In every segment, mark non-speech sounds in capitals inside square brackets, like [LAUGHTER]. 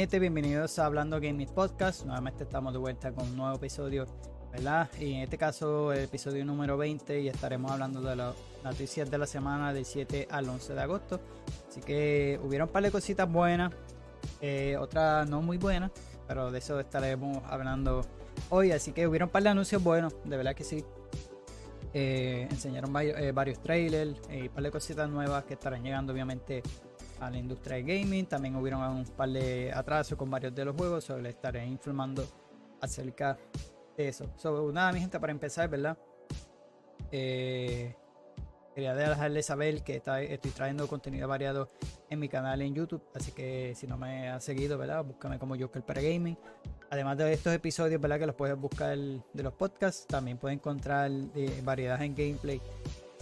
Gente, bienvenidos a Hablando Gaming Podcast. Nuevamente estamos de vuelta con un nuevo episodio, ¿verdad? Y en este caso, el episodio número 20, y estaremos hablando de las noticias de la semana del 7 al 11 de agosto. Así que hubieron un par de cositas buenas, eh, otras no muy buenas, pero de eso estaremos hablando hoy. Así que hubieron un par de anuncios buenos, de verdad que sí. Eh, enseñaron eh, varios trailers y un par de cositas nuevas que estarán llegando, obviamente a la industria de gaming. También hubieron un par de atrasos con varios de los juegos, sobre les estaré informando acerca de eso. So, nada, mi gente, para empezar, ¿verdad? Eh, quería dejarles saber que estoy trayendo contenido variado en mi canal en YouTube, así que si no me has seguido, ¿verdad? Búscame como Joker para Gaming. Además de estos episodios, ¿verdad? Que los puedes buscar de los podcasts, también puedes encontrar eh, variedad en gameplay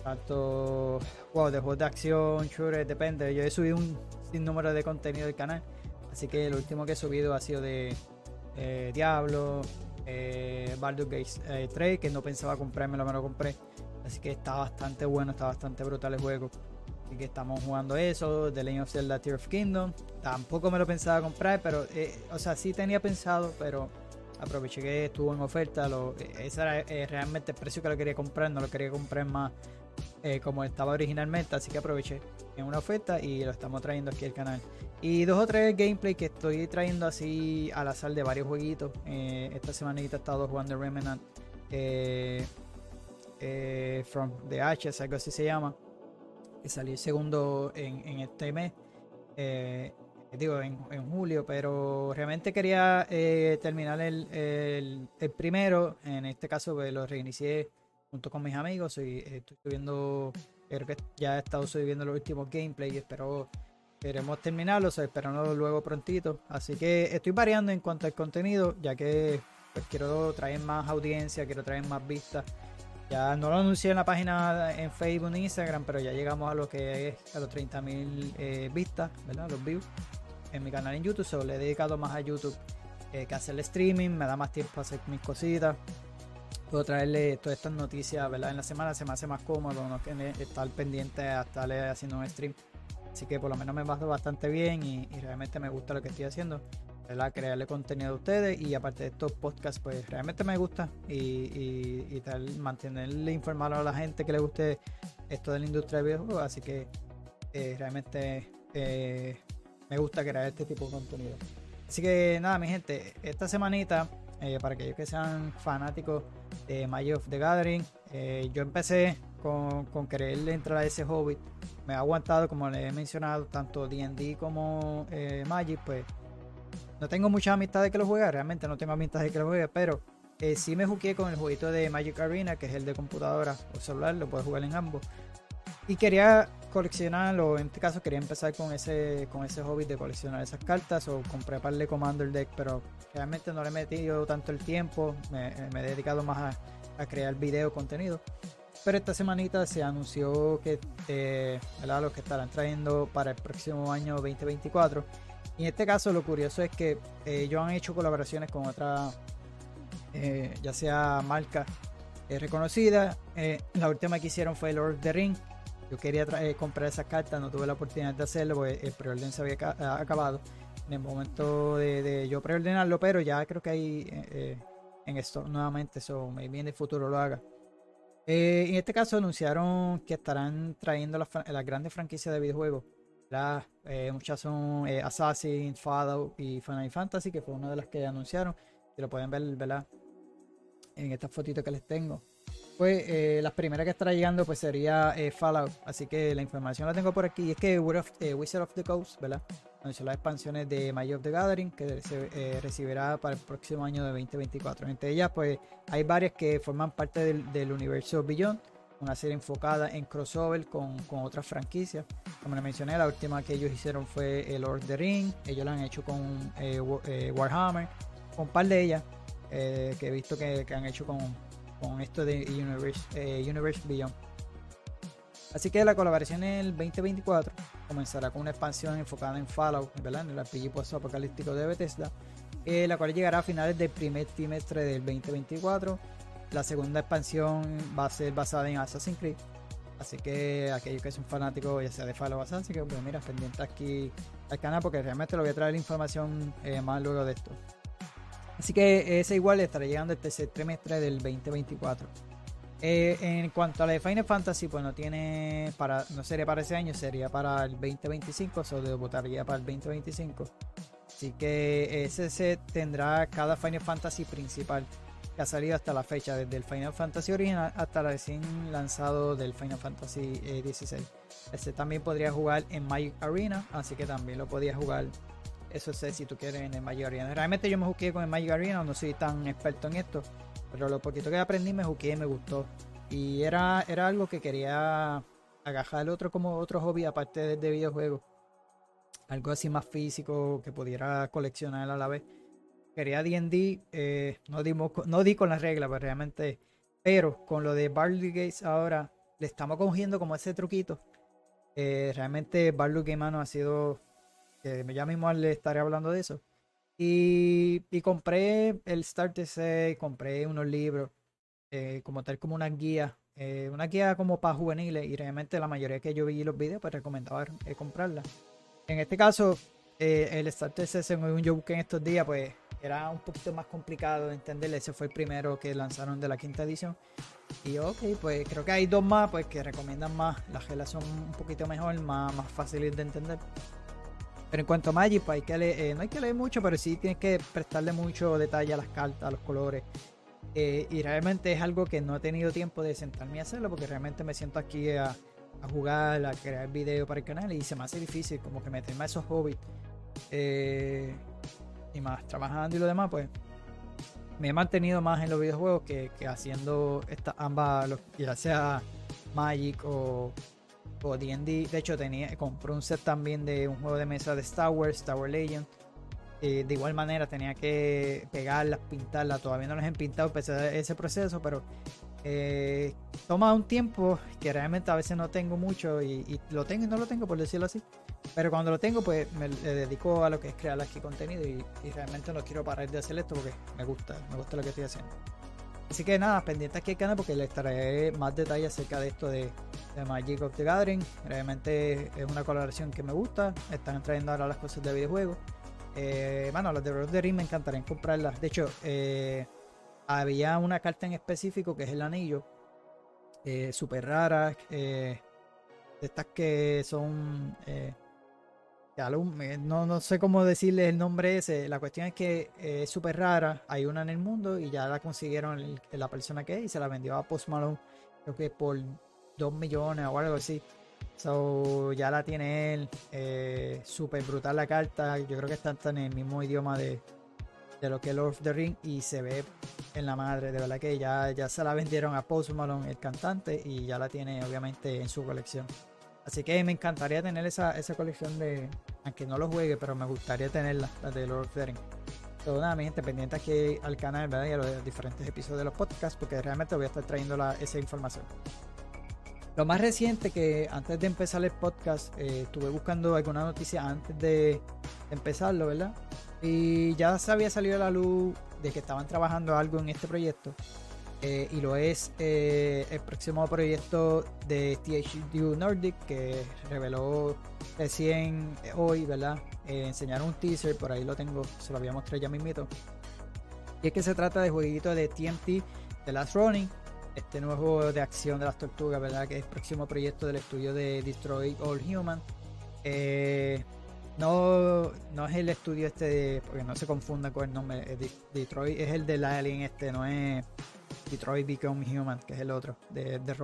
tanto de juegos de acción, shooter, depende. Yo he subido un sinnúmero de contenido del canal. Así que el último que he subido ha sido de eh, Diablo, eh, Baldur's Gate 3, eh, que no pensaba comprarme, lo me lo compré. Así que está bastante bueno, está bastante brutal el juego. Así que estamos jugando eso, The Legend of Zelda Tear of Kingdom. Tampoco me lo pensaba comprar, pero, eh, o sea, sí tenía pensado, pero aproveché que estuvo en oferta. Lo, ese era realmente el precio que lo quería comprar, no lo quería comprar más eh, como estaba originalmente, así que aproveché en una oferta y lo estamos trayendo aquí al canal. Y dos o tres gameplay que estoy trayendo así al azar de varios jueguitos. Eh, esta semanita he estado jugando Remnant eh, From the Ashes, algo así se llama. Que salió segundo en, este mes. digo, en, julio, pero realmente quería terminar el, el, primero. En este caso, pues, lo reinicié junto con mis amigos y eh, estoy subiendo, creo que ya he estado subiendo los últimos gameplay y espero queremos terminarlos, esperando luego prontito. Así que estoy variando en cuanto al contenido, ya que pues, quiero traer más audiencia, quiero traer más vistas. Ya no lo anuncié en la página en Facebook ni Instagram, pero ya llegamos a lo que es a los 30.000 eh, vistas, ¿verdad? Los views en mi canal en YouTube. Solo he dedicado más a YouTube eh, que hacer el streaming, me da más tiempo para hacer mis cositas puedo traerle todas estas noticias, ¿verdad? En la semana se me hace más cómodo, no estar pendiente a estarle haciendo un stream. Así que por lo menos me baso bastante bien y, realmente me gusta lo que estoy haciendo. ¿verdad? Crearle contenido a ustedes y aparte de estos podcasts, pues realmente me gusta y, tal, mantenerle informado a la gente que le guste esto de la industria de videojuegos. Así que eh, realmente eh, me gusta crear este tipo de contenido. Así que nada, mi gente, esta semanita, eh, para aquellos que sean fanáticos de Magic of the Gathering. Eh, yo empecé con, con querer entrar a ese hobby. Me ha aguantado, como les he mencionado, tanto DD como eh, Magic. Pues no tengo muchas amistades que lo juegue, realmente no tengo amistades que lo juegue, pero eh, sí me jugué con el jueguito de Magic Arena, que es el de computadora o celular, lo puedes jugar en ambos. Y quería coleccionar, o en este caso quería empezar con ese, con ese hobby de coleccionar esas cartas o con prepararle Commander Deck, pero realmente no le he metido tanto el tiempo, me, he dedicado más a, crear video, contenido. Pero esta semanita se anunció que eh, los que estarán trayendo para el próximo año 2024. Y en este caso lo curioso es que eh, ellos han hecho colaboraciones con otras, eh, ya sea marcas eh, reconocidas. la última que hicieron fue Lord of the Ring, yo quería eh, comprar esas cartas, no tuve la oportunidad de hacerlo porque el preorden se había acabado en el momento de, yo preordenarlo, pero ya creo que hay eh, eh, en esto nuevamente, eso me viene el futuro lo haga. en este caso anunciaron que estarán trayendo las, grandes franquicias de videojuegos. muchas son Assassin, Fallout y Final Fantasy, que fue una de las que anunciaron. Y lo pueden ver, ¿verdad? En estas fotitos que les tengo pues eh, las primeras que estará llegando pues sería eh, Fallout. Así que la información la tengo por aquí. Y es que eh, Wizard of the Coast, ¿verdad? son las expansiones de Magic of the Gathering que se recibirá para el próximo año de 2024. Entre ellas pues hay varias que forman parte del, universo Beyond. Una serie enfocada en crossover con, otras franquicias. Como les mencioné, la última que ellos hicieron fue el Lord of the Ring. Ellos la han hecho con Warhammer. Con un par de ellas que he visto que han hecho con con esto de Universe, eh, Universe Beyond. Así que la colaboración en el 2024 comenzará con una expansión enfocada en Fallout, ¿verdad? en el RPG post-apocalíptico de Bethesda, eh, la cual llegará a finales del primer trimestre del 2024. La segunda expansión va a ser basada en Assassin's Creed. Así que aquellos que son fanáticos, ya sea de Final Fantasy, que pues mira, pendiente aquí al canal porque realmente lo voy a traer información eh, más luego de esto. Así que ese igual estará llegando el tercer trimestre del 2024. Eh, en cuanto a la de Final Fantasy, pues no tiene para, no sería para ese año, sería para el 2025, solo debutaría para el 2025. Así que ese set tendrá cada Final Fantasy principal que ha salido hasta la fecha, desde el Final Fantasy original hasta el recién lanzado del Final Fantasy XVI. Eh, ese también podría jugar en Magic Arena, así que también lo podía jugar. Eso sé si tú quieres en el Magic Arena. Realmente yo me jugué con el Magic Arena, no soy tan experto en esto, pero lo poquito que aprendí me jugué y me gustó. Y era, era algo que quería agajar otro como otro hobby aparte de, videojuegos. Algo así más físico que pudiera coleccionar a la vez. Quería D&D, eh, no, no di con las reglas, pero pues, realmente... Pero con lo de Barley Gates ahora le estamos cogiendo como ese truquito. Eh, realmente Barley Game ha sido... Ya mismo le estaré hablando de eso y, compré el Starter Set, compré unos libros, eh, como tal como una guía, eh, una guía como para juveniles y realmente la mayoría que yo vi los videos pues recomendaba eh, comprarla. En este caso, el Starter Set según yo busqué en estos días pues era un poquito más complicado de entender, ese fue el primero que lanzaron de la quinta edición. Y ok, pues creo que hay dos más pues que recomiendan más, las gelas son un poquito mejor, más, más fáciles de entender. Pero en cuanto a Magic, pues hay que eh, no hay que leer mucho, pero sí tienes que prestarle mucho detalle a las cartas, a los colores. Eh, y realmente es algo que no he tenido tiempo de sentarme a hacerlo porque realmente me siento aquí a, jugar, a crear videos para el canal y se me hace difícil como que meterme a esos hobbies. Eh, y más trabajando y lo demás, pues me he mantenido más en los videojuegos que, haciendo esta, ambas, ya sea Magic o, o D&D. De hecho, tenía, compré un set también de un juego de mesa de Star Wars, Star Wars Legend. Eh, de igual manera tenía que pegarlas, pintarlas. Todavía no las he pintado pese ese proceso, pero eh, toma un tiempo que realmente a veces no tengo mucho y, lo tengo y no lo tengo, por decirlo así. Pero cuando lo tengo, pues me dedico a lo que es crear aquí contenido y, y realmente no quiero parar de hacer esto porque me gusta, me gusta lo que estoy haciendo. Así que nada, pendiente aquí al canal porque les traeré más detalles acerca de esto de, Magic of the Gathering. Realmente es una colaboración que me gusta. Están trayendo ahora las cosas de videojuegos. Eh, bueno, las de Lord of the Ring me encantaría comprarlas. De hecho, eh, había una carta en específico que es el anillo. Eh, Súper rara. Eh, de estas que son no, no sé cómo decirle el nombre ese. La cuestión es que eh, es súper rara. Hay una en el mundo y ya la consiguieron la persona que es y se la vendió a Post Malone. Creo que por 2 millones o algo así. So, ya la tiene él. Eh, súper brutal la carta. Yo creo que está en el mismo idioma de, de lo que es Lord of the Ring y se ve en la madre. De verdad que ya, ya se la vendieron a Post Malone, el cantante, y ya la tiene obviamente en su colección. Así que me encantaría tener esa, colección de. Aunque no lo juegue, pero me gustaría tenerla, la de Lord of the Rings. Todo nada, mi gente, pendiente aquí al canal, ¿verdad? Y a los diferentes episodios de los podcasts, porque realmente voy a estar trayendo esa información. Lo más reciente que antes de empezar el podcast, eh, estuve buscando alguna noticia antes de, empezarlo, ¿verdad? Y ya se había salido a la luz de que estaban trabajando algo en este proyecto. Eh, y lo es eh, el próximo proyecto de THQ Nordic que reveló recién hoy, ¿verdad? Eh, enseñaron un teaser, por ahí lo tengo, se lo voy a mostrar ya mismito. Y es que se trata de jueguito de TMT The Last Running, este nuevo de acción de las tortugas, ¿verdad? Que es el próximo proyecto del estudio de Destroy All Human. no, no es el estudio este de, porque no se confunda con el nombre, Detroit es el del Alien este, no es Detroit Become Human, que es el otro de, de.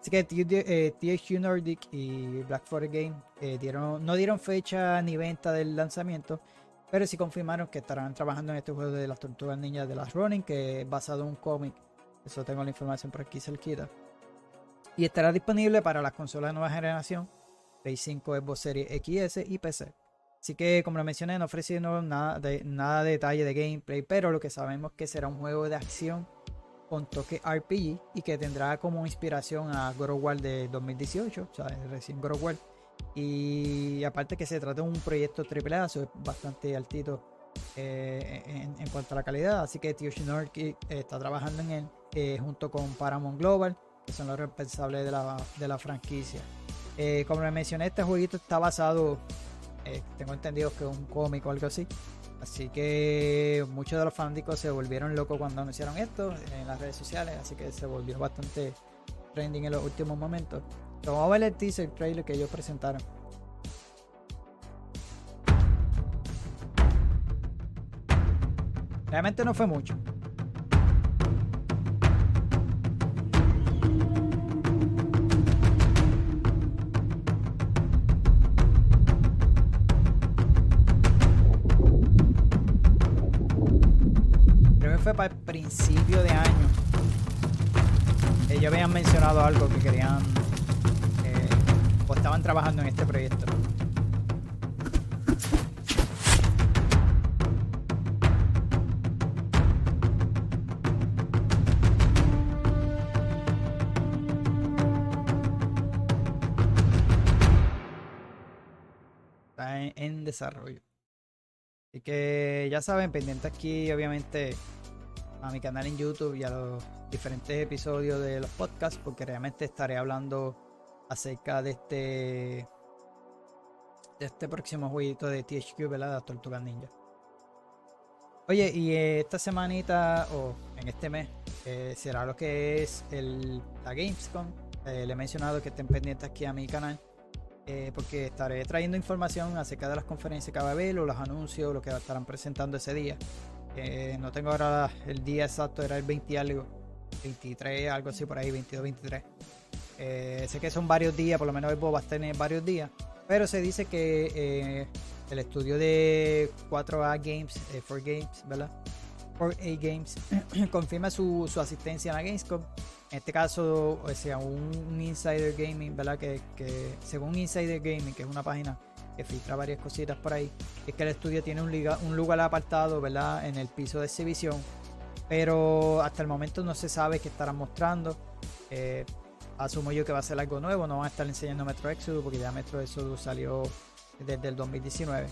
Así que THQ eh, Nordic y Black Forest Game eh, dieron, no dieron fecha ni venta del lanzamiento, pero sí confirmaron que estarán trabajando en este juego de las tortugas niñas de las Running, que es basado en un cómic. Eso tengo la información por aquí cerquita. Y estará disponible para las consolas de nueva generación, Play 5, Xbox Series XS y PC. Así que, como lo mencioné, no ofrecieron nada de, nada de detalle de gameplay, pero lo que sabemos es que será un juego de acción con toque RPG y que tendrá como inspiración a God of War de 2018, o sea, recién God of War. Y aparte que se trata de un proyecto AAA, eso es bastante altito eh, en, cuanto a la calidad, así que Tio Nordic está trabajando en él eh, junto con Paramount Global, que son los responsables de la, de la franquicia. Eh, como les mencioné, este jueguito está basado, eh, tengo entendido que es un cómic o algo así. Así que muchos de los fanáticos se volvieron locos cuando anunciaron esto en las redes sociales, así que se volvió bastante trending en los últimos momentos. Pero vamos a ver el teaser trailer que ellos presentaron. Realmente no fue mucho. Fue para el principio de año. Ellos habían mencionado algo que querían eh, o estaban trabajando en este proyecto. Está en, desarrollo. Así que ya saben, pendiente aquí, obviamente, a mi canal en YouTube y a los diferentes episodios de los podcasts, porque realmente estaré hablando acerca de este de este próximo jueguito de THQ, ¿verdad? De Tortugas Ninja. Oye, y eh, esta semanita, o en este mes, eh, será lo que es el, la Gamescom. Eh, le he mencionado que estén pendientes aquí a mi canal. porque estaré trayendo información acerca de las conferencias que va a haber o los anuncios, lo que estarán presentando ese día. Eh, no tengo ahora el día exacto, era el 20 y algo, 23, algo así por ahí, 22, 23. Eh, sé que son varios días, por lo menos Xbox va a tener varios días, pero se dice que eh, el estudio de 4A Games, eh, 4Games, ¿verdad? 4A Games, [CLEARS THROAT] confirma su, su asistencia en la Gamescom. En este caso, o sea, un, un Insider Gaming, ¿verdad? Que, que según Insider Gaming, que es una página que filtra varias cositas por ahí, es que el estudio tiene un, liga- un lugar apartado, ¿verdad? En el piso de exhibición, pero hasta el momento no se sabe qué estarán mostrando. Eh, asumo yo que va a ser algo nuevo, no van a estar enseñando Metro Exodus porque ya Metro Exodus salió desde el 2019.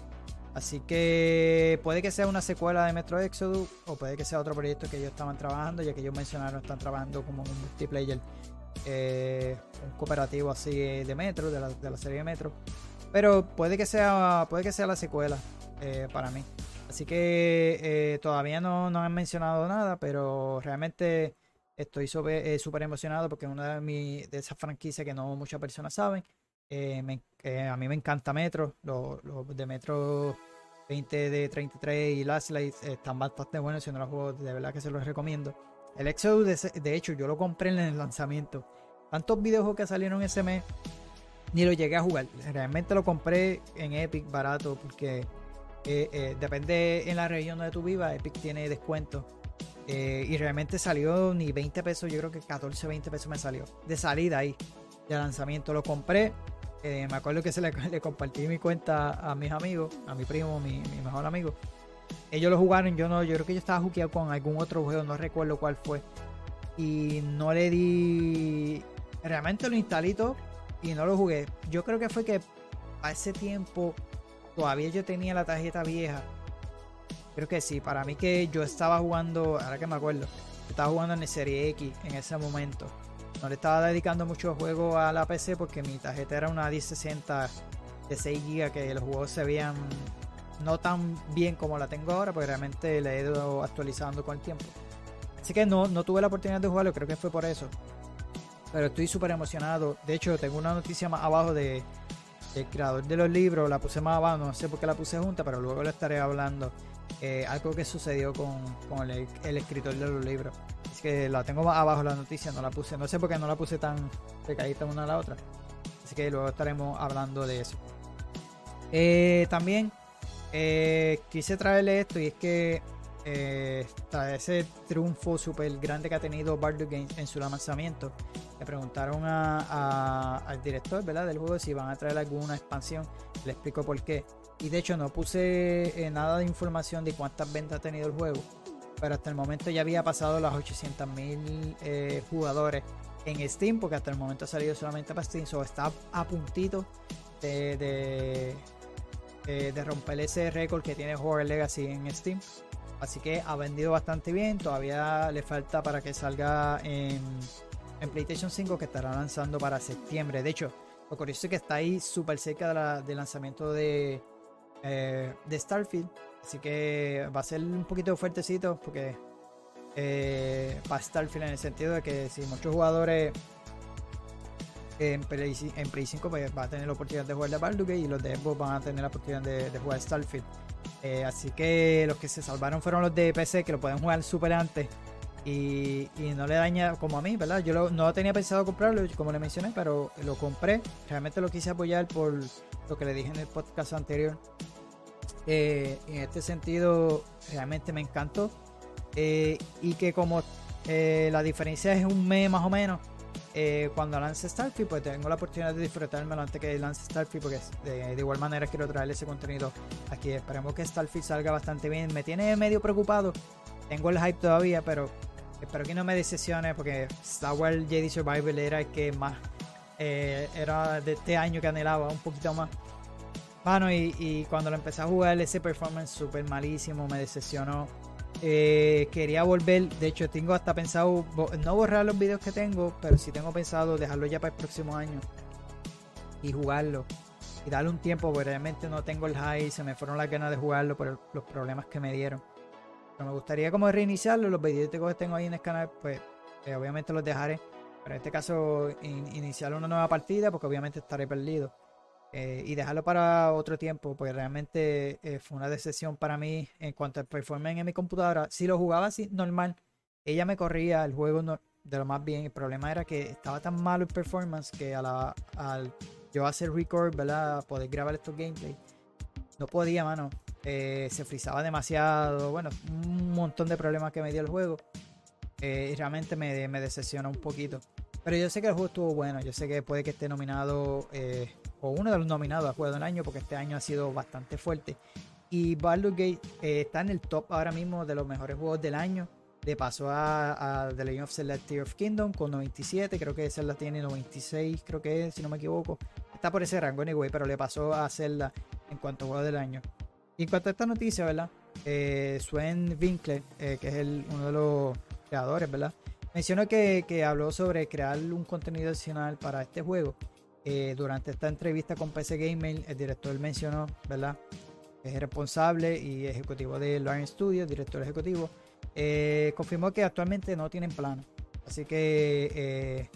Así que puede que sea una secuela de Metro Exodus o puede que sea otro proyecto que ellos estaban trabajando, ya que ellos mencionaron están trabajando como un multiplayer, eh, un cooperativo así de Metro, de la, de la serie de Metro. Pero puede que sea, puede que sea la secuela eh, para mí. Así que eh, todavía no, han mencionado nada, pero realmente estoy súper eh, súper emocionado porque es una de, mi- de esas franquicias que no muchas personas saben. A mí me encanta Metro, los de Metro 20 de 33 y Last Light están bastante buenos, si no los juegos de verdad que se los recomiendo. El Exodus, de, de hecho, yo lo compré en el lanzamiento. Tantos videojuegos que salieron ese mes, ni lo llegué a jugar. Realmente lo compré en Epic barato porque eh, eh, depende en la región donde tú vivas, Epic tiene descuento. Eh, y realmente salió ni 20 pesos, yo creo que 14, 20 pesos me salió. De salida ahí, de lanzamiento. Lo compré. me acuerdo que se [LAUGHS] le, compartí mi cuenta a mis amigos, a mi primo, mi, mejor amigo. Ellos lo jugaron, yo no, yo creo que yo estaba jukeado con algún otro juego, no recuerdo cuál fue. Y no le di. Realmente lo instalé y no lo jugué. Yo creo que fue que a ese tiempo todavía yo tenía la tarjeta vieja. Creo que sí, para mí que yo estaba jugando, ahora que me acuerdo, estaba jugando en Serie X en ese momento. No le estaba dedicando mucho juego a la PC porque mi tarjeta era una 1060 de 6 GB que los juegos se veían no tan bien como la tengo ahora, porque realmente la he ido actualizando con el tiempo. Así que no, no tuve la oportunidad de jugarlo, creo que fue por eso. Pero estoy súper emocionado. De hecho, tengo una noticia más abajo de, del creador de los libros. La puse más abajo, no sé por qué la puse junta, pero luego le estaré hablando. Eh, algo que sucedió con, con el, escritor de los libros. Es que la tengo más abajo la noticia, no la puse. No sé por qué no la puse tan pegadita una a la otra. Así que luego estaremos hablando de eso. Eh, también eh, quise traerle esto y es que eh, tras ese triunfo súper grande que ha tenido Bardo Games en su lanzamiento, le preguntaron a- al director del juego si van a traer alguna expansión. Le explico por qué. Y de hecho no puse eh, nada de información de cuántas ventas ha tenido el juego. Pero hasta el momento ya había pasado las 800.000 eh, jugadores en Steam, porque hasta el momento ha salido solamente para Steam. So está a puntito de romper ese récord que tiene Horror Legacy en Steam. Así que ha vendido bastante bien. Todavía le falta para que salga en, en PlayStation 5 que estará lanzando para septiembre. De hecho, lo curioso es que está ahí súper cerca del lanzamiento de, eh, de Starfield. Así que va a ser un poquito fuertecito porque eh, para Starfield en el sentido de que si muchos jugadores en Play, en Play 5 pues, va a tener la oportunidad de jugar de Baldur's y los de Xbox van a tener la oportunidad de, jugar Starfield. Eh, así que los que se salvaron fueron los de PC que lo pueden jugar súper antes y, no le daña como a mí, ¿verdad? Yo no tenía pensado comprarlo, como le mencioné, pero lo compré. Realmente lo quise apoyar por lo que le dije en el podcast anterior. Eh, en este sentido, realmente me encantó. Eh, y que como la diferencia es un mes más o menos, eh, cuando lance Starfield, pues tengo la oportunidad de disfrutármelo antes que lance Starfield, porque de, igual manera quiero traerle ese contenido aquí. Esperemos que Starfield salga bastante bien. Me tiene medio preocupado. Tengo el hype todavía, pero espero que no me decepcione, porque Star Wars Jedi Survival era el que más eh, era de este año que anhelaba, un poquito más. Bueno, y, y cuando lo empecé a jugar, ese performance súper malísimo, me decepcionó. Eh, quería volver, de hecho tengo hasta pensado no borrar los videos que tengo, pero sí tengo pensado dejarlo ya para el próximo año y jugarlo y darle un tiempo, porque realmente no tengo el high, se me fueron las ganas de jugarlo por los problemas que me dieron. Me gustaría como reiniciarlo, los videos que tengo ahí en el canal, pues eh, obviamente los dejaré. Pero en este caso, iniciar una nueva partida, porque obviamente estaré perdido. Eh, y dejarlo para otro tiempo, porque realmente eh, fue una decepción para mí en cuanto al performance en mi computadora. Si lo jugaba así normal, ella me corría el juego de lo más bien. El problema era que estaba tan malo el performance que a la, al yo hacer record, ¿verdad? Poder grabar estos gameplays, no podía, mano. Eh, se frizaba demasiado. Bueno, un montón de problemas que me dio el juego. y realmente me, me decepciona un poquito. Pero yo sé que el juego estuvo bueno. Yo sé que puede que esté nominado o uno de los nominados a Juego del Año, porque este año ha sido bastante fuerte. Y Baldur's Gate eh, está en el top ahora mismo de los mejores juegos del año. De paso a, The Legend of Zelda Tear of Kingdom con 97, creo que Zelda tiene 96, creo que es, si no me equivoco. Está por ese rango, anyway, pero le pasó a Zelda en cuanto a juego del año. Y en cuanto a esta noticia, ¿verdad? Eh, Sven Winkler, eh, que es el, uno de los creadores, ¿verdad? Mencionó que, que habló sobre crear un contenido adicional para este juego eh, durante esta entrevista con PC Gamer, el director mencionó, ¿verdad? Es responsable y ejecutivo de Lion Studios, director ejecutivo. Eh, confirmó que actualmente no tienen plano. Así que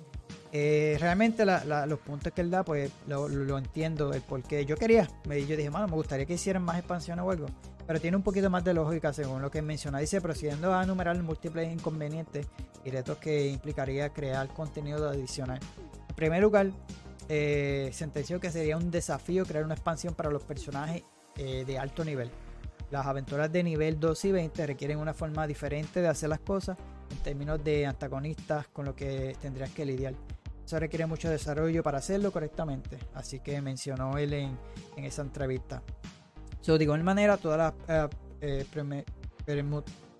eh, realmente los puntos que él da, pues lo, entiendo, el por qué. Yo quería, yo dije, mano, me gustaría que hicieran más expansiones o algo. Pero tiene un poquito más de lógica según lo que menciona. Dice, procediendo a enumerar múltiples inconvenientes y retos que implicaría crear contenido adicional. En primer lugar, eh, sentenció que sería un desafío crear una expansión para los personajes eh, de alto nivel. Las aventuras de nivel 2 y 20 requieren una forma diferente de hacer las cosas en términos de antagonistas con lo que tendrías que lidiar. Eso requiere mucho desarrollo para hacerlo correctamente, así que mencionó él en, esa entrevista. So, de igual manera, todas las eh,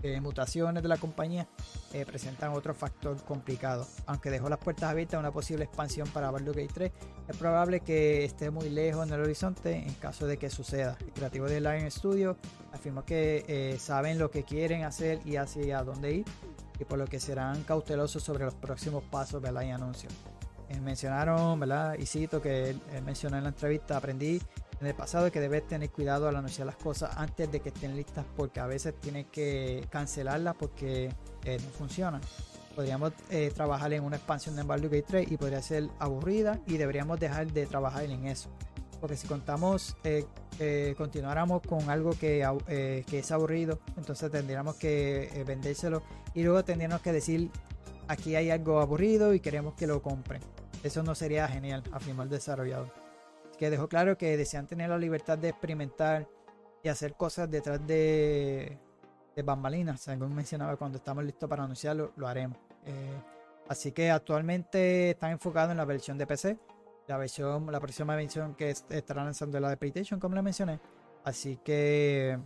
eh, mutaciones de la compañía eh, presentan otro factor complicado. Aunque dejó las puertas abiertas a una posible expansión para Baldur's Gate 3, es probable que esté muy lejos en el horizonte en caso de que suceda. El creativo de Lion Studio afirmó que eh, saben lo que quieren hacer y hacia dónde ir, y por lo que serán cautelosos sobre los próximos pasos de la anuncio. mencionaron, ¿verdad? Y cito que él mencionó en la entrevista, aprendí en el pasado que debes tener cuidado al anunciar las cosas antes de que estén listas porque a veces tienes que cancelarlas porque eh, no funcionan. Podríamos eh, trabajar en una expansión de Baldur's Gate 3 y podría ser aburrida y deberíamos dejar de trabajar en eso. Porque si contamos, eh, continuáramos con algo que, que, es aburrido, entonces tendríamos que vendérselo y luego tendríamos que decir aquí hay algo aburrido y queremos que lo compren. Eso no sería genial, afirmó el desarrollador que dejó claro que desean tener la libertad de experimentar y hacer cosas detrás de, de bambalinas. Según mencionaba, cuando estamos listos para anunciarlo, lo haremos. Eh, así que actualmente están enfocados en la versión de PC. La versión, la próxima versión que estará lanzando la de PlayStation, como le mencioné. Así que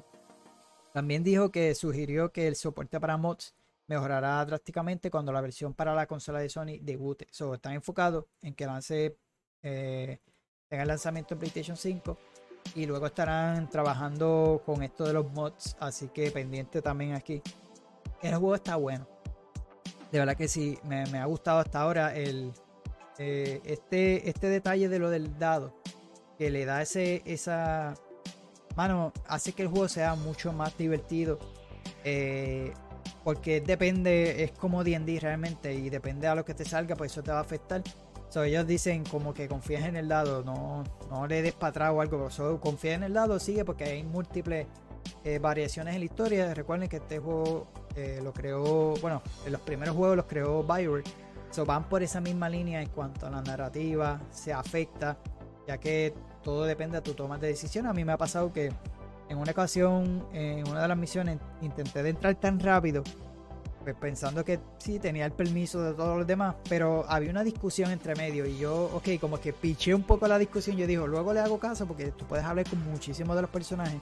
también dijo que sugirió que el soporte para mods mejorará drásticamente cuando la versión para la consola de Sony debute. So, están enfocados en que lance eh, tenga el lanzamiento en PlayStation 5 y luego estarán trabajando con esto de los mods, así que pendiente también aquí. El juego está bueno. De verdad que sí, me, ha gustado hasta ahora el, eh, este, este detalle de lo del dado, que le da ese, esa, mano, hace que el juego sea mucho más divertido. Eh, porque depende, es como D&D realmente y depende a lo que te salga, pues eso te va a afectar. So, ellos dicen como que confíes en el dado, no, no le des para atrás o algo, solo confía en el dado, sigue porque hay múltiples eh, variaciones en la historia. Recuerden que este juego lo creó, bueno, en los primeros juegos los creó Bioware. So, van por esa misma línea en cuanto a la narrativa, se afecta, ya que todo depende de tu toma de decisión. A mí me ha pasado que en una ocasión, en una de las misiones, intenté de entrar tan rápido, pues pensando que sí tenía el permiso de todos los demás, pero había una discusión entre medio y yo, ok, como que piché un poco la discusión. Yo digo, luego le hago caso porque tú puedes hablar con muchísimos de los personajes.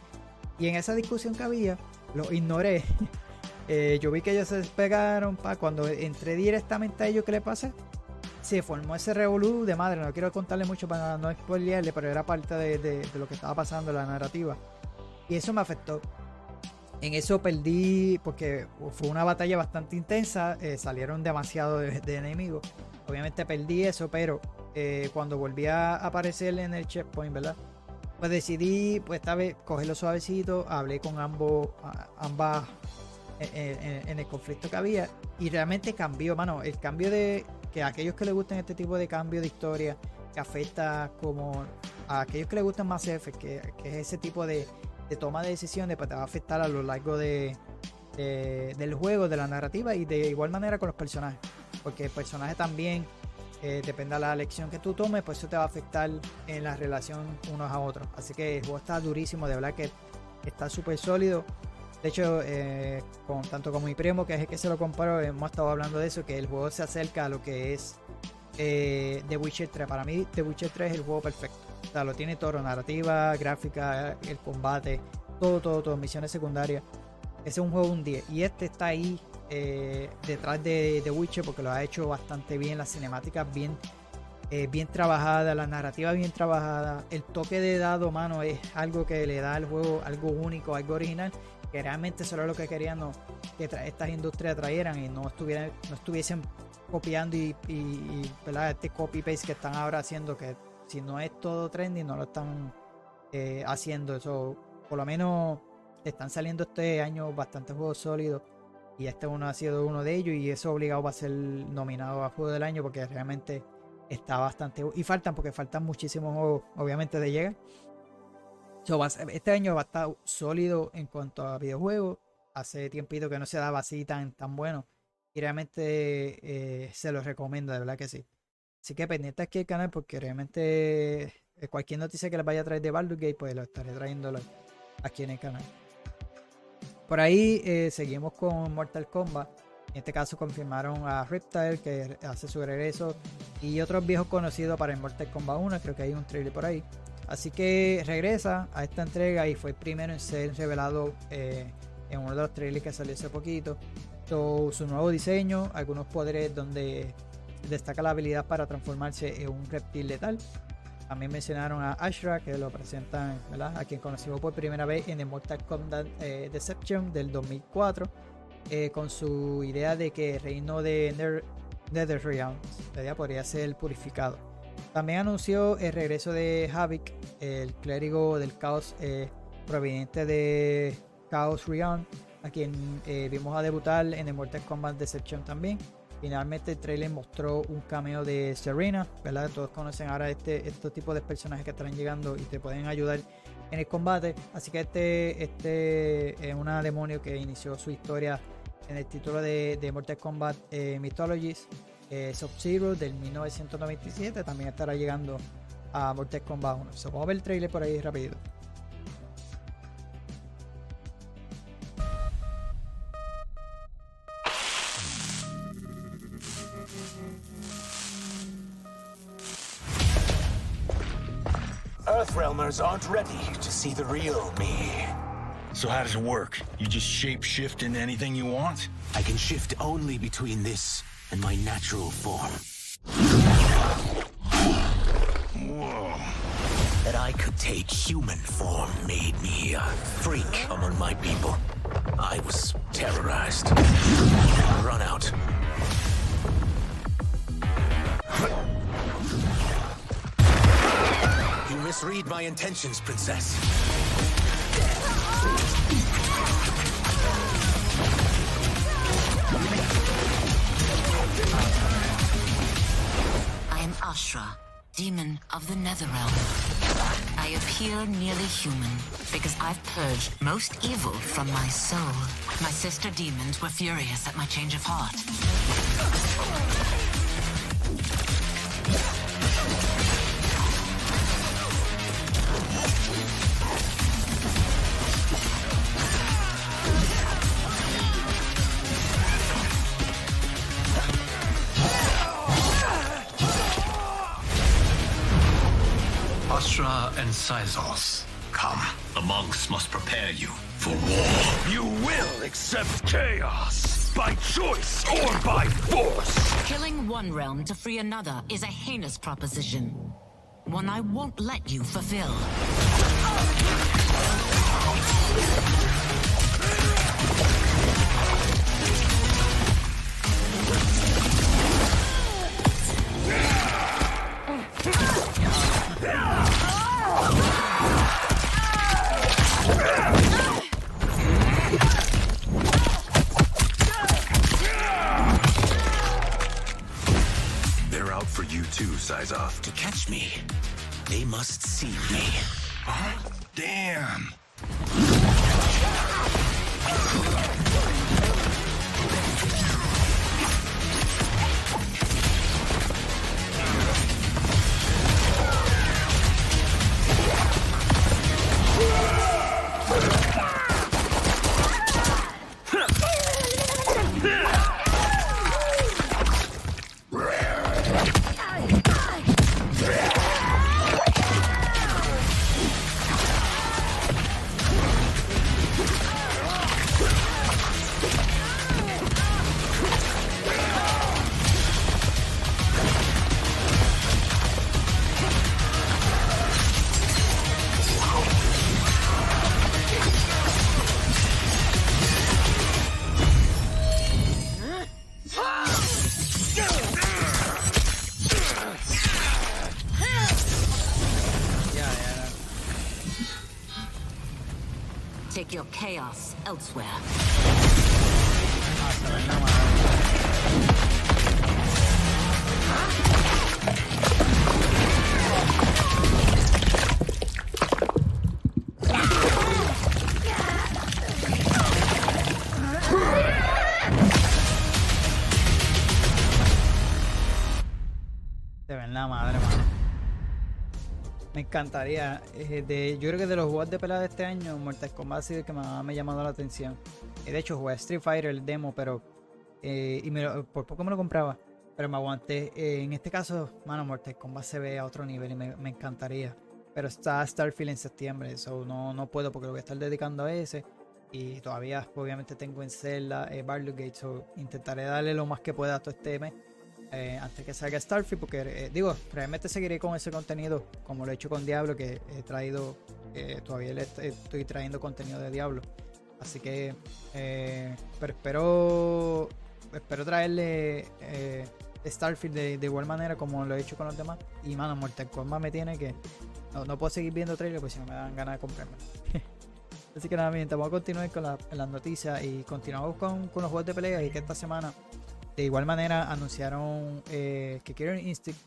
Y en esa discusión que había, lo ignoré. [LAUGHS] Eh, yo vi que ellos se despegaron. Pa, cuando entré directamente a ellos, ¿qué le pasa? Se formó ese revolú de madre. No quiero contarle mucho para no spoilearle, pero era parte de, lo que estaba pasando la narrativa. Y eso me afectó. En eso perdí, porque fue una batalla bastante intensa. Eh, salieron demasiado de, enemigos. Obviamente perdí eso, pero eh, cuando volví a aparecer en el checkpoint, ¿verdad? Pues decidí, pues esta vez, cogerlo suavecito. Hablé con ambos, ambas en, el conflicto que había y realmente cambió, mano, el cambio de que a aquellos que les gustan este tipo de cambio de historia que afecta como a aquellos que les gustan más F, que, es ese tipo de, toma de decisiones, pues te va a afectar a lo largo de, del juego, de la narrativa y de igual manera con los personajes, porque el personaje también eh, depende de la elección que tú tomes, pues eso te va a afectar en la relación unos a otros. Así que el juego está durísimo, de verdad que está súper sólido. De hecho, eh, con, tanto como mi primo, que es el que se lo compró, hemos estado hablando de eso, que el juego se acerca a lo que es eh, The Witcher 3. Para mí, The Witcher 3 es el juego perfecto. O sea, lo tiene todo, narrativa, gráfica, el combate, todo, todo, todo, misiones secundarias. Ese es un juego un 10. Y este está ahí eh, detrás de The Witcher porque lo ha hecho bastante bien, las cinemáticas bien, eh, bien trabajadas, la narrativa bien trabajada. El toque de dado, mano, es algo que le da al juego algo único, algo original que realmente eso era lo que querían que estas industrias trajeran y no estuvieran no estuviesen copiando y, este copy paste que están ahora haciendo que si no es todo trendy no lo están eh, haciendo. Eso por lo menos están saliendo este año bastantes juegos sólidos y este uno ha sido uno de ellos y eso obligado va a ser nominado a juego del año porque realmente está bastante y faltan porque faltan muchísimos juegos obviamente de llegar este año va a estar sólido en cuanto a videojuegos. Hace tiempito que no se daba así tan, tan bueno. Y realmente eh, se los recomiendo, de verdad que sí. Así que pendiente aquí el canal porque realmente eh, cualquier noticia que les vaya a traer de Baldur's Gate, pues lo estaré trayéndolo aquí en el canal. Por ahí eh, seguimos con Mortal Kombat. En este caso confirmaron a Reptile que hace su regreso y otros viejos conocidos para Mortal Kombat 1. Creo que hay un trailer por ahí. Así que regresa a esta entrega y fue el primero en ser revelado eh, en uno de los trailers que salió hace poquito. su nuevo diseño, algunos poderes donde destaca la habilidad para transformarse en un reptil letal. También mencionaron a Ashra, que lo presentan, ¿verdad? A quien conocimos por primera vez en el Mortal Kombat eh, Deception del 2004, eh, con su idea de que el reino de NetherRealm podría ser purificado. También anunció el regreso de Havik, el clérigo del caos eh, proveniente de Chaos Rion, a quien eh, vimos a debutar en el Mortal Kombat Deception también. Finalmente el trailer mostró un cameo de Serena, ¿verdad? Todos conocen ahora este, estos tipos de personajes que estarán llegando y te pueden ayudar en el combate. Así que este, este es una demonio que inició su historia en el título de, Mortal Kombat eh, Mythologies eh, Sub-Zero del 1997 también estará llegando a Mortal Kombat 1. vamos a ver el trailer por ahí rápido. Earthrealmers aren't ready to see the real me. So how does it work? You just shape shift into anything you want? I can shift only between this and my natural form—that I could take human form made me a freak among my people. I was terrorized. Run out. You misread my intentions, Princess. I am Ashra, demon of the Netherrealm. I appear nearly human because I've purged most evil from my soul. My sister demons were furious at my change of heart. And Sizos, come. The monks must prepare you for war. You will accept chaos by choice or by force. Killing one realm to free another is a heinous proposition. One I won't let you fulfill. Sizov. To catch me, they must see me. Huh? Damn. Encantaría. eh, de, yo creo que de los juegos de pelea de este año, Mortal Kombat ha sido el que me ha llamado la atención. Eh, de hecho, jugué Street Fighter, el demo, pero. eh, y me lo- por poco me lo compraba. Pero me aguanté. Eh, en este caso, mano, Mortal Kombat se ve a otro nivel y me, encantaría. Pero está Starfield en septiembre, eso no, no puedo porque lo voy a estar dedicando a ese. Y todavía, obviamente, tengo en Zelda eh, Baldur's Gate, so intentaré darle lo más que pueda a todo este mes eh, antes que salga Starfield, porque eh, digo, realmente seguiré con ese contenido, como lo he hecho con Diablo, que he traído, eh, todavía le est- estoy trayendo contenido de Diablo. Así que, pero espero, espero traerle Starfield de, igual manera como lo he hecho con los demás. Y mano, Mortal Kombat me tiene que, no, puedo seguir viendo trailers, pues si no me dan ganas de comprarme. [LAUGHS] Así que nada, mi gente, vamos a continuar con la- las noticias y continuamos con, con los juegos de pelea y que esta semana de igual manera anunciaron eh, que Killer Instinct,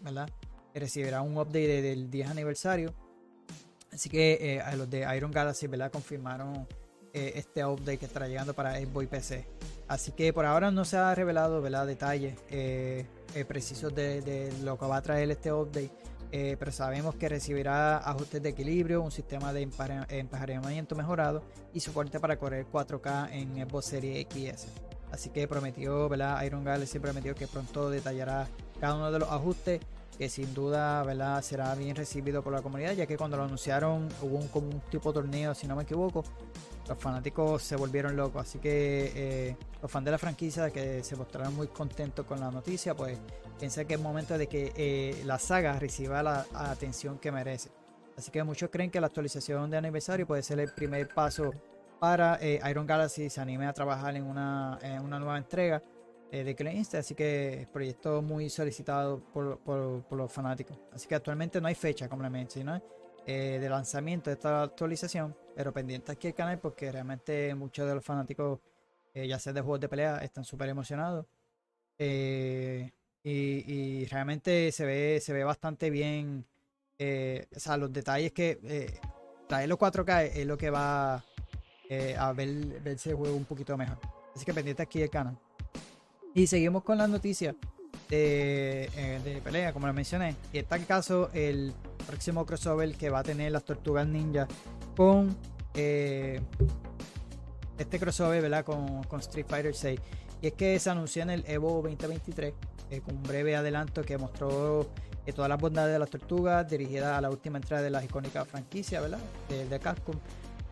recibirá un update de- del 10 aniversario. Así que eh, a los de Iron Galaxy, ¿verdad? Confirmaron eh, este update que estará llegando para Xbox y PC. Así que por ahora no se ha revelado, ¿verdad? Detalles precisos de, lo que va a traer este update. pero sabemos que recibirá ajustes de equilibrio, un sistema de empare- emparejamiento mejorado y soporte para correr 4K en Xbox Series X y S. Así que prometió, ¿verdad? Iron Galaxy prometió que pronto detallará cada uno de los ajustes, que sin duda, ¿verdad? Será bien recibido por la comunidad, ya que cuando lo anunciaron hubo un, como un tipo de torneo, si no me equivoco. Los fanáticos se volvieron locos, así que eh, los fans de la franquicia que se mostraron muy contentos con la noticia, pues piensa que es momento de que eh, la saga reciba la atención que merece. Así que muchos creen que la actualización de aniversario puede ser el primer paso para eh, Iron Galaxy se anime a trabajar en una, una nueva entrega eh, de Killer Instinct, así que el proyecto muy solicitado por, por- por los fanáticos. Así que actualmente no hay fecha, como le mencioné, eh, de lanzamiento de esta actualización, pero pendiente aquí el canal porque realmente muchos de los fanáticos, eh, ya sea de juegos de pelea, están súper emocionados. Y, y realmente se ve, se ve bastante bien. o sea, los detalles que eh, traerlo 4K es lo que va eh, a ver, verse el juego un poquito mejor. Así que pendiente aquí el canal. Y seguimos con las noticias de, eh, de pelea, como lo mencioné. Y el caso el próximo crossover que va a tener las Tortugas Ninja con eh, este crossover, ¿verdad? Con, con Street Fighter 6. Y es que se anunció en el Evo 2023 eh, con un breve adelanto que mostró todas las bondades de las tortugas dirigidas a la última entrega de las icónicas franquicias, ¿verdad? De, de Capcom.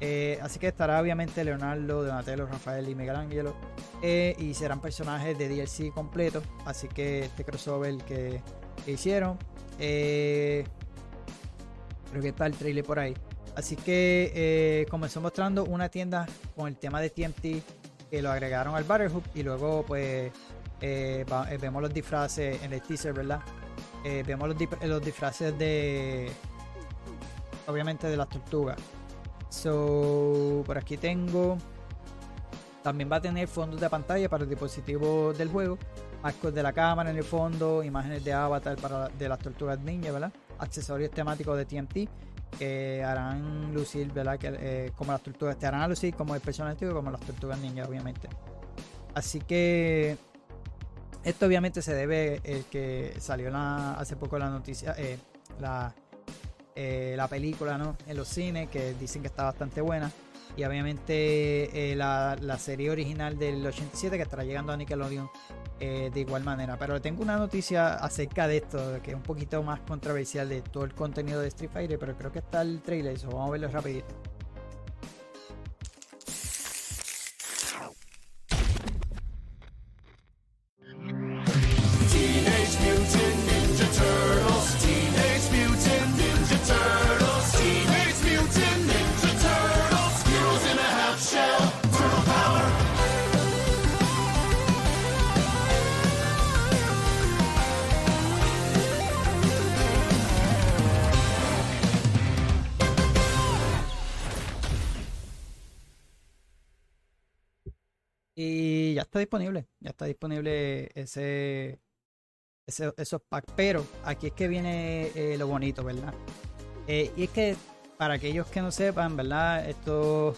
Eh, así que estará obviamente Leonardo, Donatello, Rafael y Miguel Ángelo. eh, y serán personajes de DLC completo. Así que este crossover que, hicieron. eh, creo que está el trailer por ahí. Así que eh, comenzó mostrando una tienda con el tema de TMT que lo agregaron al Battle y luego pues vemos los disfraces en el teaser, ¿verdad? Vemos los, los disfraces de obviamente de las tortugas. So, por aquí tengo también va a tener fondos de pantalla para el dispositivo del juego, marcos de la cámara en el fondo, imágenes de avatar para de las tortugas ninja, ¿verdad? Accesorios temáticos de TMT que harán lucir, ¿verdad? Eh, como las tortugas, te harán lucir como el personaje como las tortugas ninja, obviamente. Así que esto obviamente se debe el que salió hace poco la noticia, eh, la, eh, la película, ¿no? En los cines, que dicen que está bastante buena. Y obviamente eh, la, la serie original del 87 que estará llegando a Nickelodeon eh, de igual manera. Pero tengo una noticia acerca de esto, que es un poquito más controversial de todo el contenido de Street Fighter, pero creo que está el trailer, eso vamos a verlo rapidito. Disponible, ya está disponible ese, esos packs. Pero aquí es que viene eh, lo bonito, ¿verdad? Eh, y es que para aquellos que no sepan, ¿verdad? Esto,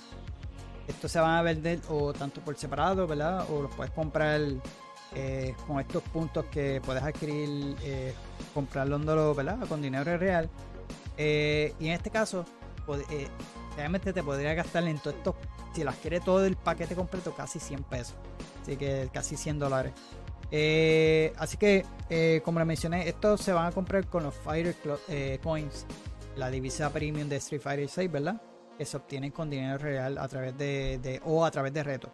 esto se van a vender o tanto por separado, ¿verdad? O los puedes comprar eh, con estos puntos que puedes adquirir, eh, comprarlo, ¿verdad? Con dinero real. Y en este caso, realmente te podría gastar en todos estos, si las quieres todo el paquete completo, casi 100 pesos. Así que casi 100 dólares. Eh, así que, eh, como les mencioné, estos se van a comprar con los Fighter eh, Coins, la divisa premium de Street Fighter 6, ¿verdad? Que se obtienen con dinero real a través de, o a través de retos.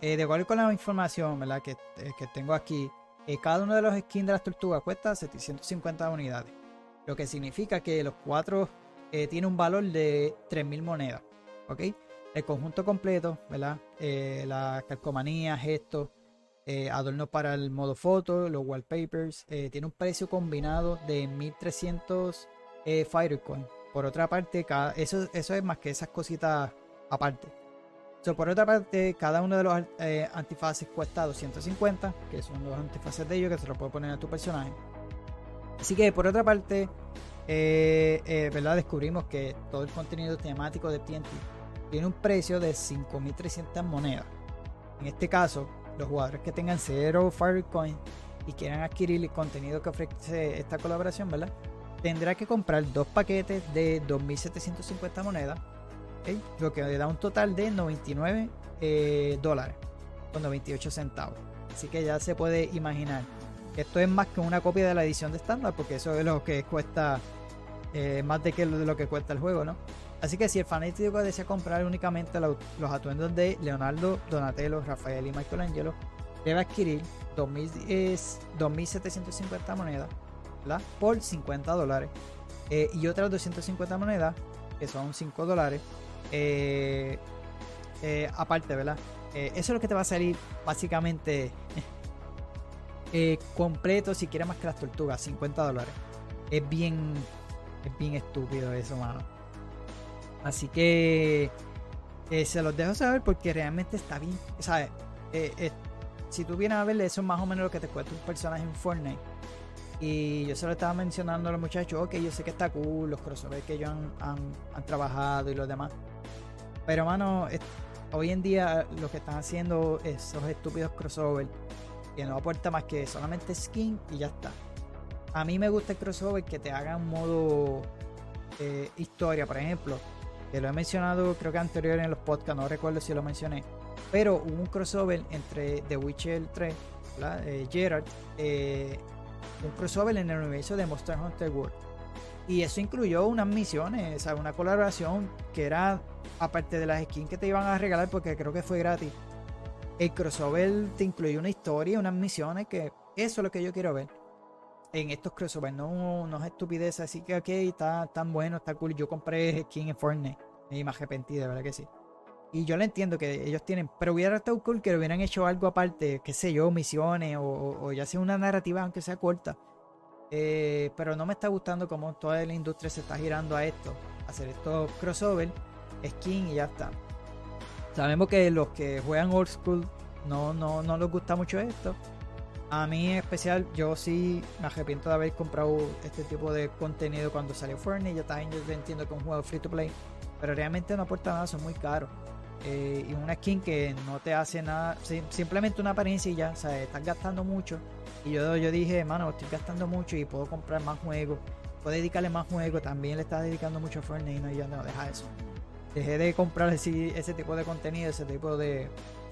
Eh, de acuerdo con la información, ¿verdad? Que, que tengo aquí, cada uno de los skins de las tortugas cuesta 750 unidades. Lo que significa que los cuatro eh, tiene un valor de 3.000 monedas. ¿Ok? El conjunto completo, ¿verdad? Eh, las calcomanías, gestos, eh, adornos para el modo foto, los wallpapers. eh, tiene un precio combinado de 1.300 eh, Fighter Coin. Por otra parte, cada, eso, eso es más que esas cositas aparte. So, por otra parte, cada uno de los antifaces cuesta 250, que son los antifaces de ellos que se los puede poner a tu personaje. Así que por otra parte, ¿verdad? descubrimos que todo el contenido temático de TNT tiene un precio de 5.300 monedas. En este caso, los jugadores que tengan cero Firecoin y quieran adquirir el contenido que ofrece esta colaboración, ¿verdad? Tendrá que comprar dos paquetes de 2.750 monedas, lo que le da un total de 99 eh, dólares con 98 centavos. Así que ya se puede imaginar que esto es más que una copia de la edición de estándar, porque eso es lo que cuesta eh, más de que lo que cuesta el juego, ¿no? Así que si el fanático desea comprar únicamente lo- los atuendos de Leonardo, Donatello, Rafael y Michelangelo, debe adquirir 2.000, es 2.750 monedas ¿verdad? por 50 dólares eh, y otras 250 monedas que son 5 dólares eh, eh, aparte, ¿verdad? Eso es lo que te va a salir básicamente [LAUGHS] completo si quieres más que las tortugas, 50 dólares. Es bien, Es bien estúpido eso, mano. Así que eh, se los dejo saber porque realmente está bien. ¿Sabes? Eh, eh, si tú vienes a verle, eso es más o menos lo que te cuesta un personaje en Fortnite. Y yo se lo estaba mencionando a los muchachos, ok, yo sé que está cool, los crossovers que ellos han, trabajado y los demás. Pero, mano, hoy en día lo que están haciendo esos estúpidos crossovers, que no aporta más que solamente skin y ya está. A mí me gusta el crossover que te haga un modo historia, por ejemplo. Que lo he mencionado, creo que anterior en los podcasts, no recuerdo si lo mencioné. Pero hubo un crossover entre The Witcher 3, ¿verdad? Eh, Geralt, eh, un crossover en el universo de Monster Hunter World. Y eso incluyó unas misiones, sea, una colaboración que era, aparte de las skins que te iban a regalar, porque creo que fue gratis. El crossover te incluyó una historia, unas misiones, que eso es lo que yo quiero ver. En estos crossovers, no, es estupidez, así que ok, está tan bueno, está cool. Yo compré skin en Fortnite y me arrepentí, de verdad que sí. Y yo lo entiendo que ellos tienen, pero hubiera estado cool que hubieran hecho algo aparte, qué sé yo, misiones o, ya sea una narrativa, aunque sea corta. Eh, pero no me está gustando cómo toda la industria se está girando a esto, hacer estos crossover, skin y ya está. Sabemos que los que juegan old school no, no, no les gusta mucho esto. A mí en especial, yo sí me arrepiento de haber comprado este tipo de contenido cuando salió Fortnite. Yo también yo entiendo que es un juego free to play, pero realmente no aporta nada, son muy caros. Eh, y una skin que no te hace nada, sim- simplemente una apariencia y ya, o sea, estás gastando mucho. Y yo, yo dije, mano, estoy gastando mucho y puedo comprar más juegos, puedo dedicarle más juegos. También le estás dedicando mucho a Fortnite y no, yo no, deja eso. Dejé de comprar ese tipo de contenido, ese tipo de,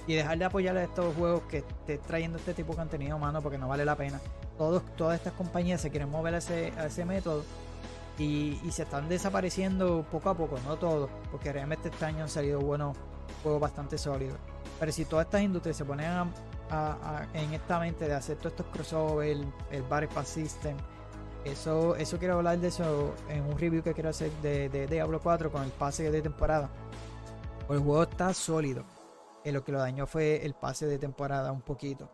y dejar de apoyar a estos juegos que esté trayendo este tipo de contenido, mano, porque no vale la pena. Todos, todas estas compañías se quieren mover a ese, método y, y se están desapareciendo poco a poco, no todos, porque realmente este año han salido buenos juegos bastante sólidos. Pero si todas estas industrias se ponen a- en esta mente de hacer todos estos crossover, el, el Battle Pass System, eso, eso quiero hablar de eso en un review que quiero hacer de, de Diablo 4 con el pase de temporada. El juego está sólido. Eh, lo que lo dañó fue el pase de temporada un poquito.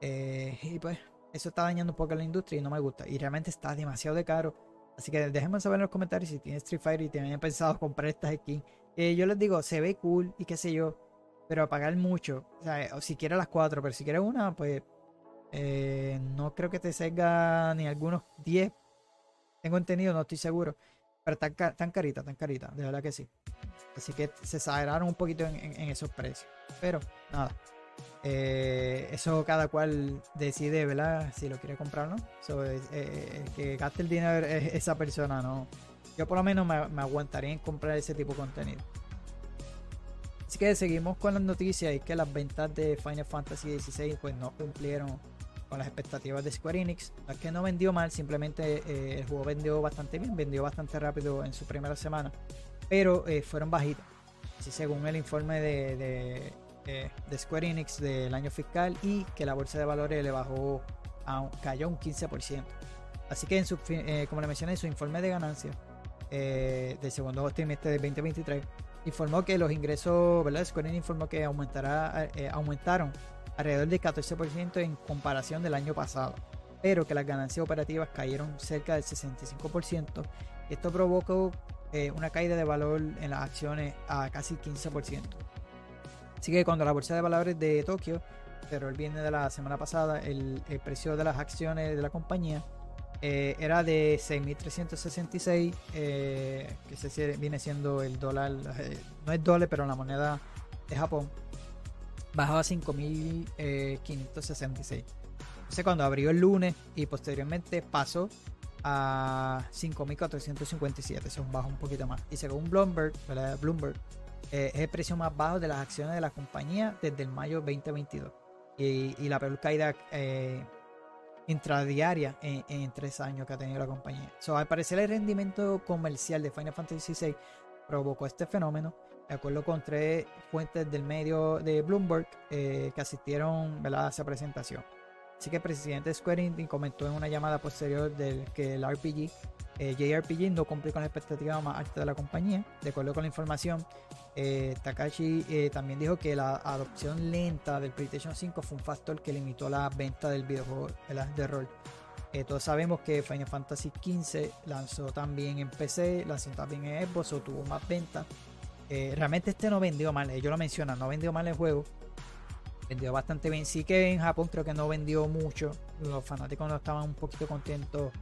Eh, y pues eso está dañando un poco la industria y no me gusta. Y realmente está demasiado de caro. Así que déjenme saber en los comentarios si tienen Street Fighter y tienen pensado [LAUGHS] comprar estas skins. Eh, yo les digo, se ve cool y qué sé yo. Pero a pagar mucho. O sea, si quieres las cuatro, pero si quieres una, pues eh, no creo que te salga ni algunos 10. Tengo entendido, no estoy seguro. Pero tan, tan carita, tan carita, de verdad que sí. Así que se exageraron un poquito en, esos precios. Pero nada. Eh, eso cada cual decide, ¿verdad? Si lo quiere comprar o no. Eh, el que gaste el dinero es esa persona, ¿no? Yo por lo menos me, me aguantaría en comprar ese tipo de contenido. Así que seguimos con las noticias y que las ventas de Final Fantasy XVI pues no cumplieron con las expectativas de Square Enix. No es que no vendió mal, simplemente eh, el juego vendió bastante bien, vendió bastante rápido en su primera semana, pero eh, fueron bajitas. Así según el informe de, de, eh, de Square Enix del año fiscal y que la bolsa de valores le bajó, a cayó un 15%. Así que en su, eh, como le mencioné, en su informe de ganancias eh, del segundo trimestre de 2023 informó que los ingresos, ¿verdad? Square Enix informó que aumentará, eh, aumentaron alrededor del 14% en comparación del año pasado, pero que las ganancias operativas cayeron cerca del 65%. Esto provocó eh, una caída de valor en las acciones a casi 15%. Así que cuando la bolsa de valores de Tokio cerró el viernes de la semana pasada, el, el precio de las acciones de la compañía eh, era de 6.366, eh, que se viene siendo el dólar, eh, no es dólar, pero la moneda de Japón, bajó a 5.566. Entonces cuando abrió el lunes y posteriormente pasó a 5.457, eso baja un poquito más. Y según Bloomberg. Bloomberg eh, es el precio más bajo de las acciones de la compañía desde el mayo 2022. Y, y la peor caída eh, intradiaria en, en tres años que ha tenido la compañía. So, al parecer el rendimiento comercial de Final Fantasy VI provocó este fenómeno. De acuerdo con tres fuentes del medio de Bloomberg eh, que asistieron ¿verdad? a esa presentación. Así que el presidente de Square Enix comentó en una llamada posterior del que el RPG, eh, JRPG, no cumple con la expectativa más alta de la compañía. De acuerdo con la información, eh, Takashi eh, también dijo que la adopción lenta del PlayStation 5 fue un factor que limitó la venta del videojuego ¿verdad? de rol. Eh, todos sabemos que Final Fantasy XV lanzó también en PC, lanzó también en Xbox o tuvo más ventas. Eh, realmente este no vendió mal, ellos lo mencionan, no vendió mal el juego. Vendió bastante bien. Sí que en Japón creo que no vendió mucho. Los fanáticos no estaban un poquito contentos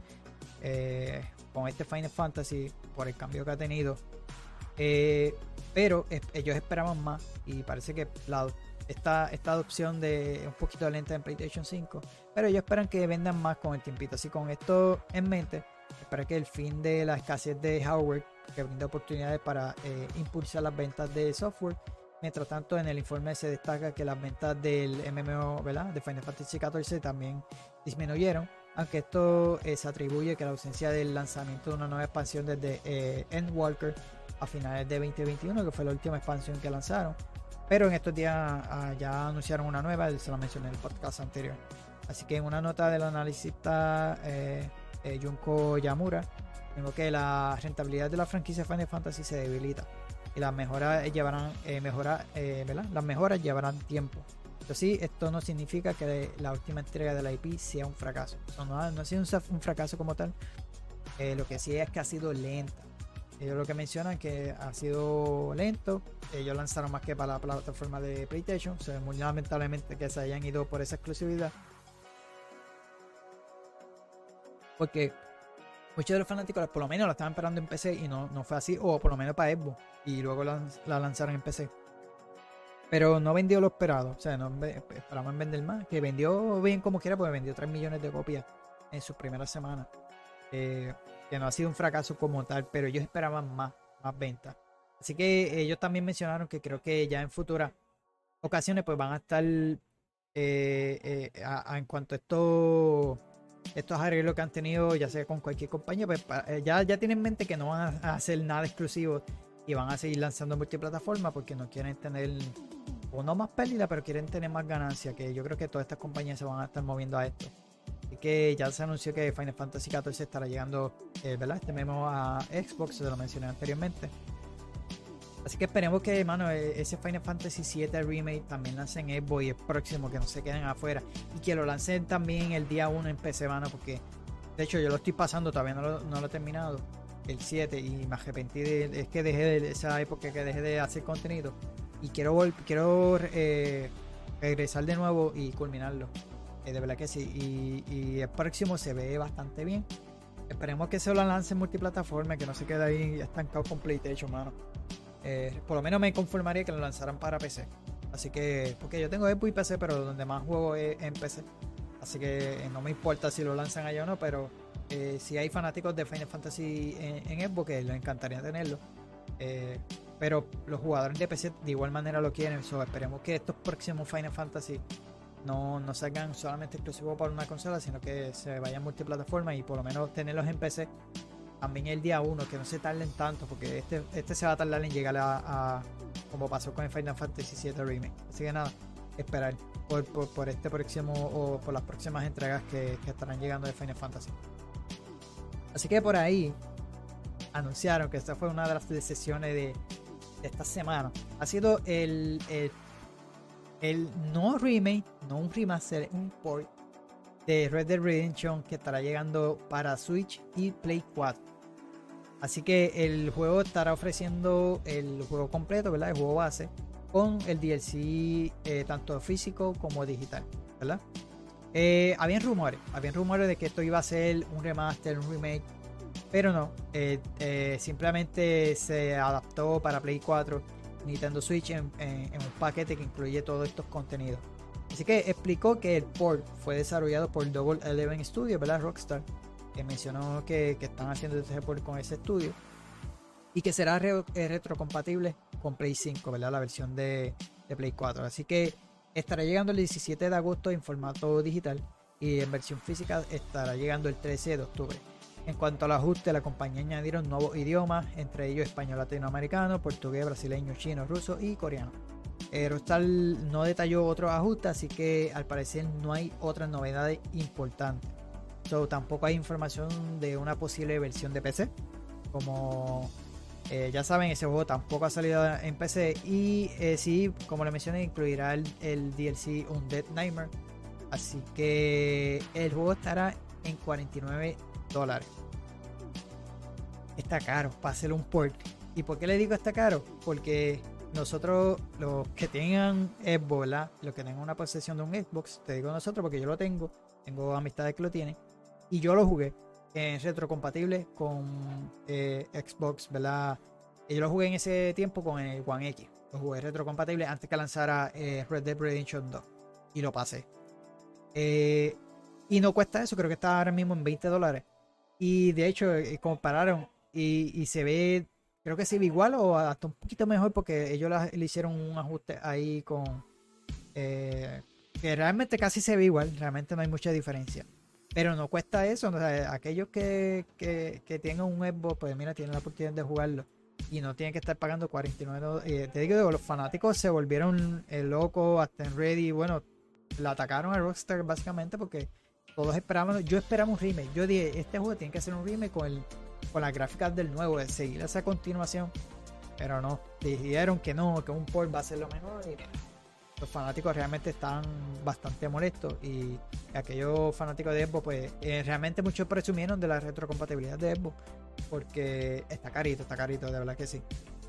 eh, con este Final Fantasy por el cambio que ha tenido. Eh, pero ellos esperaban más y parece que la, esta, esta adopción de un poquito lenta en PlayStation 5. Pero ellos esperan que vendan más con el tiempito. Así con esto en mente, espera que el fin de la escasez de hardware que brinda oportunidades para eh, impulsar las ventas de software. Mientras tanto, en el informe se destaca que las ventas del MMO, ¿verdad? De Final Fantasy XIV también disminuyeron, aunque esto eh, se atribuye que la ausencia del lanzamiento de una nueva expansión desde eh, Endwalker a finales de 2021, que fue la última expansión que lanzaron. Pero en estos días ah, ya anunciaron una nueva, se la mencioné en el podcast anterior. Así que en una nota del analista eh, eh, Junko Yamura, tengo que la rentabilidad de la franquicia Final Fantasy se debilita y las mejoras llevarán eh, mejora, eh, ¿verdad? las mejoras llevarán tiempo. Pero sí, esto no significa que la última entrega de la IP sea un fracaso. No, ha- no ha sido un, fracaso como tal. Eh, lo que sí es que ha sido lenta. Ellos lo que mencionan que ha sido lento. Ellos lanzaron más que para la plataforma de PlayStation. O sea, muy lamentablemente que se hayan ido por esa exclusividad. Porque muchos de los fanáticos por lo menos la estaban esperando en PC y no, no fue así. O por lo menos para Xbox. Y luego la, la lanzaron en PC. Pero no vendió lo esperado. O sea, no ve- esperaban vender más. Que vendió bien como quiera, porque vendió 3 millones de copias en sus primeras semanas. Eh, que no ha sido un fracaso como tal, pero ellos esperaban más, más ventas. Así que ellos también mencionaron que creo que ya en futuras ocasiones pues van a estar eh, eh, en cuanto a estos estos arreglos que han tenido ya sea con cualquier compañía pues eh, ya, ya tienen en mente que no van a, hacer nada exclusivo y van a seguir lanzando multiplataforma porque no quieren tener o no más pérdida pero quieren tener más ganancia que yo creo que todas estas compañías se van a estar moviendo a esto Así que ya se anunció que Final Fantasy XIV estará llegando, eh, ¿verdad? Este memo a Xbox, se lo mencioné anteriormente. Así que esperemos que, hermano, ese Final Fantasy VII Remake también lancen Xbox el próximo, que no se queden afuera. Y que lo lancen también el día 1 en PC, mano, porque de hecho yo lo estoy pasando, todavía no lo, no lo he terminado, el 7, y me arrepentí de, es que dejé de esa época que dejé de hacer contenido. Y quiero, quiero eh, regresar de nuevo y culminarlo. Eh, de verdad que sí. Y, y el próximo se ve bastante bien. Esperemos que se lo lance en multiplataforma, que no se quede ahí estancado con PlayStation, mano. Eh, por lo menos me conformaría que lo lanzaran para PC. Así que, porque yo tengo Xbox y PC, pero donde más juego es en PC. Así que eh, no me importa si lo lanzan allá o no, pero eh, si hay fanáticos de Final Fantasy en, en Xbox, que les encantaría tenerlo. Pero los jugadores de PC de igual manera lo quieren. So, esperemos que estos próximos Final Fantasy no, no salgan solamente exclusivos para una consola, sino que se vayan multiplataforma y por lo menos tenerlos en PC también el día 1, que no se tarden tanto, porque este, este se va a tardar en llegar a, como pasó con el Final Fantasy VII Remake. Así que nada, esperar por, por, este próximo o por las próximas entregas que, estarán llegando de Final Fantasy. Así que por ahí anunciaron que esta fue una de las decisiones de, de esta semana. Ha sido el, el, el no remake, no un remaster, un port de Red Dead Redemption que estará llegando para Switch y Play 4. Así que el juego estará ofreciendo el juego completo, ¿verdad? El juego base con el DLC eh, tanto físico como digital, ¿verdad? Eh, habían rumores, habían rumores de que esto iba a ser un remaster, un remake, pero no, eh, simplemente se adaptó para Play 4, Nintendo Switch en un paquete que incluye todos estos contenidos. Así que explicó que el port fue desarrollado por Double Eleven Studios, ¿verdad? Rockstar, que mencionó que, están haciendo ese port con ese estudio y que será eh, retrocompatible con Play 5, ¿verdad? La versión de, de Play 4. Así que estará llegando el 17 de agosto en formato digital y en versión física estará llegando el 13 de octubre. En cuanto al ajuste, la compañía añadieron nuevos idiomas, entre ellos español latinoamericano, portugués, brasileño, chino, ruso y coreano. Eh, no detalló otros ajustes, así que al parecer no hay otras novedades importantes. Tampoco hay información de una posible versión de PC. Como eh, ya saben, ese juego tampoco ha salido en PC. Y eh, sí, como le mencioné, incluirá el, el DLC Undead Nightmare. Así que el juego estará en 49 dólares. Está caro para hacer un port. ¿Y por qué le digo está caro? Porque nosotros, los que tengan Xbox, ¿verdad? Los que tengan una posesión de un Xbox, te digo nosotros porque yo lo tengo, tengo amistades que lo tienen, y yo lo jugué en retrocompatible con eh, Xbox, ¿verdad? Y yo lo jugué en ese tiempo con el One X. Lo jugué retrocompatible antes que lanzara eh, Red Dead Redemption 2. Y lo pasé. Eh, y no cuesta eso, creo que está ahora mismo en 20 dólares. Y de hecho, compararon y se ve, creo que se ve igual o hasta un poquito mejor porque ellos le hicieron un ajuste ahí con... eh, que realmente casi se ve igual, realmente no hay mucha diferencia. Pero no cuesta eso, aquellos que, que, que tengan un Xbox, pues mira, tienen la oportunidad de jugarlo y no tienen que estar pagando 49 dólares. Eh, te digo, los fanáticos se volvieron eh, locos, hasta en Ready, bueno, la atacaron a Rockstar básicamente porque todos esperaban, yo esperaba un remake, yo dije, este juego tiene que hacer un remake con, el, con las gráficas del nuevo, de seguir esa continuación, pero no, dijeron que no, que un port va a ser lo mejor y los fanáticos realmente están bastante molestos y aquellos fanáticos de Xbox pues eh, realmente muchos presumieron de la retrocompatibilidad de Xbox porque está carito, está carito, de verdad que sí.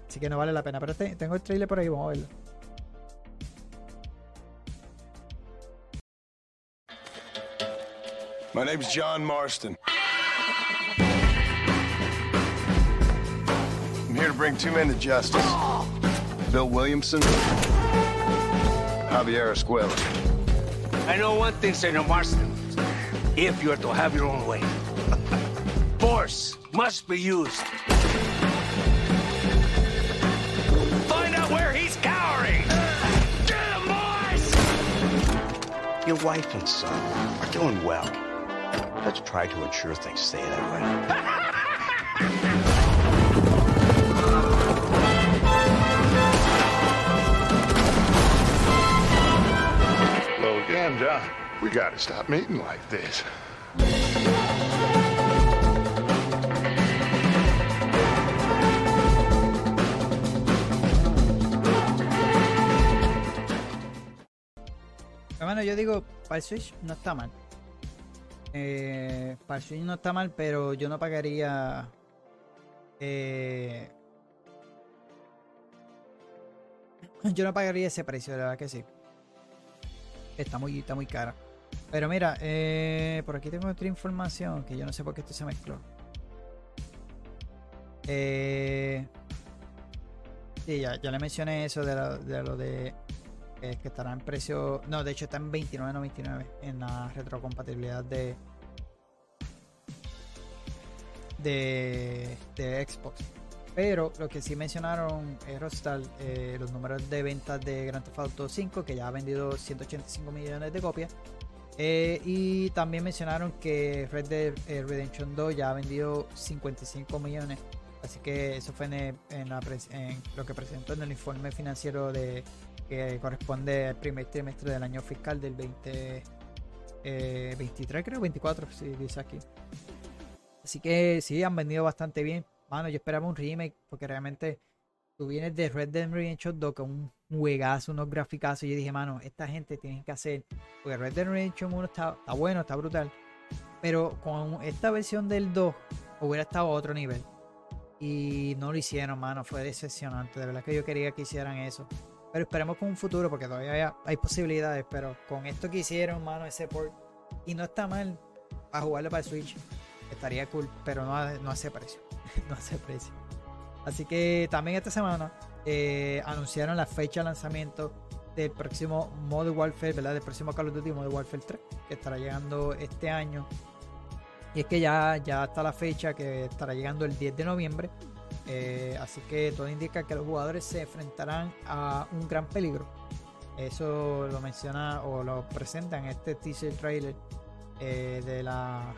Así que no vale la pena, pero te- tengo el trailer por ahí, vamos a verlo. My name's John Marston. I'm here to bring two men to justice. Bill Williamson, Javier Escuela. I know one thing, Senor Marston. If you're to have your own way, [LAUGHS] force must be used. Find out where he's cowering! Get him! Your wife and son are doing well. Let's try to ensure things stay that way. Hello again, John. We gotta stop meeting like this. Hermano, yo digo, para el Switch no está mal. Eh, para no está mal, pero yo no pagaría. eh, yo no pagaría ese precio, de verdad que sí. Está muy, está muy cara. Pero mira, eh, por aquí tengo otra información que yo no sé por qué esto se mezcló. Eh, sí, ya, ya le mencioné eso de de, lo de eh, que estará en precio. No, de hecho está en 29.99 en la retrocompatibilidad de de, de Xbox. Pero lo que sí mencionaron es Rockstar, eh, los números de ventas de Grand Theft Auto 5, que ya ha vendido 185 millones de copias. Eh, y también mencionaron que Red Dead eh, Redemption 2 ya ha vendido 55 millones. Así que eso fue en, en lo que presentó en el informe financiero de que corresponde al primer trimestre del año fiscal del 2023, creo, 24, si dice aquí. Así que sí, han vendido bastante bien. Mano, yo esperaba un remake, porque realmente tú vienes de Red Dead Redemption 2 con un juegazo, unos graficazos. Y yo dije, mano, esta gente tiene que hacer. Porque Red Dead Redemption 1 está, está bueno, está brutal. Pero con esta versión del 2 hubiera estado a otro nivel. Y no lo hicieron, mano. Fue decepcionante. De verdad que yo quería que hicieran eso. Pero esperemos con un futuro, porque todavía hay, posibilidades. Pero con esto que hicieron, mano, ese port. Y no está mal para jugarlo para el Switch. Estaría cool, pero no, a- no hace precio. [LAUGHS] no hace precio. Así que también esta semana eh, anunciaron la fecha de lanzamiento del próximo Modern Warfare, ¿verdad? Del próximo Call of Duty Modern Warfare 3, que estará llegando este año. Y es que ya, ya está la fecha que estará llegando el 10 de noviembre. Eh, así que todo indica que los jugadores se enfrentarán a un gran peligro. Eso lo menciona o lo presenta en este teaser trailer eh, de, la,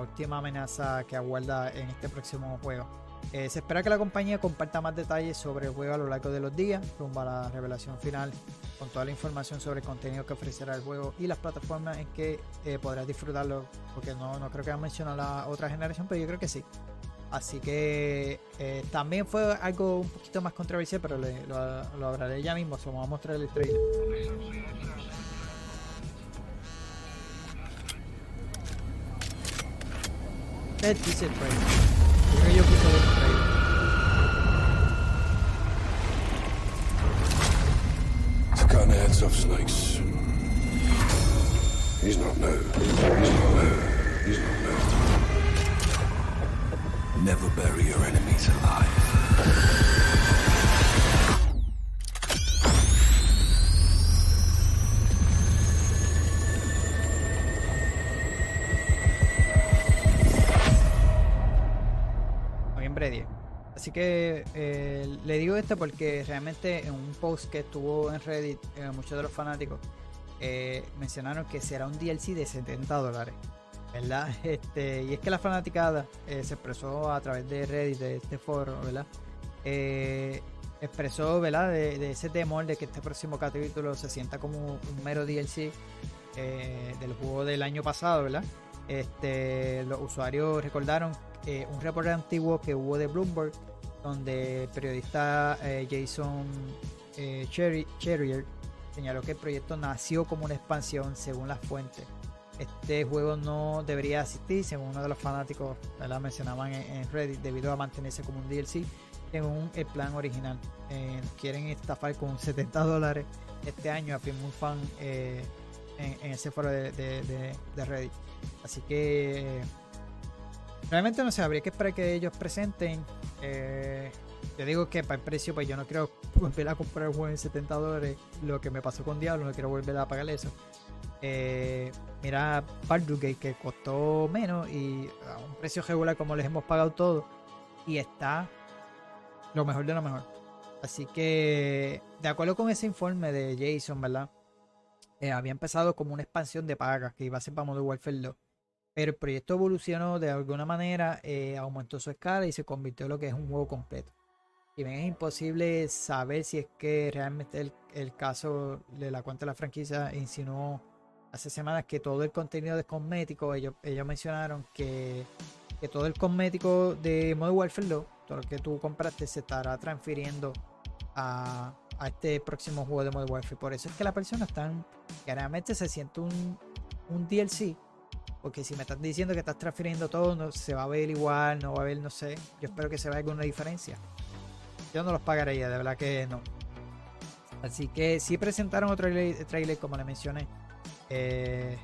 última amenaza que aguarda en este próximo juego. Eh, se espera que la compañía comparta más detalles sobre el juego a lo largo de los días, rumbo a la revelación final, con toda la información sobre el contenido que ofrecerá el juego y las plataformas en que podrás disfrutarlo, porque no, no creo que han mencionado la otra generación, pero yo creo que sí. Así que eh, también fue algo un poquito más controversial, pero le- lo, lo hablaré ya mismo, se vamos a mostrar el trailer. Este es el trailer. Yo creo que yo puse el trailer. Cut heads off snakes. He's not new. He's not new. He's not new. Never bury your enemies alive. noviembre 10. Así que eh, le digo esto porque realmente en un post que estuvo en Reddit, eh, muchos de los fanáticos eh, mencionaron que será un DLC de 70 dólares. ¿Verdad? [LAUGHS] Este, y es que la fanaticada eh, se expresó a través de Reddit, de este foro, ¿verdad? Eh, expresó, ¿verdad? De, ese temor de que este próximo capítulo se sienta como un mero DLC eh, del juego del año pasado, ¿verdad? Este, los usuarios recordaron un reporte antiguo que hubo de Bloomberg, donde el periodista Jason Cherrier señaló que el proyecto nació como una expansión según las fuentes. Este juego no debería asistir, según uno de los fanáticos ¿verdad? mencionaban en, Reddit, debido a mantenerse como un DLC según el plan original. Eh, quieren estafar con [LAUGHS] 70 dólares este año, afirmó un fan eh, en, en ese foro de Reddit. Así que realmente no sé, habría que esperar que ellos presenten. Eh, yo digo que para el precio, pues yo no quiero [LAUGHS] volver a comprar el juego en 70 dólares. Lo que me pasó con Diablo, no quiero volver a pagar eso. Eh, mira Baldur's que costó menos y a un precio regular como les hemos pagado todo. Y está lo mejor de lo mejor. Así que, de acuerdo con ese informe de Jason, ¿verdad? Eh, había empezado como una expansión de pagas que iba a ser para Modern Warfare 2. Pero el proyecto evolucionó de alguna manera, eh, aumentó su escala y se convirtió en lo que es un juego completo. Y bien, es imposible saber si es que realmente el, el caso de la cuenta de la franquicia insinuó hace semanas que todo el contenido de cosmético, ellos, ellos mencionaron que, que todo el cosmético de Modern Warfare 2, todo lo que tú compraste, se estará transfiriendo a, a este próximo juego de Modern Warfare. Por eso es que la persona tan, que realmente se siente un, un DLC. Porque si me estás diciendo que estás transfiriendo todo, no, se va a ver igual, no va a ver, no sé. Yo espero que se vea alguna diferencia. Yo no los pagaría, de verdad que no. Así que sí presentaron otro trailer, trailer, como le mencioné. Eh,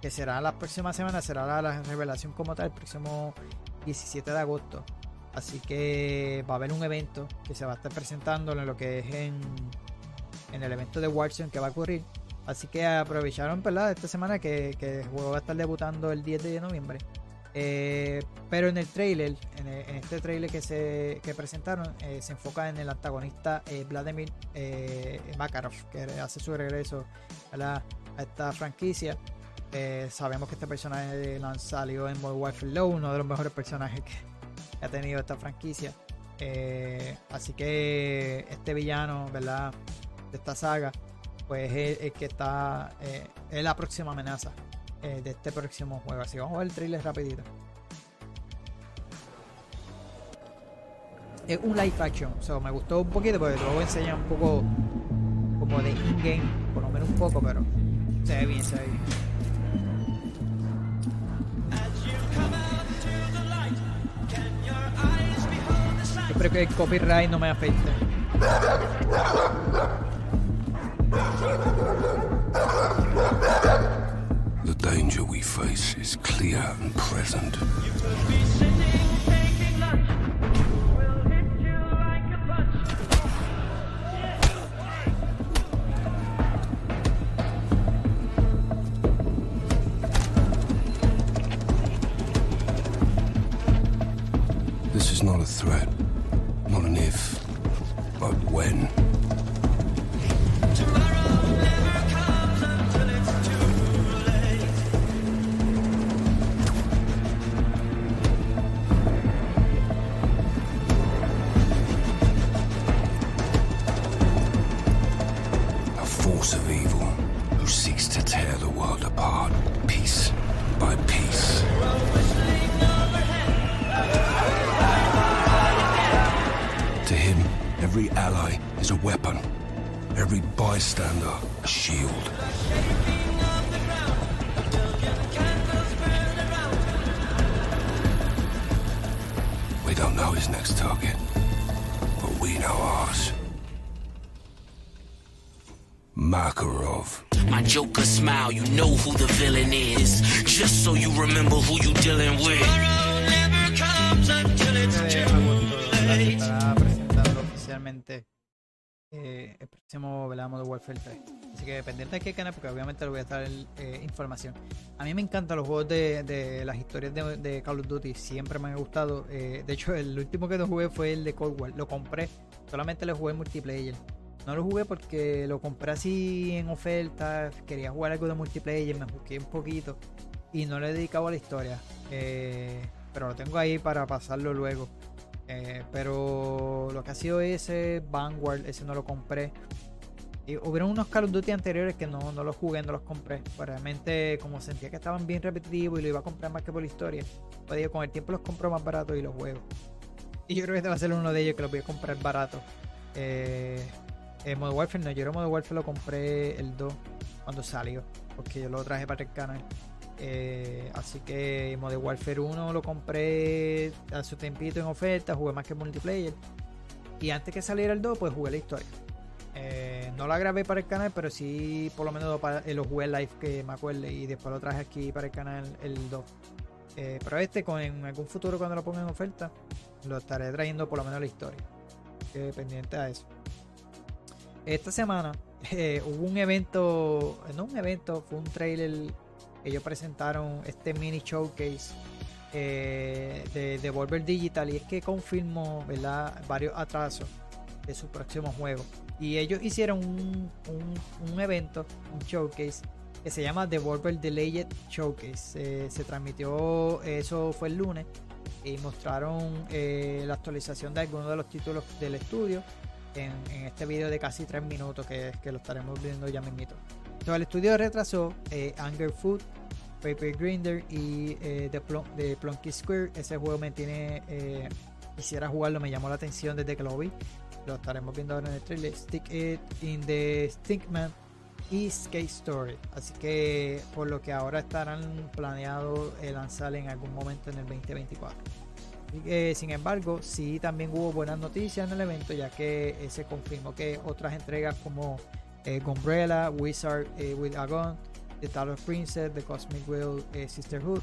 que será la próxima semana, será la, la revelación como tal, el próximo 17 de agosto. Así que va a haber un evento que se va a estar presentando en lo que es en, en el evento de Warzone que va a ocurrir. Así que aprovecharon ¿verdad? esta semana que, que el juego va a estar debutando el 10 de noviembre. Eh, pero en el trailer, en, este trailer que se que presentaron, eh, se enfoca en el antagonista Vladimir Makarov, que hace su regreso ¿verdad? A esta franquicia. Eh, sabemos que este personaje han salido en Modern Warfare Low, uno de los mejores personajes que, ha tenido esta franquicia. Eh, así que este villano, ¿verdad? De esta saga, pues es el, que está, eh, es la próxima amenaza de este próximo juego. Así que vamos a ver el trailer rapidito. Es un live action, o sea, me gustó un poquito porque luego enseña un poco como de in-game, por lo menos un poco, pero espero que el copyright no me afecte. The danger we face is clear and present. Información. A mí me encantan los juegos de, las historias de, Call of Duty, siempre me han gustado. Eh, de hecho, el último que no jugué fue el de Cold War. Lo compré, solamente le jugué multiplayer. No lo jugué porque lo compré así en oferta, quería jugar algo de multiplayer, me busqué un poquito y no le he dedicado a la historia. Eh, pero lo tengo ahí para pasarlo luego. Eh, pero lo que ha sido ese Vanguard, ese no lo compré. Hubieron unos Call of Duty anteriores que no, no los jugué, no los compré. Pues realmente, como sentía que estaban bien repetitivos y lo iba a comprar más que por la historia, pues digo, con el tiempo los compro más baratos y los juego. Y yo creo que este va a ser uno de ellos que los voy a comprar barato. Eh, eh, Modern Warfare no, yo creo que Modern Warfare lo compré el 2 cuando salió, porque yo lo traje para el canal. Eh, así que Modern Warfare 1 lo compré a su tempito en oferta, jugué más que multiplayer. Y antes que saliera el 2, pues jugué la historia. Eh, no la grabé para el canal, pero sí por lo menos lo, para- jugué live que me acuerde y después lo traje aquí para el canal el 2. Eh, pero este, con, en algún futuro cuando lo ponga en oferta, lo estaré trayendo por lo menos la historia. Pendiente a eso. Esta semana [LAUGHS] eh, hubo un evento, no un evento, fue un trailer. Ellos presentaron este mini showcase de Devolver Digital y es que confirmó varios atrasos de su próximo juego. Y ellos hicieron un, un- un evento, un showcase, que se llama Devolver Delayed Showcase. Eh, se transmitió, eso fue el lunes, y mostraron eh, la actualización de algunos de los títulos del estudio en, en este video de casi 3 minutos que, que lo estaremos viendo ya mismito. Entonces, el estudio retrasó eh, Anger Food, Paper Grinder y eh, The, Plum- The Plunky Square. Ese juego me tiene. eh, quisiera jugarlo, me llamó la atención desde que lo vi. Lo estaremos viendo ahora en el trailer. Stick It in the Stickman y Skate Story. Así que por lo que ahora estarán planeados eh, lanzar en algún momento en el 2024. Y, eh, sin embargo, sí también hubo buenas noticias en el evento, ya que eh, se confirmó que otras entregas como eh, Gumbrella, Wizard eh, with a Gun, The Talos Princess, The Cosmic Will Sisterhood,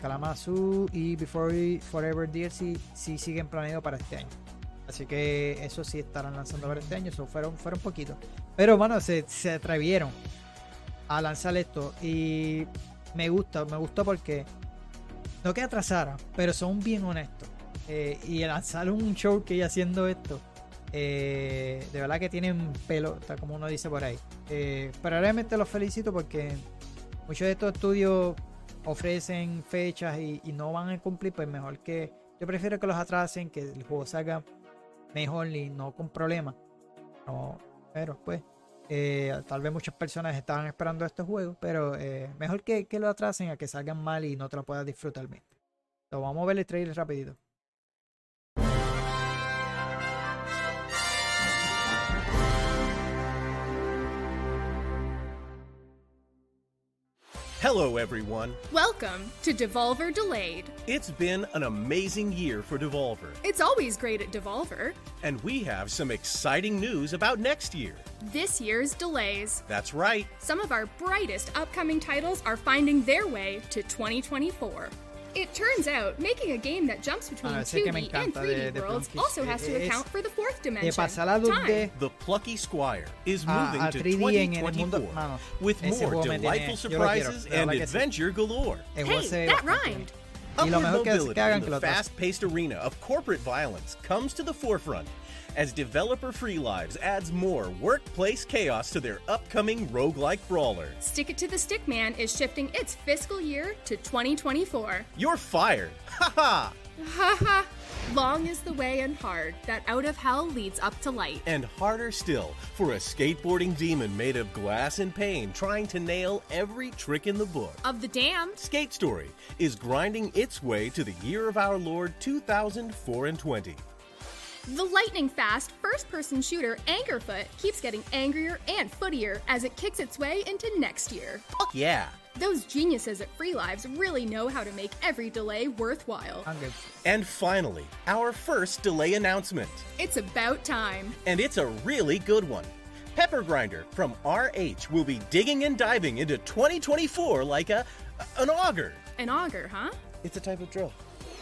Kalamazoo y Before Forever DLC sí siguen planeados para este año. Así que eso sí estarán lanzando para este año. Eso fueron, fueron poquitos. Pero bueno, se, se atrevieron a lanzar esto. Y me gusta, me gustó porque no que atrasaran, pero son bien honestos. Eh, y lanzar un show que haciendo esto, eh, de verdad que tienen pelo, tal como uno dice por ahí. Eh, pero realmente los felicito porque muchos de estos estudios ofrecen fechas y, y no van a cumplir, pues mejor que. Yo prefiero que los atrasen, que el juego salga mejor y no con problemas. No, pero pues, eh, tal vez muchas personas estaban esperando este juego, pero eh, mejor que, que lo atrasen a que salgan mal y no te lo puedas disfrutar bien. Vamos a ver el trailer rapidito. Hello, everyone. Welcome to Devolver Delayed. It's been an amazing year for Devolver, It's always great at Devolver. and we have some exciting news about next year. This year's delays. That's right. Some of our brightest upcoming titles are finding their way to 2024. It turns out, making a game that jumps between Ah, ese que me 2D and encanta 3D de- de worlds Plunky. also has to Es- account for the fourth De dimension. pasar a 2D Time. The Plucky Squire is a, moving a to 3D en el mundo. 2024 Mano, with ese more juego me tiene- delightful yo lo quiero, surprises de and verdad que sí. adventure galore. El juego Hey, se ve that bastante rhymed. bien. Y lo Upward mejor que, es que mobility hagan in que the lo atrasen. fast-paced arena of corporate violence comes to the forefront as developer Free Lives adds more workplace chaos to their upcoming roguelike brawler. Stick It to the Stickman is shifting its fiscal year to 2024. You're fired. Haha. Haha. Long is the way and hard that out of hell leads up to light. And harder still for a skateboarding demon made of glass and pain trying to nail every trick in the book. Of the damned, Skate Story is grinding its way to the year of our Lord 2004 and 20. The lightning fast first person shooter Angerfoot keeps getting angrier and footier as it kicks its way into next year. Fuck yeah. Those geniuses at Free Lives really know how to make every delay worthwhile. And finally, our first delay announcement. It's about time. And it's a really good one. Pepper Grinder from RH will be digging and diving into 2024 like a an auger. An auger, huh? It's a type of drill.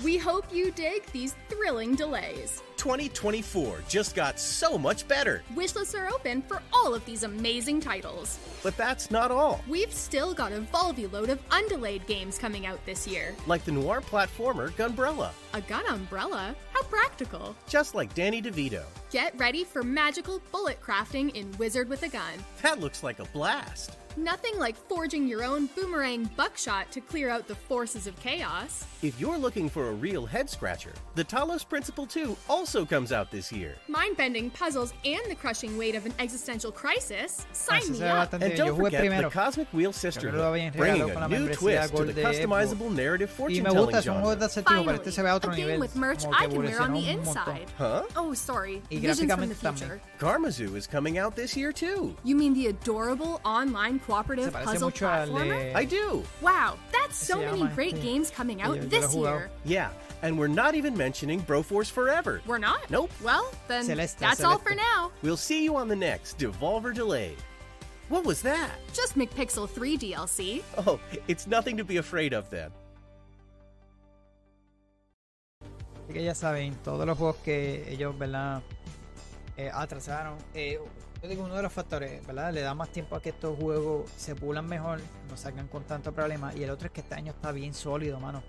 We hope you dig these thrilling delays. 2024 just got so much better. Wishlists are open for all of these amazing titles. But that's not all. We've still got a Volvy load of undelayed games coming out this year. Like the noir platformer Gunbrella. A gun umbrella? How practical. Just like Danny DeVito. Get ready for magical bullet crafting in Wizard with a Gun. That looks like a blast. Nothing like forging your own boomerang buckshot to clear out the forces of chaos. If you're looking for a real head scratcher, the Talos Principle 2 also comes out this year. Mind bending puzzles and the crushing weight of an existential crisis? Sign Así me up. And don't forget the. Cosmic Wheel Yo Sisterhood, bringing regalado con la a new twist to the customizable narrative fortune telling gusta, son juegos de genre. acertijo, pero este se ve a Finally, otro a nivel. game with merch I can wear on the evolucionó un montón. inside. Huh? Oh, sorry. Y Visions from the future. Karmazoo is coming out this year too. You mean the adorable online cooperative puzzle platformer? I do. Wow, that's so many great games coming out yo lo he this year. Yeah, and we're not even mentioning Broforce Forever. We're not? Nope. Well, then Celeste, that's all for now. We'll see you on the next Devolver Delay. What was that? Just McPixel 3 DLC. Oh, it's nothing to be afraid of then. Así que ya saben, todos los juegos que ellos, ¿verdad? Eh, atrasaron. Eh, yo digo, uno de los factores, ¿verdad? Le da más tiempo a que estos juegos se pulan mejor, no salgan con tanto problema. Y el otro es que este año está bien sólido, mano.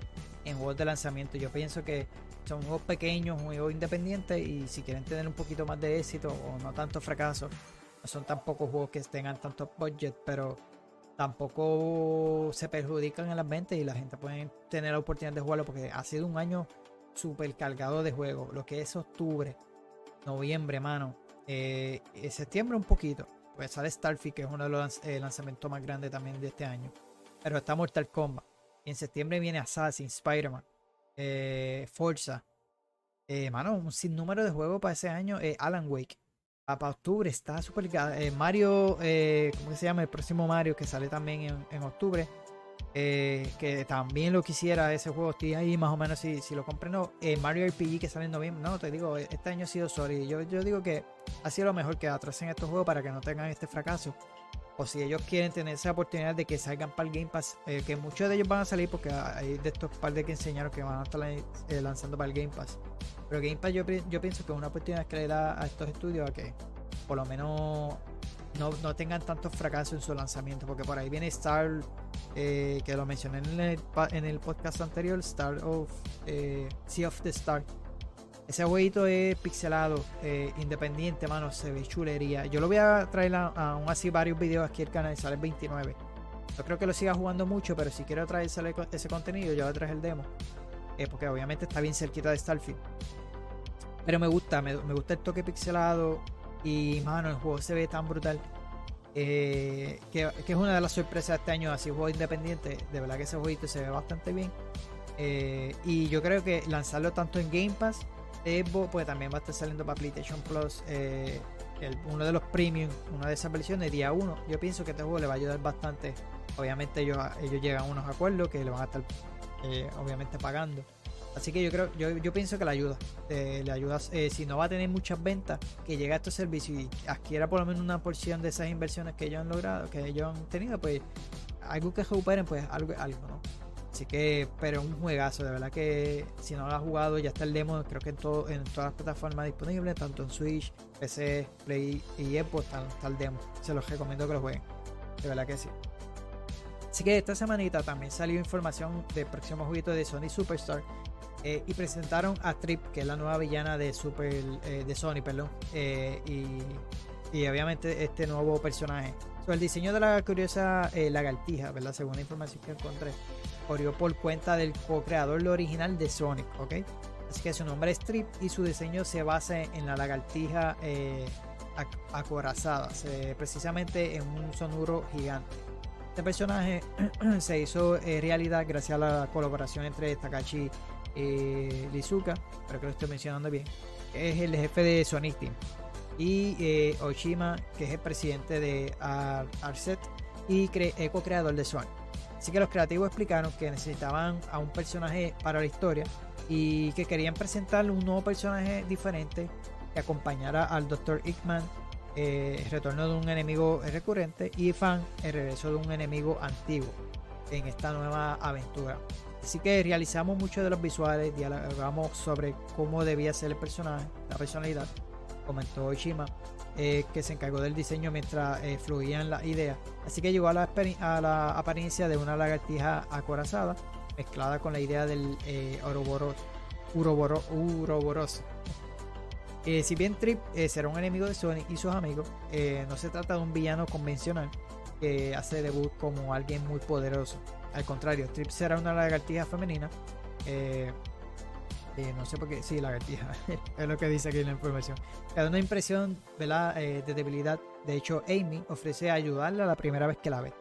En juegos de lanzamiento. Yo pienso que son juegos pequeños, juegos independientes. Y si quieren tener un poquito más de éxito o no tanto fracaso, no son tampoco juegos que tengan tanto budget, pero tampoco se perjudican en las ventas y la gente puede tener la oportunidad de jugarlo porque ha sido un año súper cargado de juegos. Lo que es octubre, noviembre, mano. Eh, eh, septiembre un poquito. Pues sale Starfield, que es uno de los eh, lanzamientos más grandes también de este año. Pero está Mortal Kombat. Y en septiembre viene Assassin, Spider-Man, eh, Forza. Mano, un sinnúmero de juegos para ese año. Alan Wake. Ah, Para octubre está eh, Mario, ¿cómo se llama? El próximo Mario que sale también en octubre. Eh, que también lo quisiera ese juego. Estoy ahí más o menos si, si lo compré. No, eh, Mario RPG que sale en noviembre. No, te digo, este año ha sido sorry. Yo, yo digo que ha sido lo mejor que atrasen estos juegos para que no tengan este fracaso. O si ellos quieren tener esa oportunidad de que salgan para el Game Pass, eh, que muchos de ellos van a salir porque hay de estos par de que enseñaron que van a estar eh, lanzando para el Game Pass. Pero Game Pass yo, yo pienso que es una oportunidad que le da a estos estudios a que por lo menos no, no tengan tantos fracasos en su lanzamiento. Porque por ahí viene Star, eh, que lo mencioné en el, en el podcast anterior, Star of eh, Sea of the Star. Ese jueguito es pixelado, eh, independiente, mano, se ve chulería. Yo lo voy a traer a- aún así varios videos aquí al canal, sale el 29. No creo que lo siga jugando mucho, pero si quiero traer ese, contenido, yo voy a traer el demo. Porque obviamente está bien cerquita de Starfield. Pero me gusta, me, me gusta el toque pixelado. Y mano, el juego se ve tan brutal. eh, que, que es una de las sorpresas de este año, así juego independiente. De verdad que ese jueguito se ve bastante bien. Eh, y yo creo que lanzarlo tanto en Game Pass, Xbox, pues también va a estar saliendo para PlayStation Plus. eh, uno de los premium, una de esas versiones, día 1. Yo pienso que este juego le va a ayudar bastante. Obviamente ellos, ellos llegan a unos acuerdos que le van a estar eh, obviamente pagando. Así que yo creo, yo, yo pienso que le ayuda. eh, le ayuda, eh, si no va a tener muchas ventas, que llegue a estos servicios y adquiera por lo menos una porción de esas inversiones que ellos han logrado, que ellos han tenido, pues algo que recuperen, pues algo, algo, ¿no? Así que, pero un juegazo, de verdad que si no lo has jugado, ya está el demo, creo que en, todo, en todas las plataformas disponibles, tanto en Switch, PC, Play y Xbox, está, el demo. Se los recomiendo que lo jueguen, de verdad que sí. Así que esta semanita también salió información del próximo jueguito de Sony Superstar. Eh, y presentaron a Trip, que es la nueva villana de Super eh, de Sony, perdón. eh, y, y obviamente este nuevo personaje. So, el diseño de la curiosa eh, lagartija, ¿verdad? Según la información que encontré, corrió por cuenta del co-creador original de Sonic, ¿ok? Así que su nombre es Trip y su diseño se basa en la lagartija eh, ac- acorazada, precisamente en un sonuro gigante. Este personaje [CLEARS THROAT] se hizo eh, realidad gracias a la colaboración entre Takashi y Lizuka, espero que lo estoy mencionando bien, es el jefe de Sonic. Y eh, Oshima, que es el presidente de Ar- Arset y eh, co-creador de Sonic. Así que los creativos explicaron que necesitaban a un personaje para la historia y que querían presentar un nuevo personaje diferente que acompañara al Dr. Hickman, eh, el retorno de un enemigo recurrente y Fan, el regreso de un enemigo antiguo en esta nueva aventura. Así que realizamos muchos de los visuales, dialogamos sobre cómo debía ser el personaje, la personalidad, comentó Ishima, eh, que se encargó del diseño mientras eh, fluían las ideas. Así que llegó a la, apariencia de una lagartija acorazada, mezclada con la idea del eh, Ouroboros, Uroboro- Uroboros. Eh, si bien Trip eh, será un enemigo de Sonic y sus amigos, no se trata de un villano convencional que hace debut como alguien muy poderoso. Al contrario, Trip será una lagartija femenina. eh, eh, no sé por qué, sí, lagartija, [LAUGHS] es lo que dice aquí en la información. Cada una impresión. Eh, de debilidad. De hecho, Amy ofrece ayudarla la primera vez que la ve.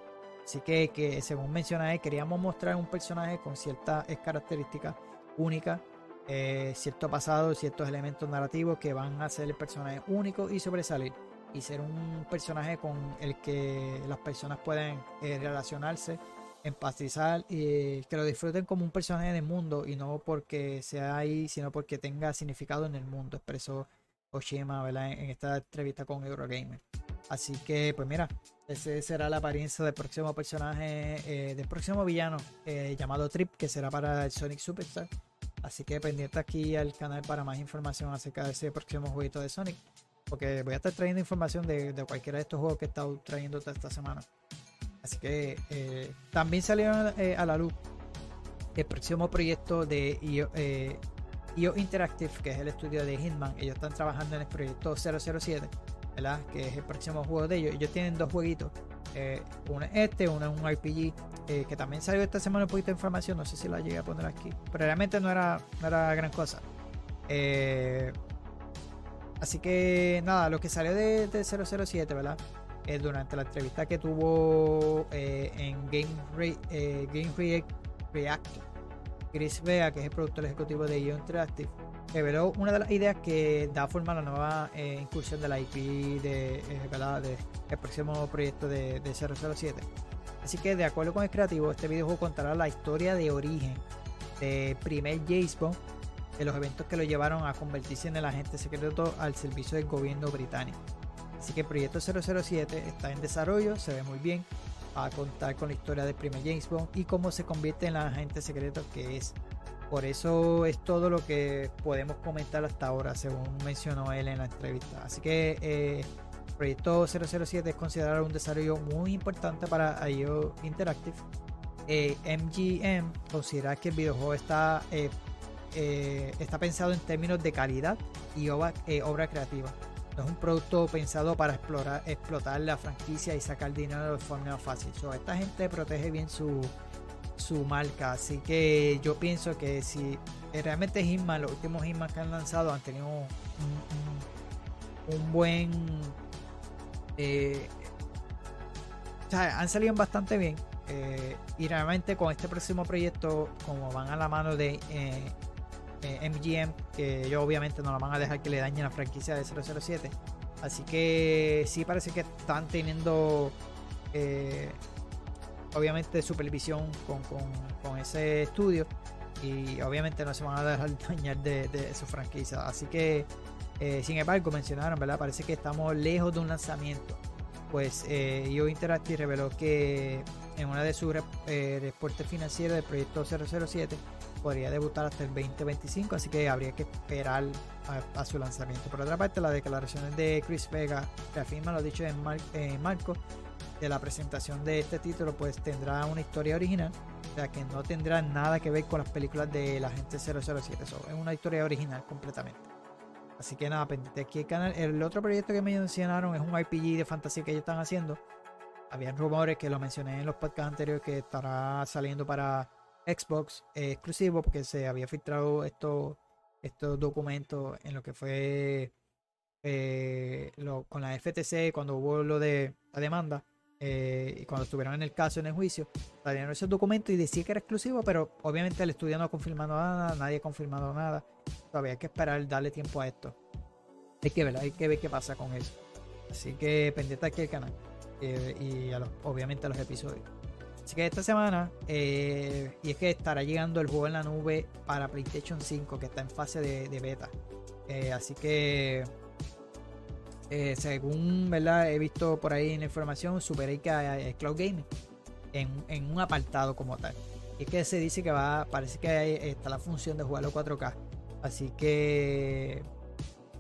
Así que, según mencioné, queríamos mostrar un personaje con ciertas características únicas, eh, cierto pasado, ciertos elementos narrativos que van a hacer el personaje único y sobresalir. Y ser un personaje con el que las personas pueden eh, relacionarse, empatizar y que lo disfruten como un personaje del mundo y no porque sea ahí, sino porque tenga significado en el mundo, expresó Oshima en esta entrevista con Eurogamer. Así que, pues mira, ese será la apariencia del próximo personaje, eh, del próximo villano eh, llamado Trip, que será para el Sonic Superstar. Así que pendiente aquí al canal para más información acerca de ese próximo jueguito de Sonic. Porque voy a estar trayendo información de, de cualquiera de estos juegos que he estado trayendo esta semana. Así que eh, también salieron eh, a la luz el próximo proyecto de IO, eh, Interactive, que es el estudio de Hitman. Ellos están trabajando en el proyecto 007, ¿verdad? Que es el próximo juego de ellos. Ellos tienen dos jueguitos. Eh, uno es este, uno es un RPG, que también salió esta semana un poquito de información. No sé si la llegué a poner aquí. Pero realmente no era, no era gran cosa. Así que nada, lo que salió de, de 007, ¿verdad? Eh, durante la entrevista que tuvo eh, en Game, eh, React, Chris Vea, que es el productor ejecutivo de IO Interactive, reveló una de las ideas que da forma a la nueva eh, incursión de la IP de, próximo proyecto de, de 007. Así que de acuerdo con el creativo, este videojuego contará la historia de origen del primer James de los eventos que lo llevaron a convertirse en el agente secreto al servicio del gobierno británico. Así que el proyecto 007 está en desarrollo, se ve muy bien, va a contar con la historia del primer James Bond y cómo se convierte en el agente secreto que es. Por eso es todo lo que podemos comentar hasta ahora, según mencionó él en la entrevista. Así que eh, el proyecto 007 es considerado un desarrollo muy importante para IO Interactive. Eh, MGM considera que el videojuego está, eh, eh, está pensado en términos de calidad y obra, eh, obra creativa. Es un producto pensado para explorar, explotar la franquicia y sacar dinero de forma fácil. So, esta gente protege bien su, su marca. Así que yo pienso que si eh, realmente Hitman, los últimos Hitman que han lanzado han tenido un, buen. eh, o sea, han salido bastante bien. eh, y realmente con este próximo proyecto, como van a la mano de eh, MGM, que ellos obviamente no la van a dejar que le dañen la franquicia de 007. Así que sí parece que están teniendo eh, obviamente supervisión con, con- ese estudio y obviamente no se van a dejar [LAUGHS] dañar de, de su franquicia. Así que, eh, sin embargo, mencionaron, ¿verdad? Parece que estamos lejos de un lanzamiento. Pues eh, IO Interactive reveló que en una de sus rep- eh, reportes financieros del proyecto 007 podría debutar hasta el 2025, así que habría que esperar a, su lanzamiento. Por otra parte, las declaraciones de Chris Vega reafirman lo dicho en, en marco de la presentación de este título, pues tendrá una historia original, o sea que no tendrá nada que ver con las películas de la gente 007, eso es una historia original completamente. Así que nada, pendiente aquí el canal. El otro proyecto que me mencionaron es un RPG de fantasía que ellos están haciendo. Habían rumores que lo mencioné en los podcasts anteriores que estará saliendo para Xbox eh, exclusivo porque se había filtrado estos estos documentos en lo que fue eh, con la FTC cuando hubo lo de la demanda eh, y cuando estuvieron en el caso en el juicio salieron esos documentos y decía que era exclusivo pero obviamente el estudio no ha confirmado nada nadie ha confirmado nada todavía hay que esperar darle tiempo a esto hay que ver, hay que ver qué pasa con eso. Así que pendiente aquí el canal y obviamente a los episodios. Así que esta semana, eh, y es que estará llegando el juego en la nube para PlayStation 5, que está en fase de, beta. Eh, así que, eh, según ¿verdad? he visto por ahí en la información, superé que hay Cloud Gaming en, en un apartado como tal. Y es que se dice que va, parece que está la función de jugarlo 4K. Así que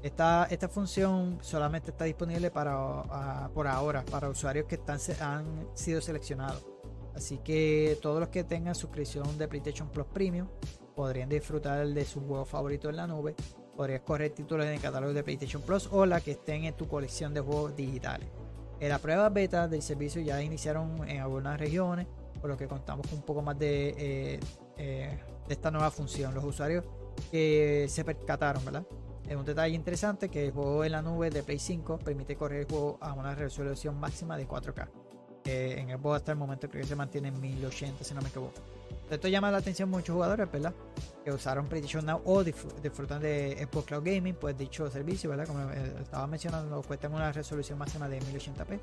esta, esta función solamente está disponible para por ahora para usuarios que están, han sido seleccionados. Así que todos los que tengan suscripción de PlayStation Plus Premium podrían disfrutar de su juego favorito en la nube. Podrías correr títulos en el catálogo de PlayStation Plus o la que estén en tu colección de juegos digitales. Eh, las pruebas beta del servicio ya iniciaron en algunas regiones, por lo que contamos con un poco más de, eh, eh, de esta nueva función. Los usuarios que se percataron, ¿verdad? Es un detalle interesante que el juego en la nube de Play 5 permite correr el juego a una resolución máxima de 4K. Eh, en juego hasta el momento creo que se mantiene en 1080 si no me equivoco. Esto llama la atención a muchos jugadores, ¿verdad? Que usaron PlayStation Now o disfr- disfrutan de Xbox Cloud Gaming, pues dicho servicio, ¿verdad? Como eh, estaba mencionando, cuesta una resolución máxima de 1080p.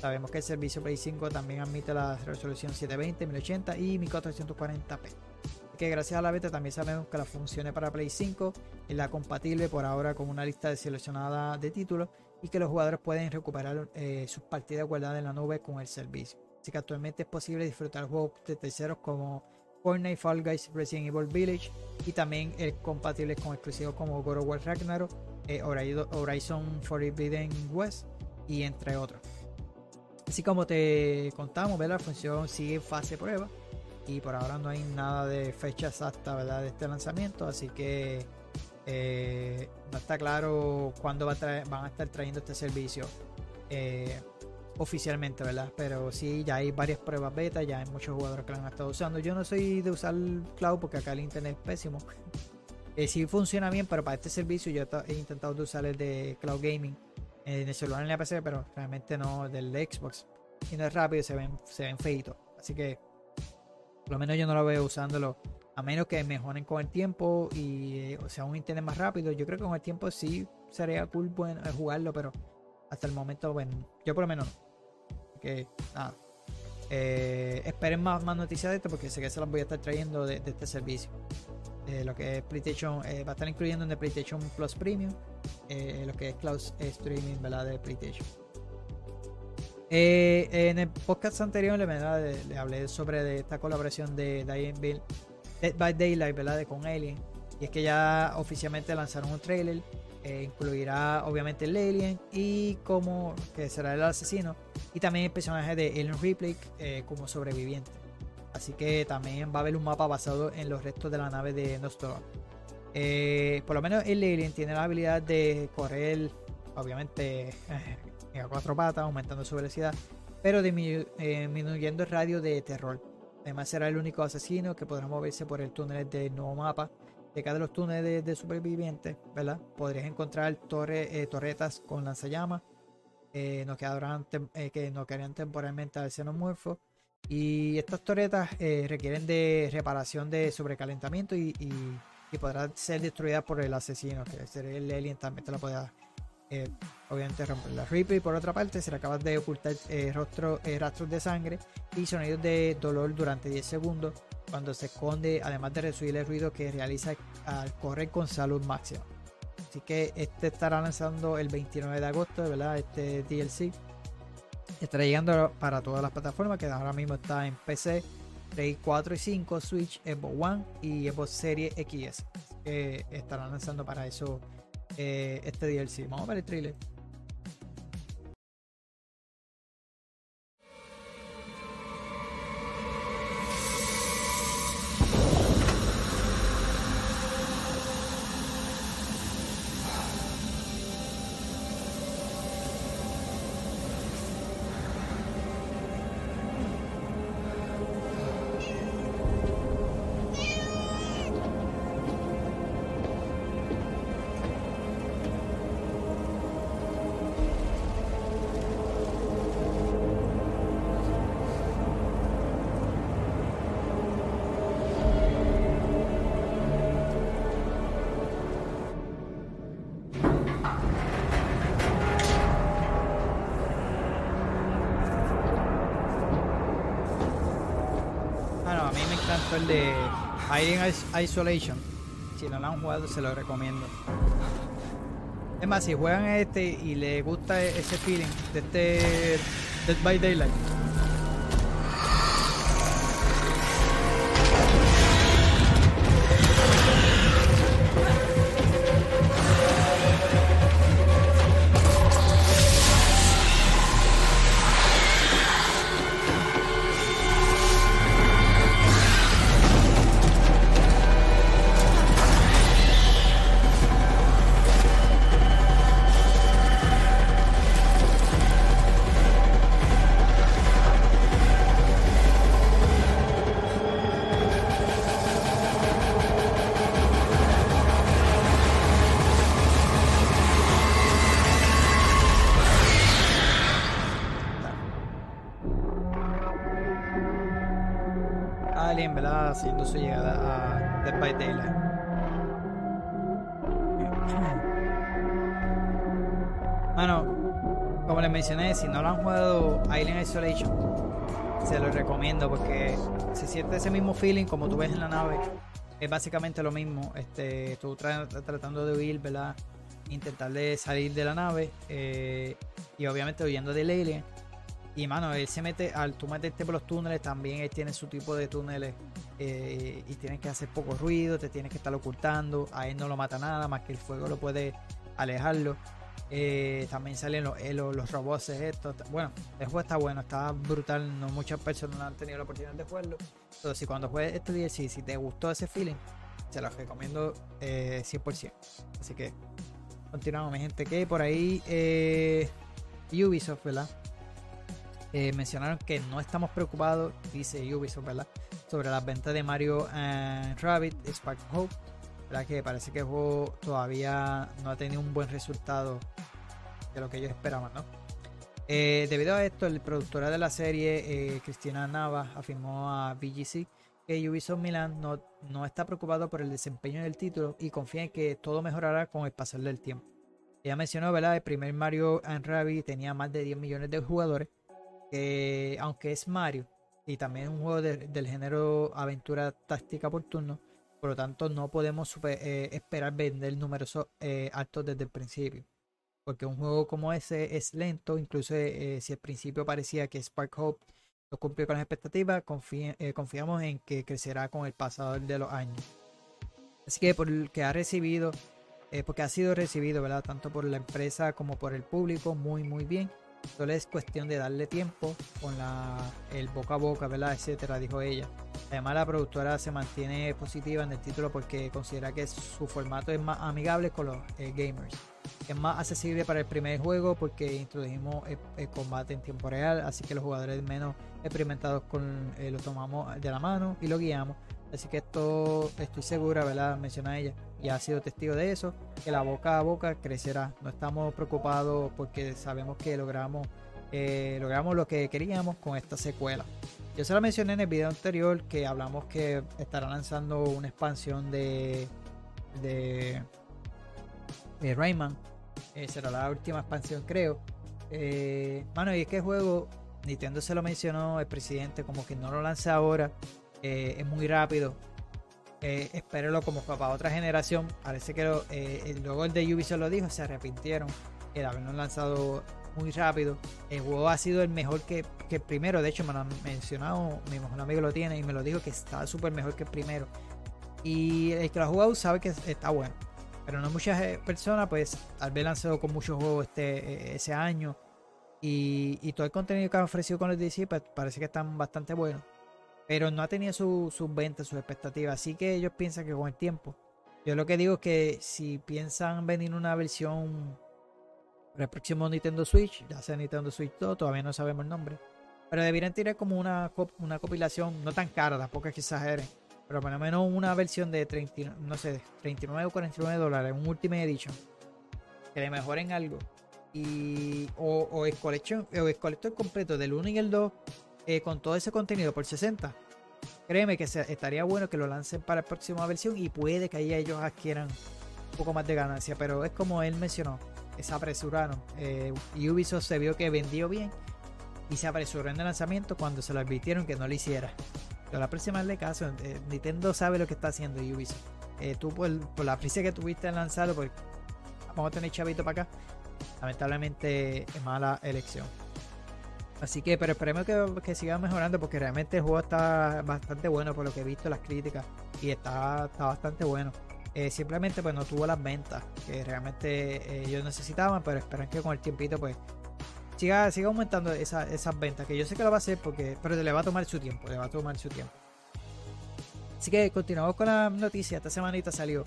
Sabemos que el servicio Play 5 también admite la resolución 720, 1080 y 1440p. Así que gracias a la beta también sabemos que las funciones para Play 5 es la compatible por ahora con una lista de seleccionada de títulos y que los jugadores pueden recuperar eh, sus partidas guardadas en la nube con el servicio. Así que actualmente es posible disfrutar juegos de terceros como Fortnite, Fall Guys, Resident Evil Village y también es compatible con exclusivos como God of Ragnarok, eh, Hori- Horizon Forbidden West y entre otros. Así como te contamos, ¿verdad? la función sigue en fase prueba y por ahora no hay nada de fecha exacta de este lanzamiento, así que eh, no está claro cuándo va a van a estar trayendo este servicio eh, oficialmente, ¿verdad? Pero sí, ya hay varias pruebas beta, ya hay muchos jugadores que lo han estado usando. Yo no soy de usar cloud porque acá el internet es pésimo. [LAUGHS] Eh, sí funciona bien, pero para este servicio yo he intentado usar el de Cloud Gaming en el celular en la PC, pero realmente no del de Xbox. Y no es rápido, se ven, se ven feitos. Así que por lo menos yo no lo veo usándolo. A menos que mejoren con el tiempo y eh, o sea un internet más rápido. Yo creo que con el tiempo sí sería cool bueno, eh, jugarlo, pero hasta el momento, bueno, yo por lo menos no. Que nada. Eh, esperen más, más noticias de esto porque sé que se las voy a estar trayendo de, este servicio. Lo que es PlayStation, va a estar incluyendo en el PlayStation Plus Premium, lo que es Cloud Streaming ¿verdad? de PlayStation. En el podcast anterior le, le, hablé sobre esta colaboración de Dying Bill- Dead by Daylight ¿verdad? De, con Alien. Y es que ya oficialmente lanzaron un trailer. eh, incluirá obviamente el Alien y como que será el asesino. Y también el personaje de Ellen Ripley eh, como sobreviviente. Así que también va a haber un mapa basado en los restos de la nave de Nostromo. Eh, por lo menos el Alien tiene la habilidad de correr, obviamente, [LAUGHS] eh, a cuatro patas, aumentando su velocidad, pero eh, disminuyendo el radio de terror. Además, será el único asesino que podrá moverse por el túnel del nuevo mapa. De cada de los túneles de, supervivientes, ¿verdad? Podrías encontrar torre- eh, torretas con lanzallamas eh, nos quedarán eh, que nos quedarían temporalmente al xenomorfo. Y estas torretas eh, requieren de reparación de sobrecalentamiento y, y, podrán ser destruidas por el asesino, que sería el alien también te la puede eh, obviamente romper. La Ripley, por otra parte, será capaz de ocultar eh, rostro, eh, rastros de sangre y sonidos de dolor durante 10 segundos cuando se esconde, además de reducir el ruido que realiza al correr con salud máxima. Así que este estará lanzando el 29 de agosto, ¿verdad? Este DLC. Estará llegando para todas las plataformas que ahora mismo está en PC, Play 4 y 5, Switch, Xbox One y Xbox Series XS. Estarán lanzando para eso eh, este DLC. Vamos a ver el trailer. Alien Is- Isolation. Si no lo han jugado, se lo recomiendo. Es más, si juegan este y les gusta e- ese feeling de este Dead by Daylight, si no lo han jugado Alien Isolation, se lo recomiendo porque se siente ese mismo feeling como tú ves en la nave. Es básicamente lo mismo. Este, tratando de huir, ¿verdad? Intentar de salir de la nave eh, y obviamente huyendo del alien. Y mano, él se mete, al tú meterte por los túneles, también él tiene su tipo de túneles eh, y tienes que hacer poco ruido, te tienes que estar ocultando. A él no lo mata nada, más que el fuego lo puede alejarlo. Eh, también salen los, eh, los, robots estos. Bueno, el juego está bueno, está brutal. No muchas personas han tenido la oportunidad de jugarlo. Entonces, si cuando juegues este DLC, si te gustó ese feeling, se los recomiendo eh, 100%. Así que continuamos, mi gente. Que por ahí eh, Ubisoft, ¿verdad? Eh, mencionaron que no estamos preocupados, dice Ubisoft, ¿verdad? Sobre las ventas de Mario and Rabbit Spark Hope. Que parece que el juego todavía no ha tenido un buen resultado de lo que ellos esperaban, ¿no? Eh, debido a esto, el productora de la serie, eh, Cristina Nava, afirmó a BGC que Ubisoft Milan no, no está preocupado por el desempeño del título y confía en que todo mejorará con el pasar del tiempo. Ella mencionó, ¿verdad? El primer Mario and Rabbit tenía más de 10 millones de jugadores que aunque es Mario y también un juego de- del género aventura táctica por turno, por lo tanto no podemos eh, esperar vender números eh, altos desde el principio. Porque un juego como ese es lento, incluso eh, si al principio parecía que Spark Hope no cumplió con las expectativas, confiamos en que crecerá con el pasado de los años. Así que por el que ha recibido, porque ha sido recibido, ¿verdad? Tanto por la empresa como por el público, muy, muy bien. Solo es cuestión de darle tiempo con el boca a boca, ¿verdad? Etcétera, dijo ella. Además, la productora se mantiene positiva en el título porque considera que su formato es más amigable con los eh, gamers. Es más accesible para el primer juego porque introdujimos el, combate en tiempo real, así que los jugadores menos experimentados eh, lo tomamos de la mano y lo guiamos. Así que esto estoy segura, ¿verdad? Menciona ella, y ha sido testigo de eso, que la boca a boca crecerá. No estamos preocupados porque sabemos que logramos, eh, logramos lo que queríamos con esta secuela. Yo se lo mencioné en el video anterior que hablamos que estará lanzando una expansión de, de, de Rayman. Eh, será la última expansión, creo. Eh, y es que el juego, Nintendo se lo mencionó, el presidente, como que no lo lance ahora. eh, es muy rápido. Eh, espérenlo como para otra generación. Parece que lo- luego el de Ubisoft lo dijo, se arrepintieron el habernos lanzado muy rápido. El juego ha sido el mejor que, que el primero. De hecho, me lo han mencionado, mi mejor amigo lo tiene y me lo dijo que está súper mejor que el primero. Y el que lo ha jugado sabe que está bueno. Pero no muchas eh, personas, pues, tal vez lanzado con muchos juegos este, eh, ese año. Y, y todo el contenido que han ofrecido con el DC, pues, parece que están bastante buenos. Pero no ha tenido su- sus ventas, sus expectativas. Así que ellos piensan que con el tiempo. Yo lo que digo es que si piensan venir una versión para el próximo Nintendo Switch, ya sea Nintendo Switch 2, todavía no sabemos el nombre. Pero deberían tirar como una, una compilación, no tan cara, tampoco es que exageren. Pero por lo menos una versión de 30, no sé, 39 o 49 dólares, un Ultimate Edition. Que le mejoren algo. Y, o, o, el collection, o el colector completo del 1 y el 2 eh, con todo ese contenido por 60. Créeme que se- estaría bueno que lo lancen para la próxima versión y puede que ahí ellos adquieran un poco más de ganancia. Pero es como él mencionó, se apresuraron. Eh, Ubisoft se vio que vendió bien y se apresuró en el lanzamiento cuando se lo advirtieron que no lo hiciera. Pero la próxima le caso. eh, Nintendo sabe lo que está haciendo Ubisoft. Eh, tú por, la prisa que tuviste en lanzarlo, pues vamos a tener chavito para acá. Lamentablemente es mala elección. Así que, pero esperemos que, que siga mejorando porque realmente el juego está bastante bueno por lo que he visto las críticas y está, está bastante bueno. Eh, simplemente pues no tuvo las ventas que realmente eh, ellos necesitaban, pero esperan que con el tiempito pues siga, siga aumentando esa- esas ventas, que yo sé que lo va a hacer porque, pero le va a tomar su tiempo, le va a tomar su tiempo. Así que continuamos con la noticia, esta semanita salió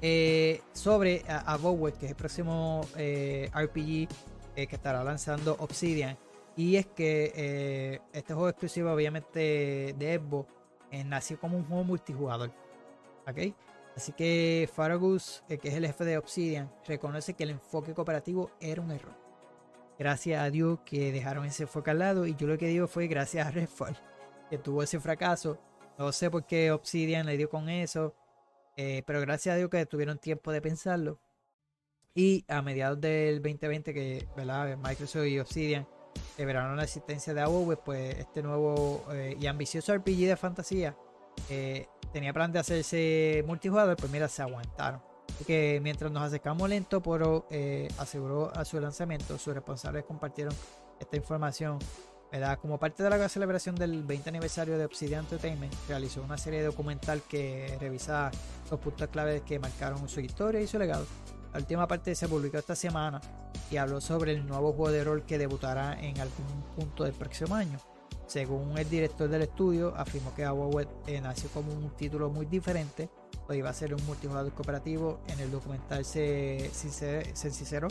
eh, sobre a, Abowed, que es el próximo eh, RPG que estará lanzando Obsidian. Y es que este juego exclusivo, obviamente, de Xbox, nació como un juego multijugador. ¿Ok? Así que Faragus, eh, que es el jefe de Obsidian, reconoce que el enfoque cooperativo era un error. Gracias a Dios que dejaron ese enfoque al lado. Y yo lo que digo fue gracias a Redfall, que tuvo ese fracaso. No sé por qué Obsidian le dio con eso. eh, pero gracias a Dios que tuvieron tiempo de pensarlo. Y a mediados del 2020, que ¿verdad? Microsoft y Obsidian revelaron la existencia de AWE, pues este nuevo eh, y ambicioso RPG de fantasía eh, tenía plan de hacerse multijugador, pues mira, se aguantaron. Así que mientras nos acercamos lento, Poro eh, aseguró a su lanzamiento, sus responsables compartieron esta información. ¿verdad? Como parte de la celebración del 20 aniversario de Obsidian Entertainment, realizó una serie documental que revisa los puntos claves que marcaron su historia y su legado. La última parte se publicó esta semana y habló sobre el nuevo juego de rol que debutará en algún punto del próximo año. Según el director del estudio, afirmó que Awowed eh, nació como un título muy diferente, pues iba a ser un multijugador cooperativo. En el documental se, sincer- se sinceró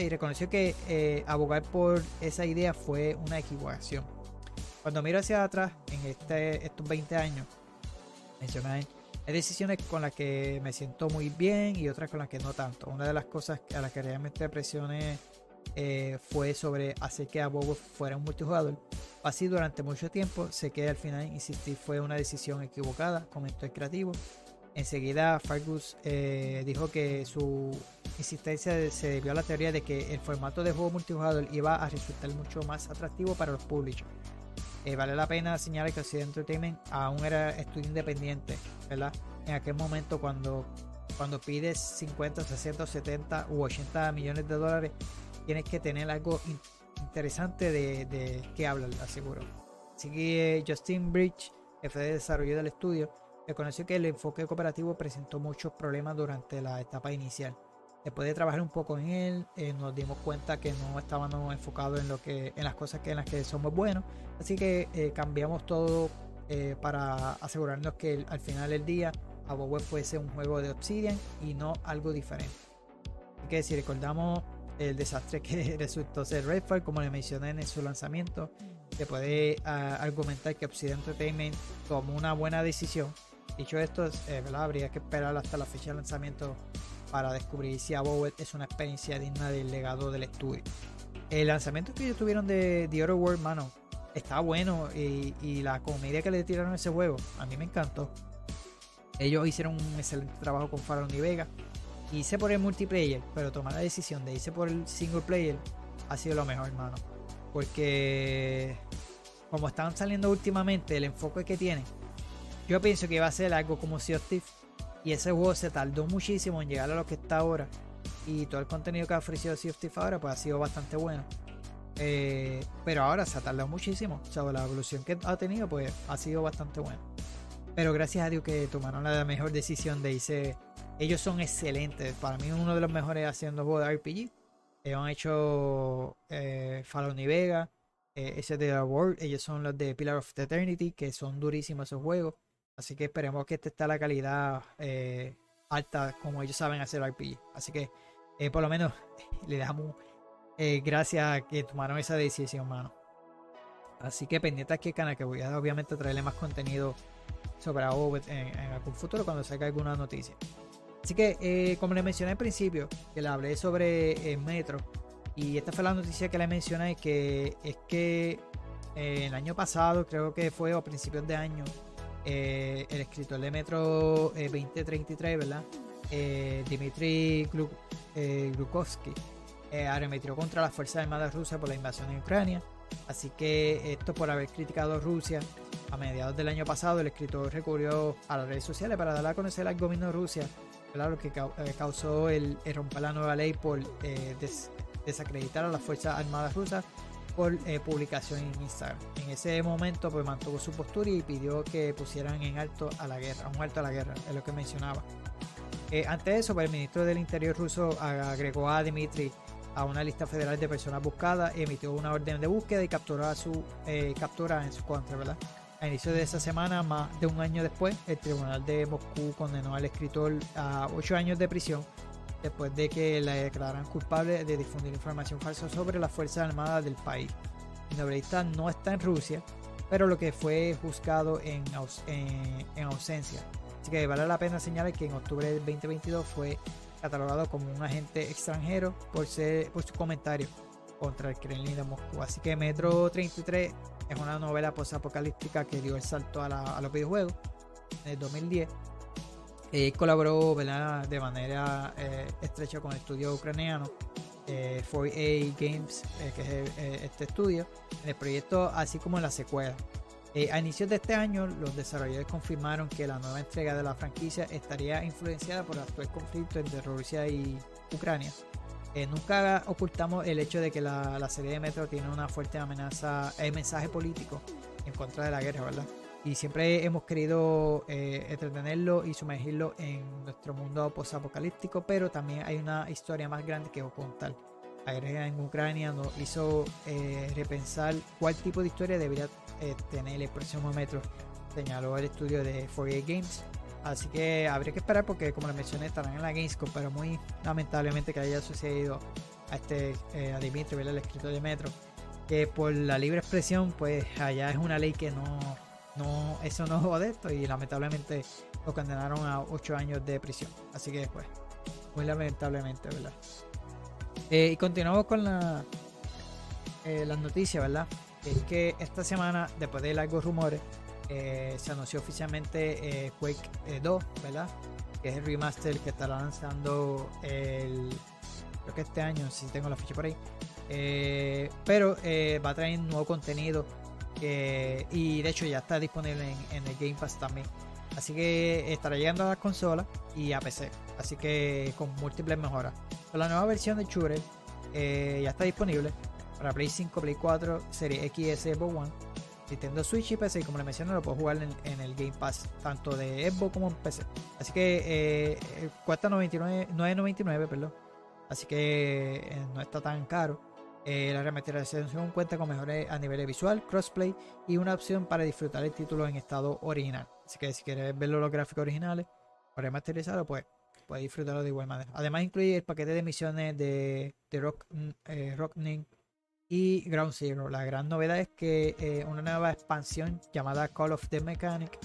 y reconoció que eh, abogar por esa idea fue una equivocación. Cuando miro hacia atrás en este, estos 20 años, menciona él, hay decisiones con las que me siento muy bien y otras con las que no tanto. Una de las cosas a las que realmente presioné eh, fue sobre hacer que Abobo fuera un multijugador. Así durante mucho tiempo, sé que al final insistir fue una decisión equivocada, comentó el creativo. Enseguida Fargus eh, dijo que su insistencia se debió a la teoría de que el formato de juego multijugador iba a resultar mucho más atractivo para los publishers. Eh, vale la pena señalar que Occident Entertainment aún era estudio independiente, ¿verdad? En aquel momento cuando, cuando pides 50, 60, 70 u 80 millones de dólares, tienes que tener algo in- interesante de, de qué hablar, aseguro. Así que eh, Justin Bridge, jefe de desarrollo del estudio, reconoció que el enfoque cooperativo presentó muchos problemas durante la etapa inicial. Después de trabajar un poco en él, eh, nos dimos cuenta que no estábamos enfocados en lo que, en las cosas que en las que somos buenos. Así que eh, cambiamos todo eh, para asegurarnos que el- al final del día Aboweb fuese un juego de Obsidian y no algo diferente. Así que si recordamos el desastre que [LAUGHS] resultó ser Redfall, como le mencioné en su lanzamiento, se puede ah, argumentar que Obsidian Entertainment tomó una buena decisión. Dicho esto, eh, habría que esperar hasta la fecha de lanzamiento para descubrir si Abowed es una experiencia digna del legado del estudio. El lanzamiento que ellos tuvieron de The Other World, mano, está bueno y, la comedia que le tiraron a ese juego, a mí me encantó. Ellos hicieron un excelente trabajo con Faraón y Vega. Hice por el multiplayer, pero tomar la decisión de irse por el single player ha sido lo mejor, hermano. Porque como están saliendo últimamente, el enfoque que tienen, yo pienso que iba a ser algo como Sea of Thieves. Y ese juego se tardó muchísimo en llegar a lo que está ahora. Y todo el contenido que ha ofrecido Sea of Thieves ahora, pues ha sido bastante bueno. Eh, pero ahora se ha tardado muchísimo. O sea, la evolución que ha tenido, pues ha sido bastante buena. Pero gracias a Dios que tomaron la mejor decisión de irse. Ellos son excelentes. Para mí, uno de los mejores haciendo juegos de RPG. Ellos han hecho eh, New Vega, eh, ese de The World. Ellos son los de Pillar of Eternity, que son durísimos esos juegos. Así que esperemos que este esté a la calidad eh, alta como ellos saben hacer RPG. Así que eh, por lo menos [LAUGHS] le damos gracias a que tomaron esa decisión, mano. Así que pendiente aquí al canal que voy a obviamente traerle más contenido sobre AOV en, en algún futuro cuando salga alguna noticia. Así que eh, como le mencioné al principio, que le hablé sobre el metro. Y esta fue la noticia que le mencioné, que es que eh, el año pasado, creo que fue a principios de año, eh, el escritor de Metro eh, 2033, ¿verdad? Eh, Dmitry Glu- eh, Glukovsky eh, arremetió contra las Fuerzas Armadas rusas por la invasión en Ucrania. Así que esto por haber criticado a Rusia A mediados del año pasado, el escritor recurrió a las redes sociales para dar a conocer al gobierno de Rusia lo que eh, causó el, romper la nueva ley por eh, des- desacreditar a las Fuerzas Armadas rusas por eh, publicación en Instagram. En ese momento pues mantuvo su postura y pidió que pusieran en alto a la guerra, un alto a la guerra, es lo que mencionaba. Eh, ante eso, pues, el ministro del Interior ruso agregó a Dmitry a una lista federal de personas buscadas emitió una orden de búsqueda y capturó a su captura en su contra, ¿verdad? A inicio de esa semana, más de un año después, el tribunal de Moscú condenó al escritor a ocho años de prisión después de que le declararan culpable de difundir información falsa sobre las Fuerzas Armadas del país. El novelista no está en Rusia, pero lo que fue juzgado en, aus- en- en ausencia. Así que vale la pena señalar que en octubre del 2022 fue catalogado como un agente extranjero por, ser, por su comentario contra el Kremlin de Moscú. Así que Metro 33 es una novela posapocalíptica que dio el salto a, la- a los videojuegos en el 2010. Eh, colaboró ¿verdad? de manera eh, estrecha con el estudio ucraniano eh, 4A Games, eh, que es el- eh, este estudio, en el proyecto, así como en la secuela. Eh, a inicios de este año, los desarrolladores confirmaron que la nueva entrega de la franquicia estaría influenciada por el actual conflicto entre Rusia y Ucrania. Eh, nunca ocultamos el hecho de que la, serie de Metro tiene una fuerte amenaza, eh, mensaje político en contra de la guerra, ¿verdad? Y siempre hemos querido eh, entretenerlo y sumergirlo en nuestro mundo posapocalíptico, pero también hay una historia más grande que contar. La guerra en Ucrania nos hizo repensar cuál tipo de historia debería tener el próximo metro, señaló el estudio de 4A Games. Así que habría que esperar porque, como les mencioné, estarán en la Gamescom, pero muy lamentablemente que haya sucedido a este eh, a Dimitri, el escritor de Metro, que por la libre expresión, pues allá es una ley que no, no eso no es de esto y lamentablemente lo condenaron a 8 años de prisión. Así que, pues, muy lamentablemente, ¿verdad? Eh, y continuamos con la, eh, las noticias, ¿verdad? Es que esta semana, después de largos rumores, eh, se anunció oficialmente eh, Quake eh, 2, ¿verdad? Que es el remaster que estará lanzando. Creo que este año, si tengo la ficha por ahí. Eh, pero eh, va a traer nuevo contenido. eh, y de hecho ya está disponible en, el Game Pass también. Así que estará llegando a las consolas y a PC. Así que con múltiples mejoras. La nueva versión de Shooter eh, ya está disponible para Play 5, Play 4, Serie X, Xbox One, Nintendo Switch y PC. Y como les mencioné, lo puedo jugar en, el Game Pass, tanto de Xbox como en PC. Así que eh, eh, cuesta 99, 9.99, perdón. Así que eh, no está tan caro. Eh, la remasterización cuenta con mejores a nivel visual, crossplay y una opción para disfrutar el título en estado original. Así que si quieres ver los gráficos originales o remasterizarlo, pues puedes disfrutarlo de igual manera. Además incluye el paquete de misiones de, Rock, eh, Rockning y Ground Zero. La gran novedad es que eh, una nueva expansión llamada Call of the Mechanic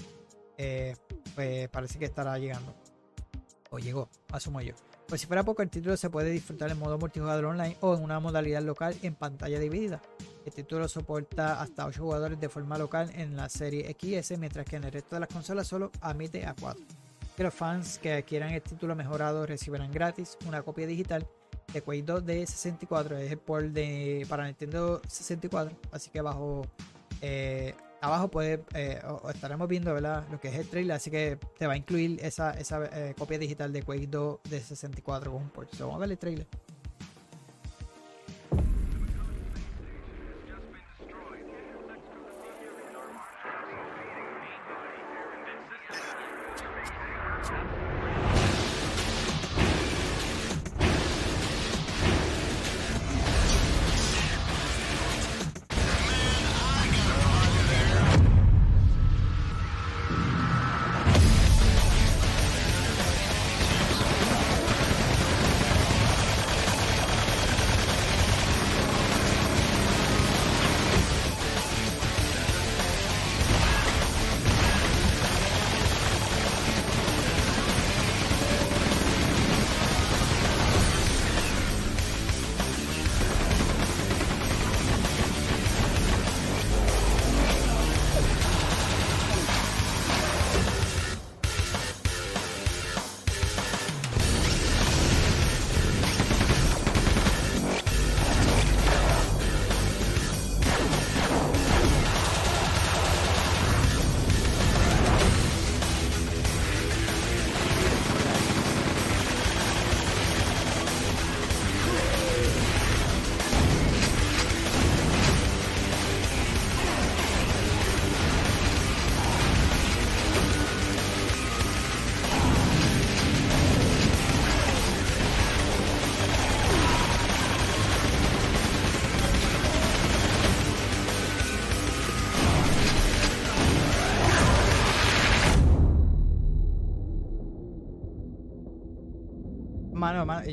eh, pues parece que estará llegando. O llegó, asumo yo. Pues si fuera poco, el título se puede disfrutar en modo multijugador online o en una modalidad local en pantalla dividida. El título soporta hasta 8 jugadores de forma local en la serie XS, mientras que en el resto de las consolas solo admite a 4. Que los fans que adquieran el título mejorado recibirán gratis una copia digital de Quake 2 de 64, es el port de, para Nintendo 64, así que bajo eh, abajo puede, eh, estaremos viendo ¿verdad? lo que es el trailer, así que te va a incluir esa, esa eh, copia digital de Quake 2 de 64 con un port. So, vamos a ver el trailer.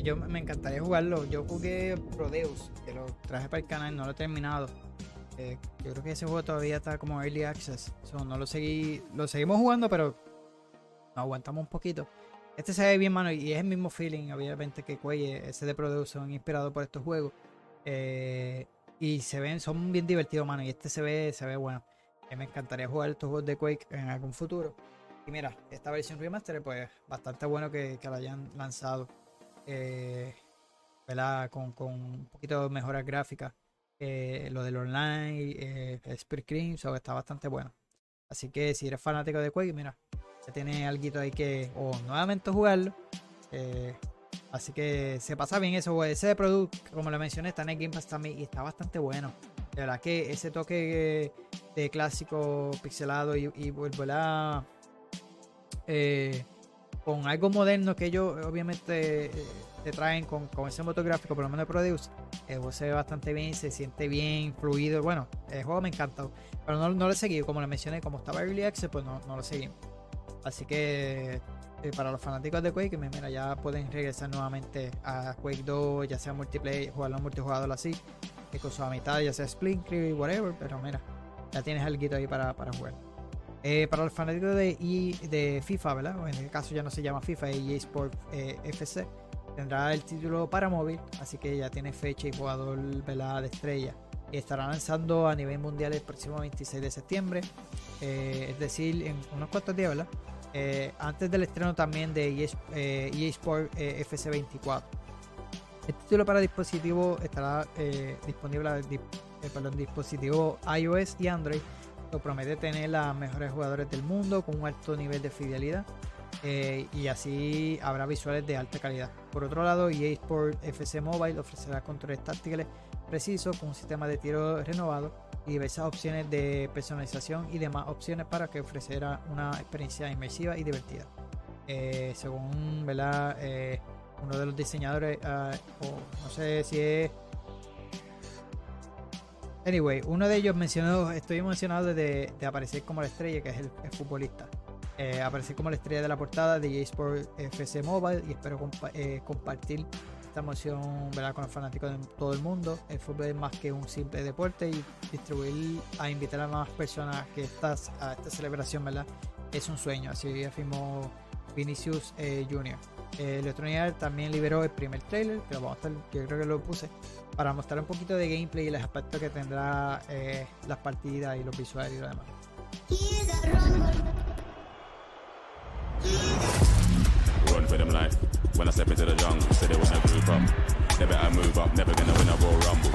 Yo me encantaría jugarlo. Yo jugué Prodeus, que lo traje para el canal, no lo he terminado. Eh, yo creo que ese juego todavía está como early access. No lo seguimos jugando, pero nos aguantamos un poquito. Este se ve bien, mano, y es el mismo feeling, obviamente, que Quake, ese de Prodeus, son inspirados por estos juegos. Eh, y se ven, son bien divertidos, mano, y este se ve, se ve bueno. Eh, me encantaría jugar estos juegos de Quake en algún futuro. Y mira, esta versión remaster, pues bastante bueno que la hayan lanzado. Eh. Con, con un poquito de mejoras gráficas. Eh, lo del online, eh, Spirit Cream, so, está bastante bueno. Así que si eres fanático de Quake, mira, ya tiene algo ahí que o nuevamente jugarlo. eh, así que se pasa bien eso. Ese producto, como le mencioné, está en el Game Pass también y está bastante bueno. De verdad que ese toque de clásico pixelado y, y ¿verdad? Eh, con algo moderno que ellos obviamente eh, te traen con, con ese motográfico, por lo menos de Produce, el juego se ve bastante bien, se siente bien, fluido. Bueno, el juego me encantó, pero no, no lo he seguido, como le mencioné, como estaba Early Access, pues no, no lo seguimos. Así que eh, para los fanáticos de Quake, mira, ya pueden regresar nuevamente a Quake 2, ya sea multiplayer, jugarlo en multijugador así, eh, con su amistad, ya sea Split Crew, whatever, pero mira, ya tienes algo ahí para, para jugar. Eh, para los fanáticos de, E- de FIFA, ¿verdad? En el caso ya no se llama FIFA, es EA Sport eh, FC. Tendrá el título para móvil, así que ya tiene fecha y jugador ¿verdad? de estrella. Y estará lanzando a nivel mundial el próximo 26 de septiembre, eh, es decir, en unos cuantos días, antes del estreno también de EA, EA Sport eh, FC 24. El título para dispositivo estará disponible en di- eh, perdón, dispositivo iOS y Android. Promete tener los mejores jugadores del mundo con un alto nivel de fidelidad. eh, y así habrá visuales de alta calidad. Por otro lado, EA Sport FC Mobile ofrecerá controles táctiles precisos con un sistema de tiro renovado y diversas opciones de personalización y demás opciones para que ofrecerá una experiencia inmersiva y divertida. Eh, según ¿verdad? Eh, uno de los diseñadores, ah, no sé si es Anyway, uno de ellos mencionó, estoy emocionado de, aparecer como la estrella, que es el, futbolista. Eh, aparecer como la estrella de la portada de EA Sport FC Mobile y espero eh, compartir esta emoción ¿verdad? con los fanáticos de todo el mundo. El fútbol es más que un simple deporte y distribuir a invitar a más personas que estas, a esta celebración ¿verdad? es un sueño, así afirmó Vinicius eh, Jr. Eh, Electronic Arts también liberó el primer trailer, que lo vamos a estar, yo creo que lo puse, para mostrar un poquito de gameplay y los aspectos que tendrá eh, las partidas y los visuales y lo demás. Run for them life. When I step into the jungle, they wanna group up. Never I move up, never gonna win a Royal Rumble.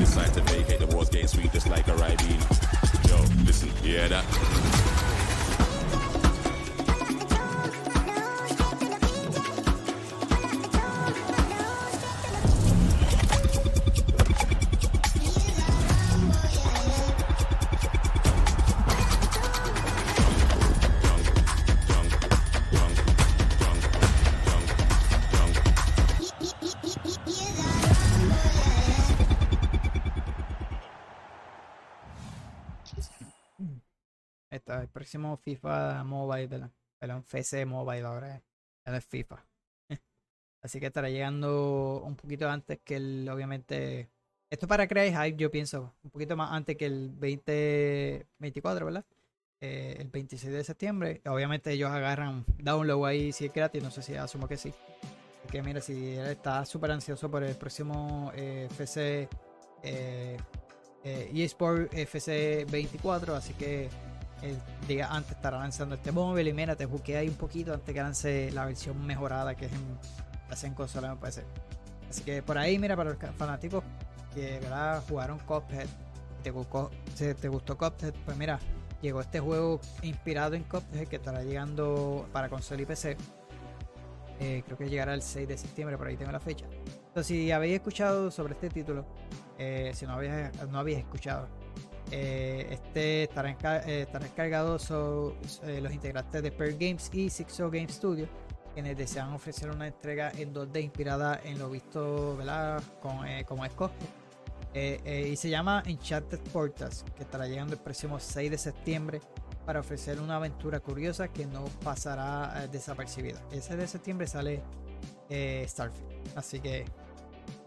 Decide to vacate the war's getting sweet just like a Ribena. Yo, listen, you hear that? Próximo FIFA Mobile, ¿verdad? Perdón, FC Mobile ahora ahora es FIFA. [LAUGHS] Así que estará llegando un poquito antes que el, obviamente. Esto para crear hype, yo pienso, un poquito más antes que el 2024, ¿verdad? Eh, el 26 de septiembre. Obviamente ellos agarran download ahí si es gratis, no sé si asumo que sí. Así que mira, si él está súper ansioso por el próximo eh, FC eh, eh, eSport FC 24, así que el día antes estará lanzando este móvil y mira, te busqué ahí un poquito antes que lance la versión mejorada que es en, en consola me parece. Así que por ahí, mira, para los fanáticos que ¿verdad? jugaron Cuphead, te gustó, si te gustó Cuphead, pues mira, llegó este juego inspirado en Cuphead que estará llegando para consola y PC. Eh, creo que llegará el 6 de septiembre, por ahí tengo la fecha. Entonces, si habéis escuchado sobre este título, eh, si no habéis, no habéis escuchado, eh, este estará, eh, estará encargado eh, los integrantes de Pearl Games y Sixo Game Studio, quienes desean ofrecer una entrega en 2D inspirada en lo visto ¿verdad? Con, eh, como es y se llama Enchanted Portals, que estará llegando el próximo 6 de septiembre para ofrecer una aventura curiosa que no pasará desapercibida. El 6 de septiembre sale Starfield. Así que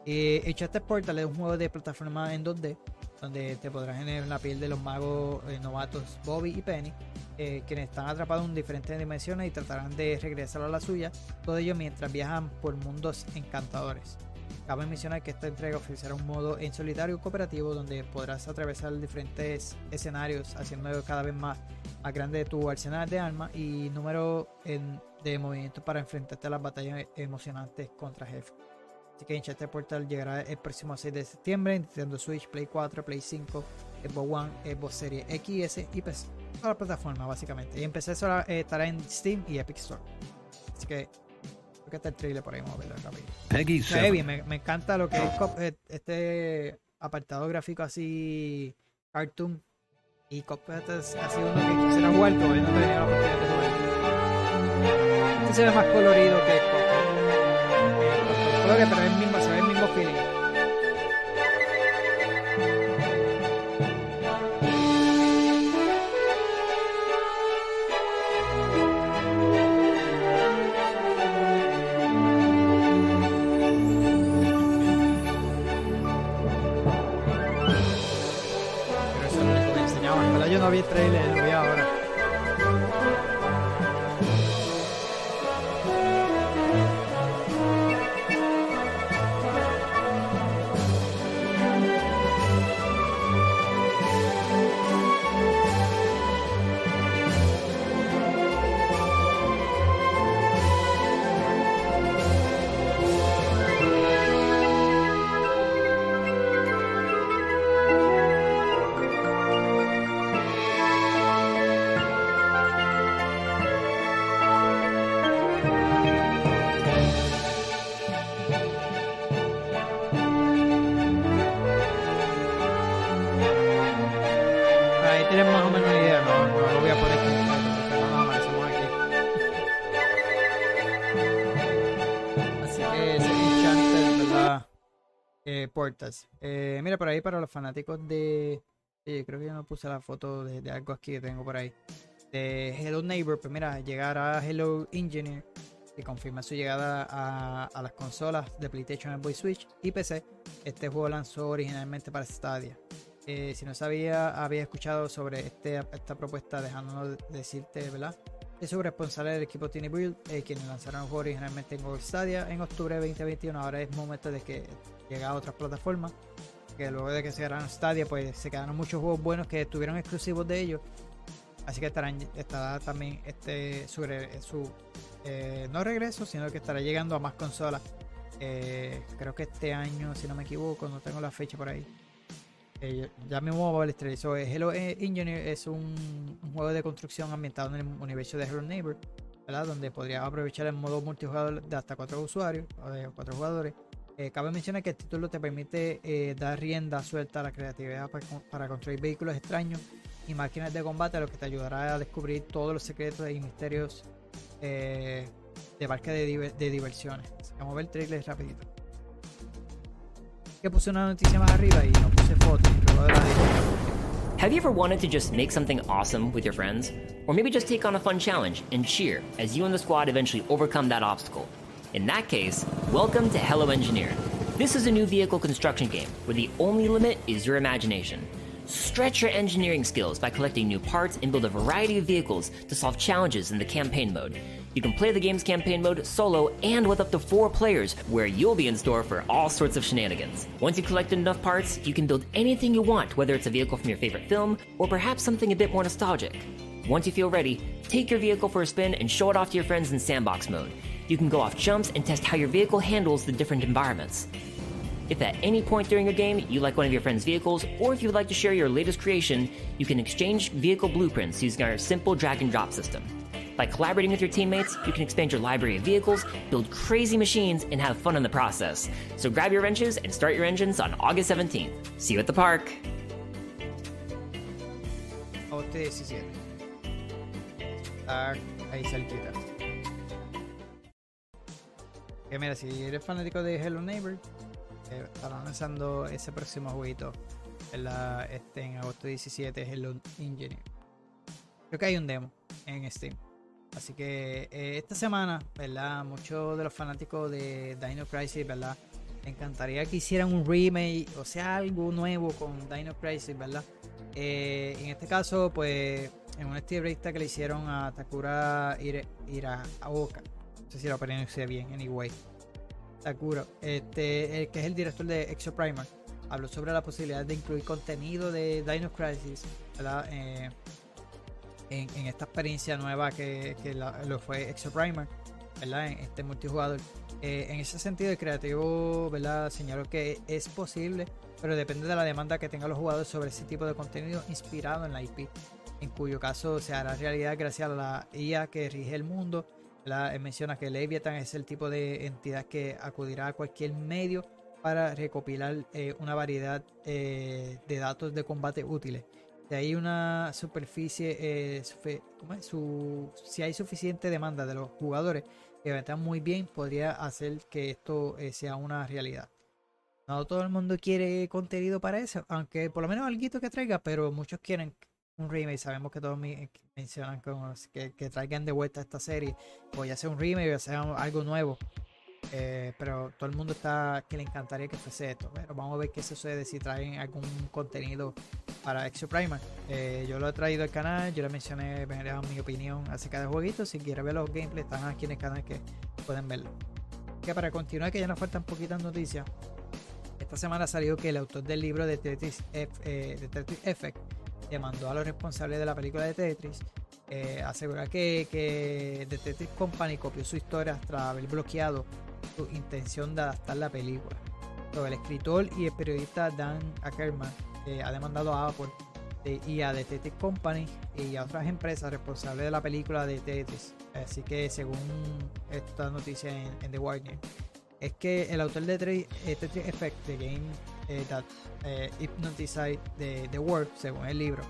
Enchanted Portal es un juego de plataforma en 2D donde te podrás tener en la piel de los magos eh, novatos Bobby y Penny, eh, quienes están atrapados en diferentes dimensiones y tratarán de regresar a la suya, todo ello mientras viajan por mundos encantadores. Cabe mencionar que esta entrega ofrecerá un modo en solitario cooperativo donde podrás atravesar diferentes escenarios haciendo cada vez más, más grande tu arsenal de armas y número en- de movimientos para enfrentarte a las batallas emocionantes contra jefes. Así que Enchanted Portal llegará el próximo 6 de septiembre en Nintendo Switch, Play 4, Play 5, Xbox One, Xbox Series XS y PC. Toda la plataforma básicamente. Y en PC solo, eh, estará en Steam y Epic Store. Así que creo que está el trailer por ahí, vamos a verlo rápido. Peggy Se ve 7. bien, me, me encanta lo que es Cuphead, este apartado gráfico así cartoon y Cuphead es así uno que quisiera jugar pero no tenía la oportunidad de jugar. Este se ve más colorido que Que pero Eh, mira, por ahí para los fanáticos de. creo que yo no puse la foto de, algo aquí que tengo por ahí. De Hello Neighbor, pues mira, llegará Hello Engineer y confirma su llegada a, a las consolas de PlayStation, Xbox Switch y PC. Este juego lanzó originalmente para Stadia. Eh, si no sabía, había escuchado sobre este, esta propuesta, dejándonos decirte, ¿verdad? Es su responsable del equipo Tiny Build, eh, quienes lanzaron el juego originalmente en Google Stadia en octubre de 2021. Ahora es momento de que llegue a otras plataformas. Que luego de que se ganaron Stadia, pues se quedaron muchos juegos buenos que estuvieron exclusivos de ellos. Así que estarán, estará también este, su eh, no regreso, sino que estará llegando a más consolas. Eh, creo que este año, si no me equivoco, no tengo la fecha por ahí. Eh, ya mismo vamos a ver el trailer. So, eh, Hello eh, Engineer es un, juego de construcción ambientado en el universo de Hello Neighbor, ¿verdad? Donde podrías aprovechar el modo multijugador de hasta cuatro usuarios o de cuatro jugadores. Cabe mencionar que el título te permite dar rienda suelta a la creatividad para, con- para construir vehículos extraños y máquinas de combate, lo que te ayudará a descubrir todos los secretos y misterios de parque de, de diversiones. Vamos a ver el trailer rapidito. Que puse una noticia más arriba y no puse foto. y luego la. Have you ever wanted to just make something awesome with your friends? Or maybe just take on a fun challenge and cheer as you and the squad eventually overcome that obstacle? In that case, welcome to Hello Engineer. This is a new vehicle construction game where the only limit is your imagination. Stretch your engineering skills by collecting new parts and build a variety of vehicles to solve challenges in the campaign mode. You can play the game's campaign mode solo and with up to four players, where you'll be in store for all sorts of shenanigans. Once you've collected enough parts, you can build anything you want, whether it's a vehicle from your favorite film or perhaps something a bit more nostalgic. Once you feel ready, take your vehicle for a spin and show it off to your friends in sandbox mode. You can go off jumps and test how your vehicle handles the different environments. If at any point during your game you like one of your friend's vehicles, or if you would like to share your latest creation, you can exchange vehicle blueprints using our simple drag and drop system. By collaborating with your teammates, you can expand your library of vehicles, build crazy machines, and have fun in the process. So grab your wrenches and start your engines on August 17th. See you at the park. Agosto 17. Está ahí cerquita. Que mira, si eres fanático de Hello Neighbor, eh, estarán lanzando ese próximo jueguito en, la, este, en agosto 17, Hello Engineer. Creo que hay un demo en Steam. Así que eh, esta semana, ¿verdad? Muchos de los fanáticos de Dino Crisis, ¿verdad? Encantaría que hicieran un remake, o sea, algo nuevo con Dino Crisis, ¿verdad? Eh, en este caso, pues, en una entrevista que le hicieron a Takura Ira, Iraoka, no sé si lo pronuncié bien, anyway. Takura, este, el que es el director de Exoprimer, habló sobre la posibilidad de incluir contenido de Dino Crisis, ¿verdad? Eh, en, en esta experiencia nueva que, que la- lo fue Exoprimer, ¿verdad? En este multijugador. Eh, en ese sentido, el creativo, ¿verdad? Señaló que es posible, pero depende de la demanda que tengan los jugadores sobre ese tipo de contenido inspirado en la IP, en cuyo caso se hará realidad gracias a la IA que rige el mundo. ¿verdad? Él menciona que Leviathan es el tipo de entidad que acudirá a cualquier medio para recopilar eh, una variedad eh, de datos de combate útiles. Si hay una superficie, eh, si hay suficiente demanda de los jugadores que están muy bien, podría hacer que esto eh, sea una realidad. No todo el mundo quiere contenido para eso, aunque por lo menos algo que traiga, pero muchos quieren un remake. Sabemos que todos mi- mencionan que, que traigan de vuelta esta serie, o ya sea un remake, o ya sea algo nuevo. Eh, pero todo el mundo está que le encantaría que fuese esto. Pero vamos a ver qué sucede si traen algún contenido para Exo Primer. Eh, yo lo he traído al canal, yo le mencioné mi opinión acerca del jueguito. Si quieres ver los gameplays, están aquí en el canal que pueden verlo. Que para continuar, que ya nos faltan poquitas noticias. Esta semana salió que el autor del libro de Tetris, F- eh, de Effect demandó a los responsables de la película de Tetris. Eh, asegura que, que The Tetris Company copió su historia tras haber bloqueado su intención de adaptar la película. So, el escritor y el periodista Dan Ackerman eh, ha demandado a Apple eh, y a Tetris Company y a otras empresas responsables de la película de Tetris. Así que según esta noticia en, en The Guardian, es que el autor de Tetris, eh, Tetris Effect, The Game eh, That eh, Hypnotized the, the World, según el libro,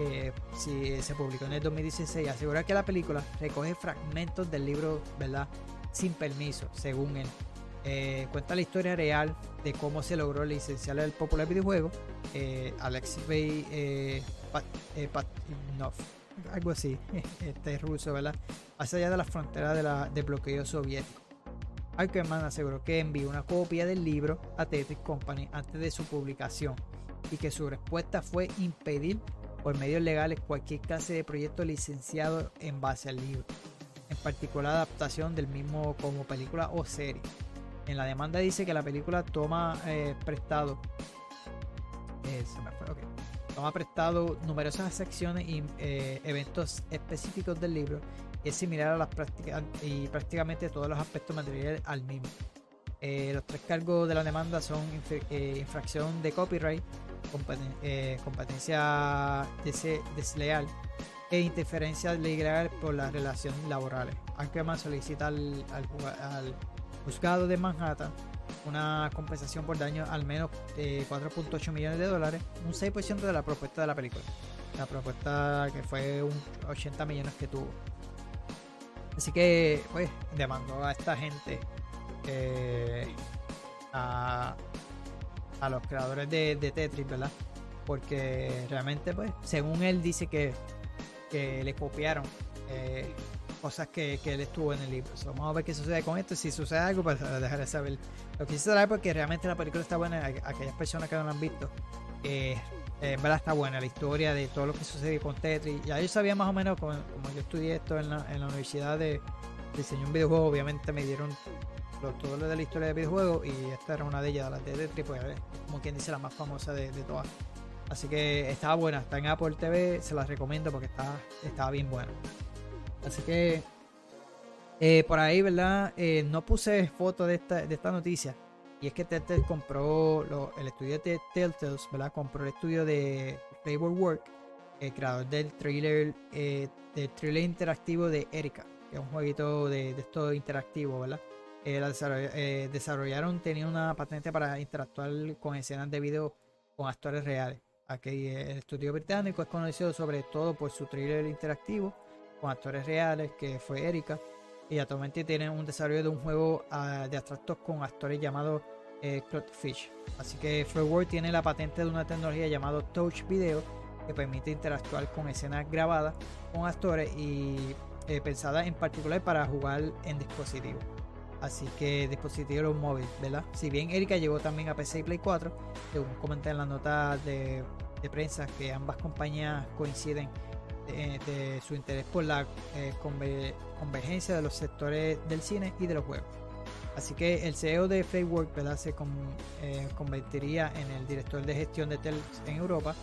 eh, si se publicó en el 2016, asegura que la película recoge fragmentos del libro, ¿verdad? Sin permiso, según él. Eh, cuenta la historia real de cómo se logró licenciar el popular videojuego. Eh, Alexei eh, eh, algo así, [LAUGHS] este ruso, ¿verdad? Más allá de las fronteras de la, del bloqueo soviético. Ackerman aseguró que envió una copia del libro a Tetris Company antes de su publicación y que su respuesta fue impedir por medios legales cualquier clase de proyecto licenciado en base al libro, en particular adaptación del mismo como película o serie. En la demanda dice que la película toma eh, prestado eh, toma prestado numerosas secciones y eh, eventos específicos del libro y es similar a las prácticas y prácticamente todos los aspectos materiales al mismo. Los tres cargos de la demanda son inf- infracción de copyright, competen- competencia desleal e interferencia legal por las relaciones laborales. Ackerman solicita al, al al juzgado de Manhattan una compensación por daño al menos de 4.8 millones de dólares, un 6% de la propuesta de la película. La propuesta que fue un 80 millones que tuvo. Así que, pues, demandó a esta gente, eh, a, a los creadores de Tetris, ¿verdad? Porque realmente, pues, según él dice que, que le copiaron eh, cosas que, que él estuvo en el libro. Vamos a ver qué sucede con esto. Si sucede algo, pues lo dejaré saber. Lo que saber porque realmente la película está buena. Aquellas personas que no la han visto, eh, eh, en verdad está buena. La historia de todo lo que sucedió con Tetris. Ya yo sabía más o menos, como, yo estudié esto en la, en la universidad de diseño un videojuego, obviamente me dieron lo- todo lo de la historia del videojuego y esta era una de ellas, la de Tetris, pues es como quien dice la más famosa de, de todas. Así que estaba buena, está en Apple TV, se la recomiendo porque está, estaba bien buena. Así que eh, por ahí, ¿verdad? Eh, no puse foto de esta, de esta noticia. Y es que Telltale compró el estudio de Telltale, ¿verdad? Compró el estudio de Flavor Work, el creador del thriller, eh, del thriller interactivo de Erika, que es un jueguito de, de esto interactivo, ¿verdad? Eh, la desarroll- eh, desarrollaron, tenían una patente para interactuar con escenas de video con actores reales. Aquí eh, el estudio británico es conocido sobre todo por su thriller interactivo con actores reales, que fue Erika. Y actualmente tienen un desarrollo de un juego ah, de abstractos con actores llamado eh. Así que Freeware tiene la patente de una tecnología llamada Touch Video que permite interactuar con escenas grabadas con actores y eh, pensada en particular para jugar en dispositivos. Así que dispositivos móviles, ¿verdad? Si bien Erika llegó también a PC y Play 4, según comenté en la nota de, prensa que ambas compañías coinciden de, de su interés por la eh, conver- convergencia de los sectores del cine y de los juegos. Así que el CEO de Framework ¿verdad? se eh, convertiría en el director de gestión de Tales en Europa,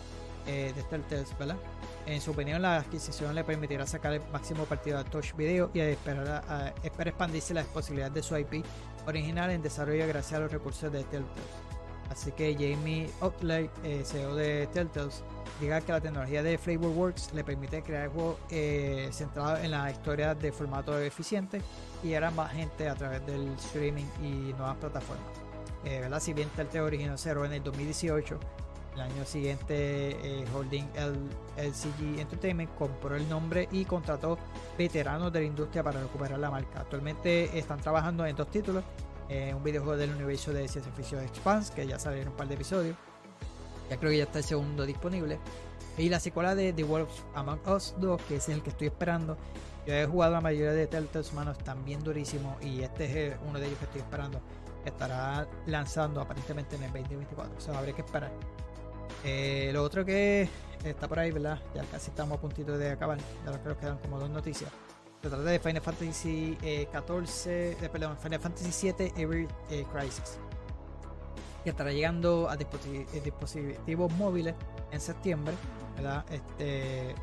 eh, de Telltales, ¿verdad? En su opinión, la adquisición le permitirá sacar el máximo partido a Touch Video y esperar, a- a- expandirse las posibilidades de su IP original en desarrollo gracias a los recursos de Telltales. Así que Jamie Otley, eh, CEO de Telltales, diga que la tecnología de Flavorworks le permite crear juegos eh, centrados en la historia de formato eficiente y llegar a más gente a través del streaming y nuevas plataformas. Eh, ¿verdad? Si bien Telltale originó Zero en el 2018, el año siguiente eh, Holding LCG Entertainment compró el nombre y contrató veteranos de la industria para recuperar la marca. Actualmente están trabajando en dos títulos, eh, un videojuego del universo de ciencia ficción Expanse, que ya salieron un par de episodios, ya creo que ya está el segundo disponible. Y la secuela de The Wolf Among Us 2, que es el que estoy esperando. Yo he jugado la mayoría de Telltales manos, están bien durísimos. Y este es eh, uno de ellos que estoy esperando. Estará lanzando aparentemente en el 2024. O sea, habrá que esperar. Eh, lo otro que está por ahí, ¿verdad? Ya casi estamos a puntito de acabar. Ya creo que nos quedan como dos noticias. Se trata de Final Fantasy eh, 14, eh, perdón, Final Fantasy 7 Ever eh, Crisis que estará llegando a disposi- dispositivos móviles en septiembre. ¿verdad? Este,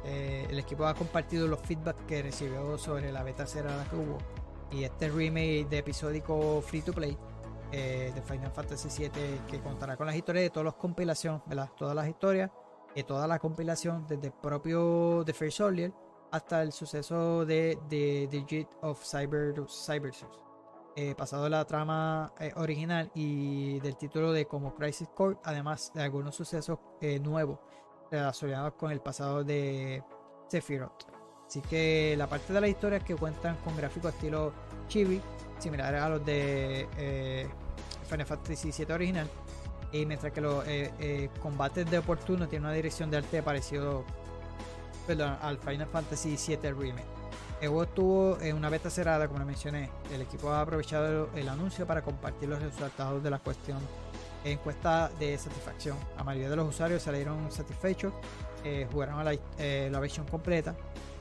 el equipo ha compartido los feedback que recibió sobre la beta cerrada que hubo y este remake de episódico free to play eh, de Final Fantasy VII que contará con las historias de todas las compilaciones, ¿verdad? todas las historias y toda la compilación desde el propio The First Soldier hasta el suceso de The Digit of Cyber Cybersus eh, pasado de la trama eh, original y del título de como Crisis Core, además de algunos sucesos eh, nuevos relacionados con el pasado de Sephiroth. Así que la parte de la historia es que cuentan con gráficos estilo chibi, similares a los de eh, Final Fantasy VII original, y mientras que los eh, eh, combates de oportuno tienen una dirección de arte parecido al Final Fantasy VII Remake. El juego estuvo en una beta cerrada, como le mencioné. El equipo ha aprovechado el anuncio para compartir los resultados de la cuestión encuesta de satisfacción. La mayoría de los usuarios salieron satisfechos, eh, jugaron a la, eh, versión completa.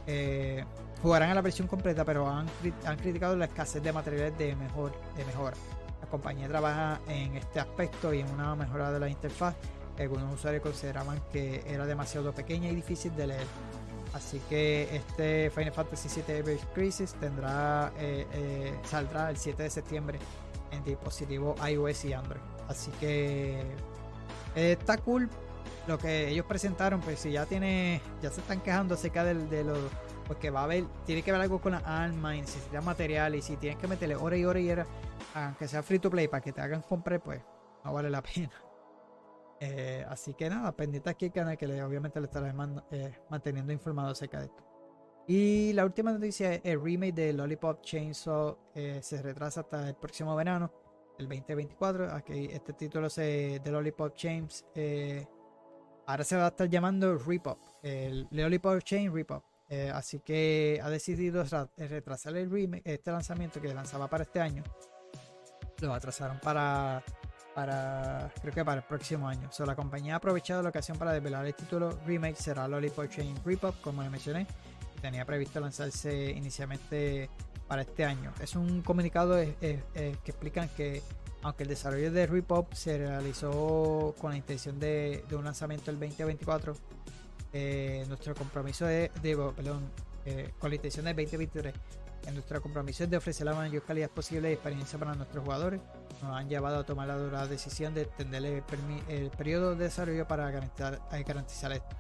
eh, jugarán a la versión completa, pero han, han criticado la escasez de materiales de, mejor, de mejora. La compañía trabaja en este aspecto y en una mejora de la interfaz. Algunos usuarios consideraban que era demasiado pequeña y difícil de leer. Así que este Final Fantasy VII Ever Crisis tendrá, eh, eh, saldrá el 7 de septiembre en dispositivos iOS y Android. Así que eh, está cool lo que ellos presentaron, pues si ya tiene, ya se están quejando acerca del- de, los, porque va a haber, tiene que ver algo con la alma, y necesitan material, y si tienen que meterle hora y hora y hora, aunque sea free to play para que te hagan comprar, pues no vale la [LAUGHS] pena. Eh, así que nada, pendiente aquí el canal que obviamente le estaré eh, manteniendo informado acerca de esto. Y la última noticia es el remake de Lollipop Chainsaw eh, se retrasa hasta el próximo verano, el 2024. Aquí este título se, de Lollipop Chains eh, ahora se va a estar llamando Repop, el Lollipop Chain Repop. Eh, así que ha decidido ra- retrasar el remake, este lanzamiento que lanzaba para este año. Lo atrasaron para creo que para el próximo año. So, la compañía ha aprovechado la ocasión para desvelar el título remake será Lollipop Chain Repop, como le mencioné, y tenía previsto lanzarse inicialmente para este año. Es un comunicado eh, eh, eh, que explican que aunque el desarrollo de Repop se realizó con la intención de, de un lanzamiento el 2024, eh, nuestro compromiso de, de- perdón, eh, con la intención del 2023 en nuestro compromiso es de ofrecer la mayor calidad posible de experiencia para nuestros jugadores. Nos han llevado a tomar la dura decisión de extender el, periodo de desarrollo para garantizar, eh, garantizar esto.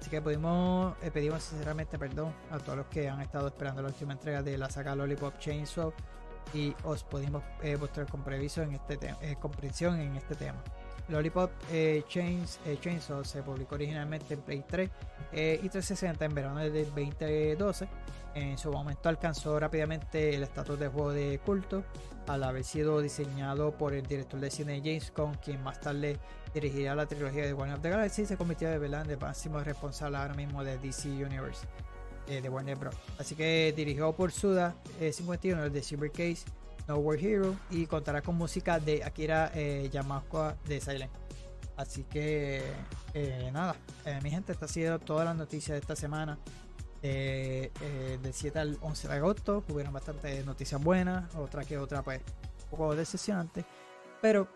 Así que pudimos, eh, pedimos sinceramente perdón a todos los que han estado esperando la última entrega de la saga Lollipop Chainsaw y os pedimos eh, vuestro compromiso este eh, comprensión en este tema. Lollipop eh, Chains, eh, Chainsaw se publicó originalmente en Play 3 eh, y 360 en verano del 2012. En su momento alcanzó rápidamente el estatus de juego de culto al haber sido diseñado por el director de cine James Gunn, quien más tarde dirigiría la trilogía de Warner of the Galaxy y se convirtió en el máximo responsable ahora mismo de DC Universe. eh, de Warner Bros. Así que dirigió por Suda eh, 51, el de Silver Case, No War Hero, y contará con música de Akira eh, de Silent. Así que eh, nada, eh, mi gente, esta ha sido todas las noticias de esta semana. Eh, del 7 al 11 de agosto hubieron bastantes noticias buenas, otra que otra pues un poco decepcionante, pero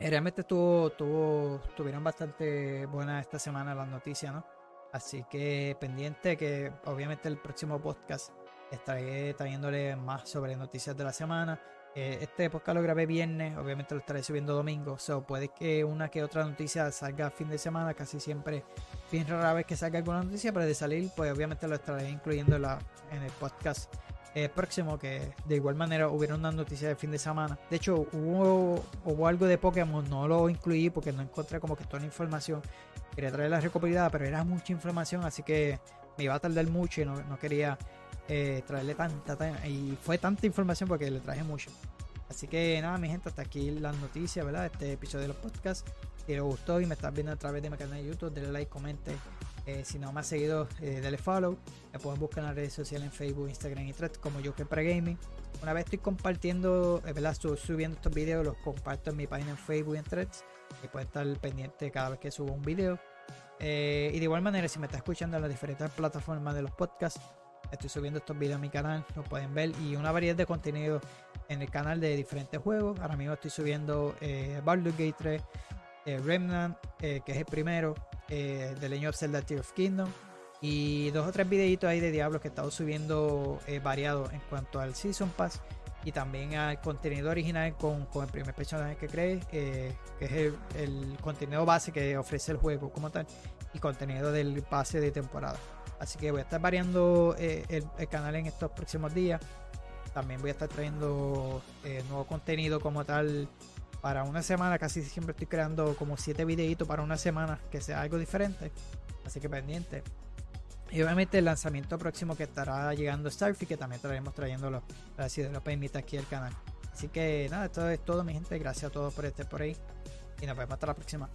realmente estuvo, tuvo, tuvieron bastante buenas esta semana las noticias, ¿no? Así que pendiente que obviamente el próximo podcast estaré trayéndole más sobre noticias de la semana. Eh, este podcast lo grabé viernes, obviamente lo estaré subiendo domingo. So puede que una que otra noticia salga fin de semana, casi siempre, bien rara vez que salga alguna noticia, pero de salir, pues obviamente lo estaré incluyendo en, la, en el podcast eh, próximo. Que de igual manera hubiera una noticia de fin de semana. De hecho, hubo, hubo algo de Pokémon, no lo incluí porque no encontré como que toda la información. Quería traer la recopilada, pero era mucha información, así que me iba a tardar mucho y no quería eh, traerle tanta, tan- y fue tanta información porque le traje mucho. Así que nada, mi gente, hasta aquí las noticias, ¿verdad? Este episodio de los podcasts. Si les gustó y me estás viendo a través de mi canal de YouTube, denle like, comente. Eh, si no me has seguido, eh, dale follow. Me pueden buscar en las redes sociales en Facebook, Instagram y Threads como yo que Gaming. Una vez estoy compartiendo, eh, ¿verdad? Subiendo estos videos, los comparto en mi página en Facebook y en Threads. Y pueden estar pendiente cada vez que subo un video. Eh, y de igual manera, si me está escuchando en las diferentes plataformas de los podcasts, estoy subiendo estos videos a mi canal, lo pueden ver. Y una variedad de contenido en el canal de diferentes juegos. Ahora mismo estoy subiendo eh, Baldur's Gate 3, eh, Remnant, eh, que es el primero, eh, The Legend of Zelda Tear of Kingdom. Y dos o tres videitos ahí de Diablo que he estado subiendo eh, variado en cuanto al Season Pass y también al contenido original con, con el primer personaje que creé, eh, que es el, el contenido base que ofrece el juego como tal y contenido del pase de temporada. Así que voy a estar variando eh, el, canal en estos próximos días. También voy a estar trayendo eh, nuevo contenido como tal para una semana. Casi siempre estoy creando como 7 videitos para una semana que sea algo diferente. Así que pendiente. Y obviamente el lanzamiento próximo que estará llegando Starfield, que también estaremos trayéndolo. Si Dios lo permite aquí al canal. Así que nada, esto es todo mi gente. Gracias a todos por estar por ahí. Y nos vemos hasta la próxima.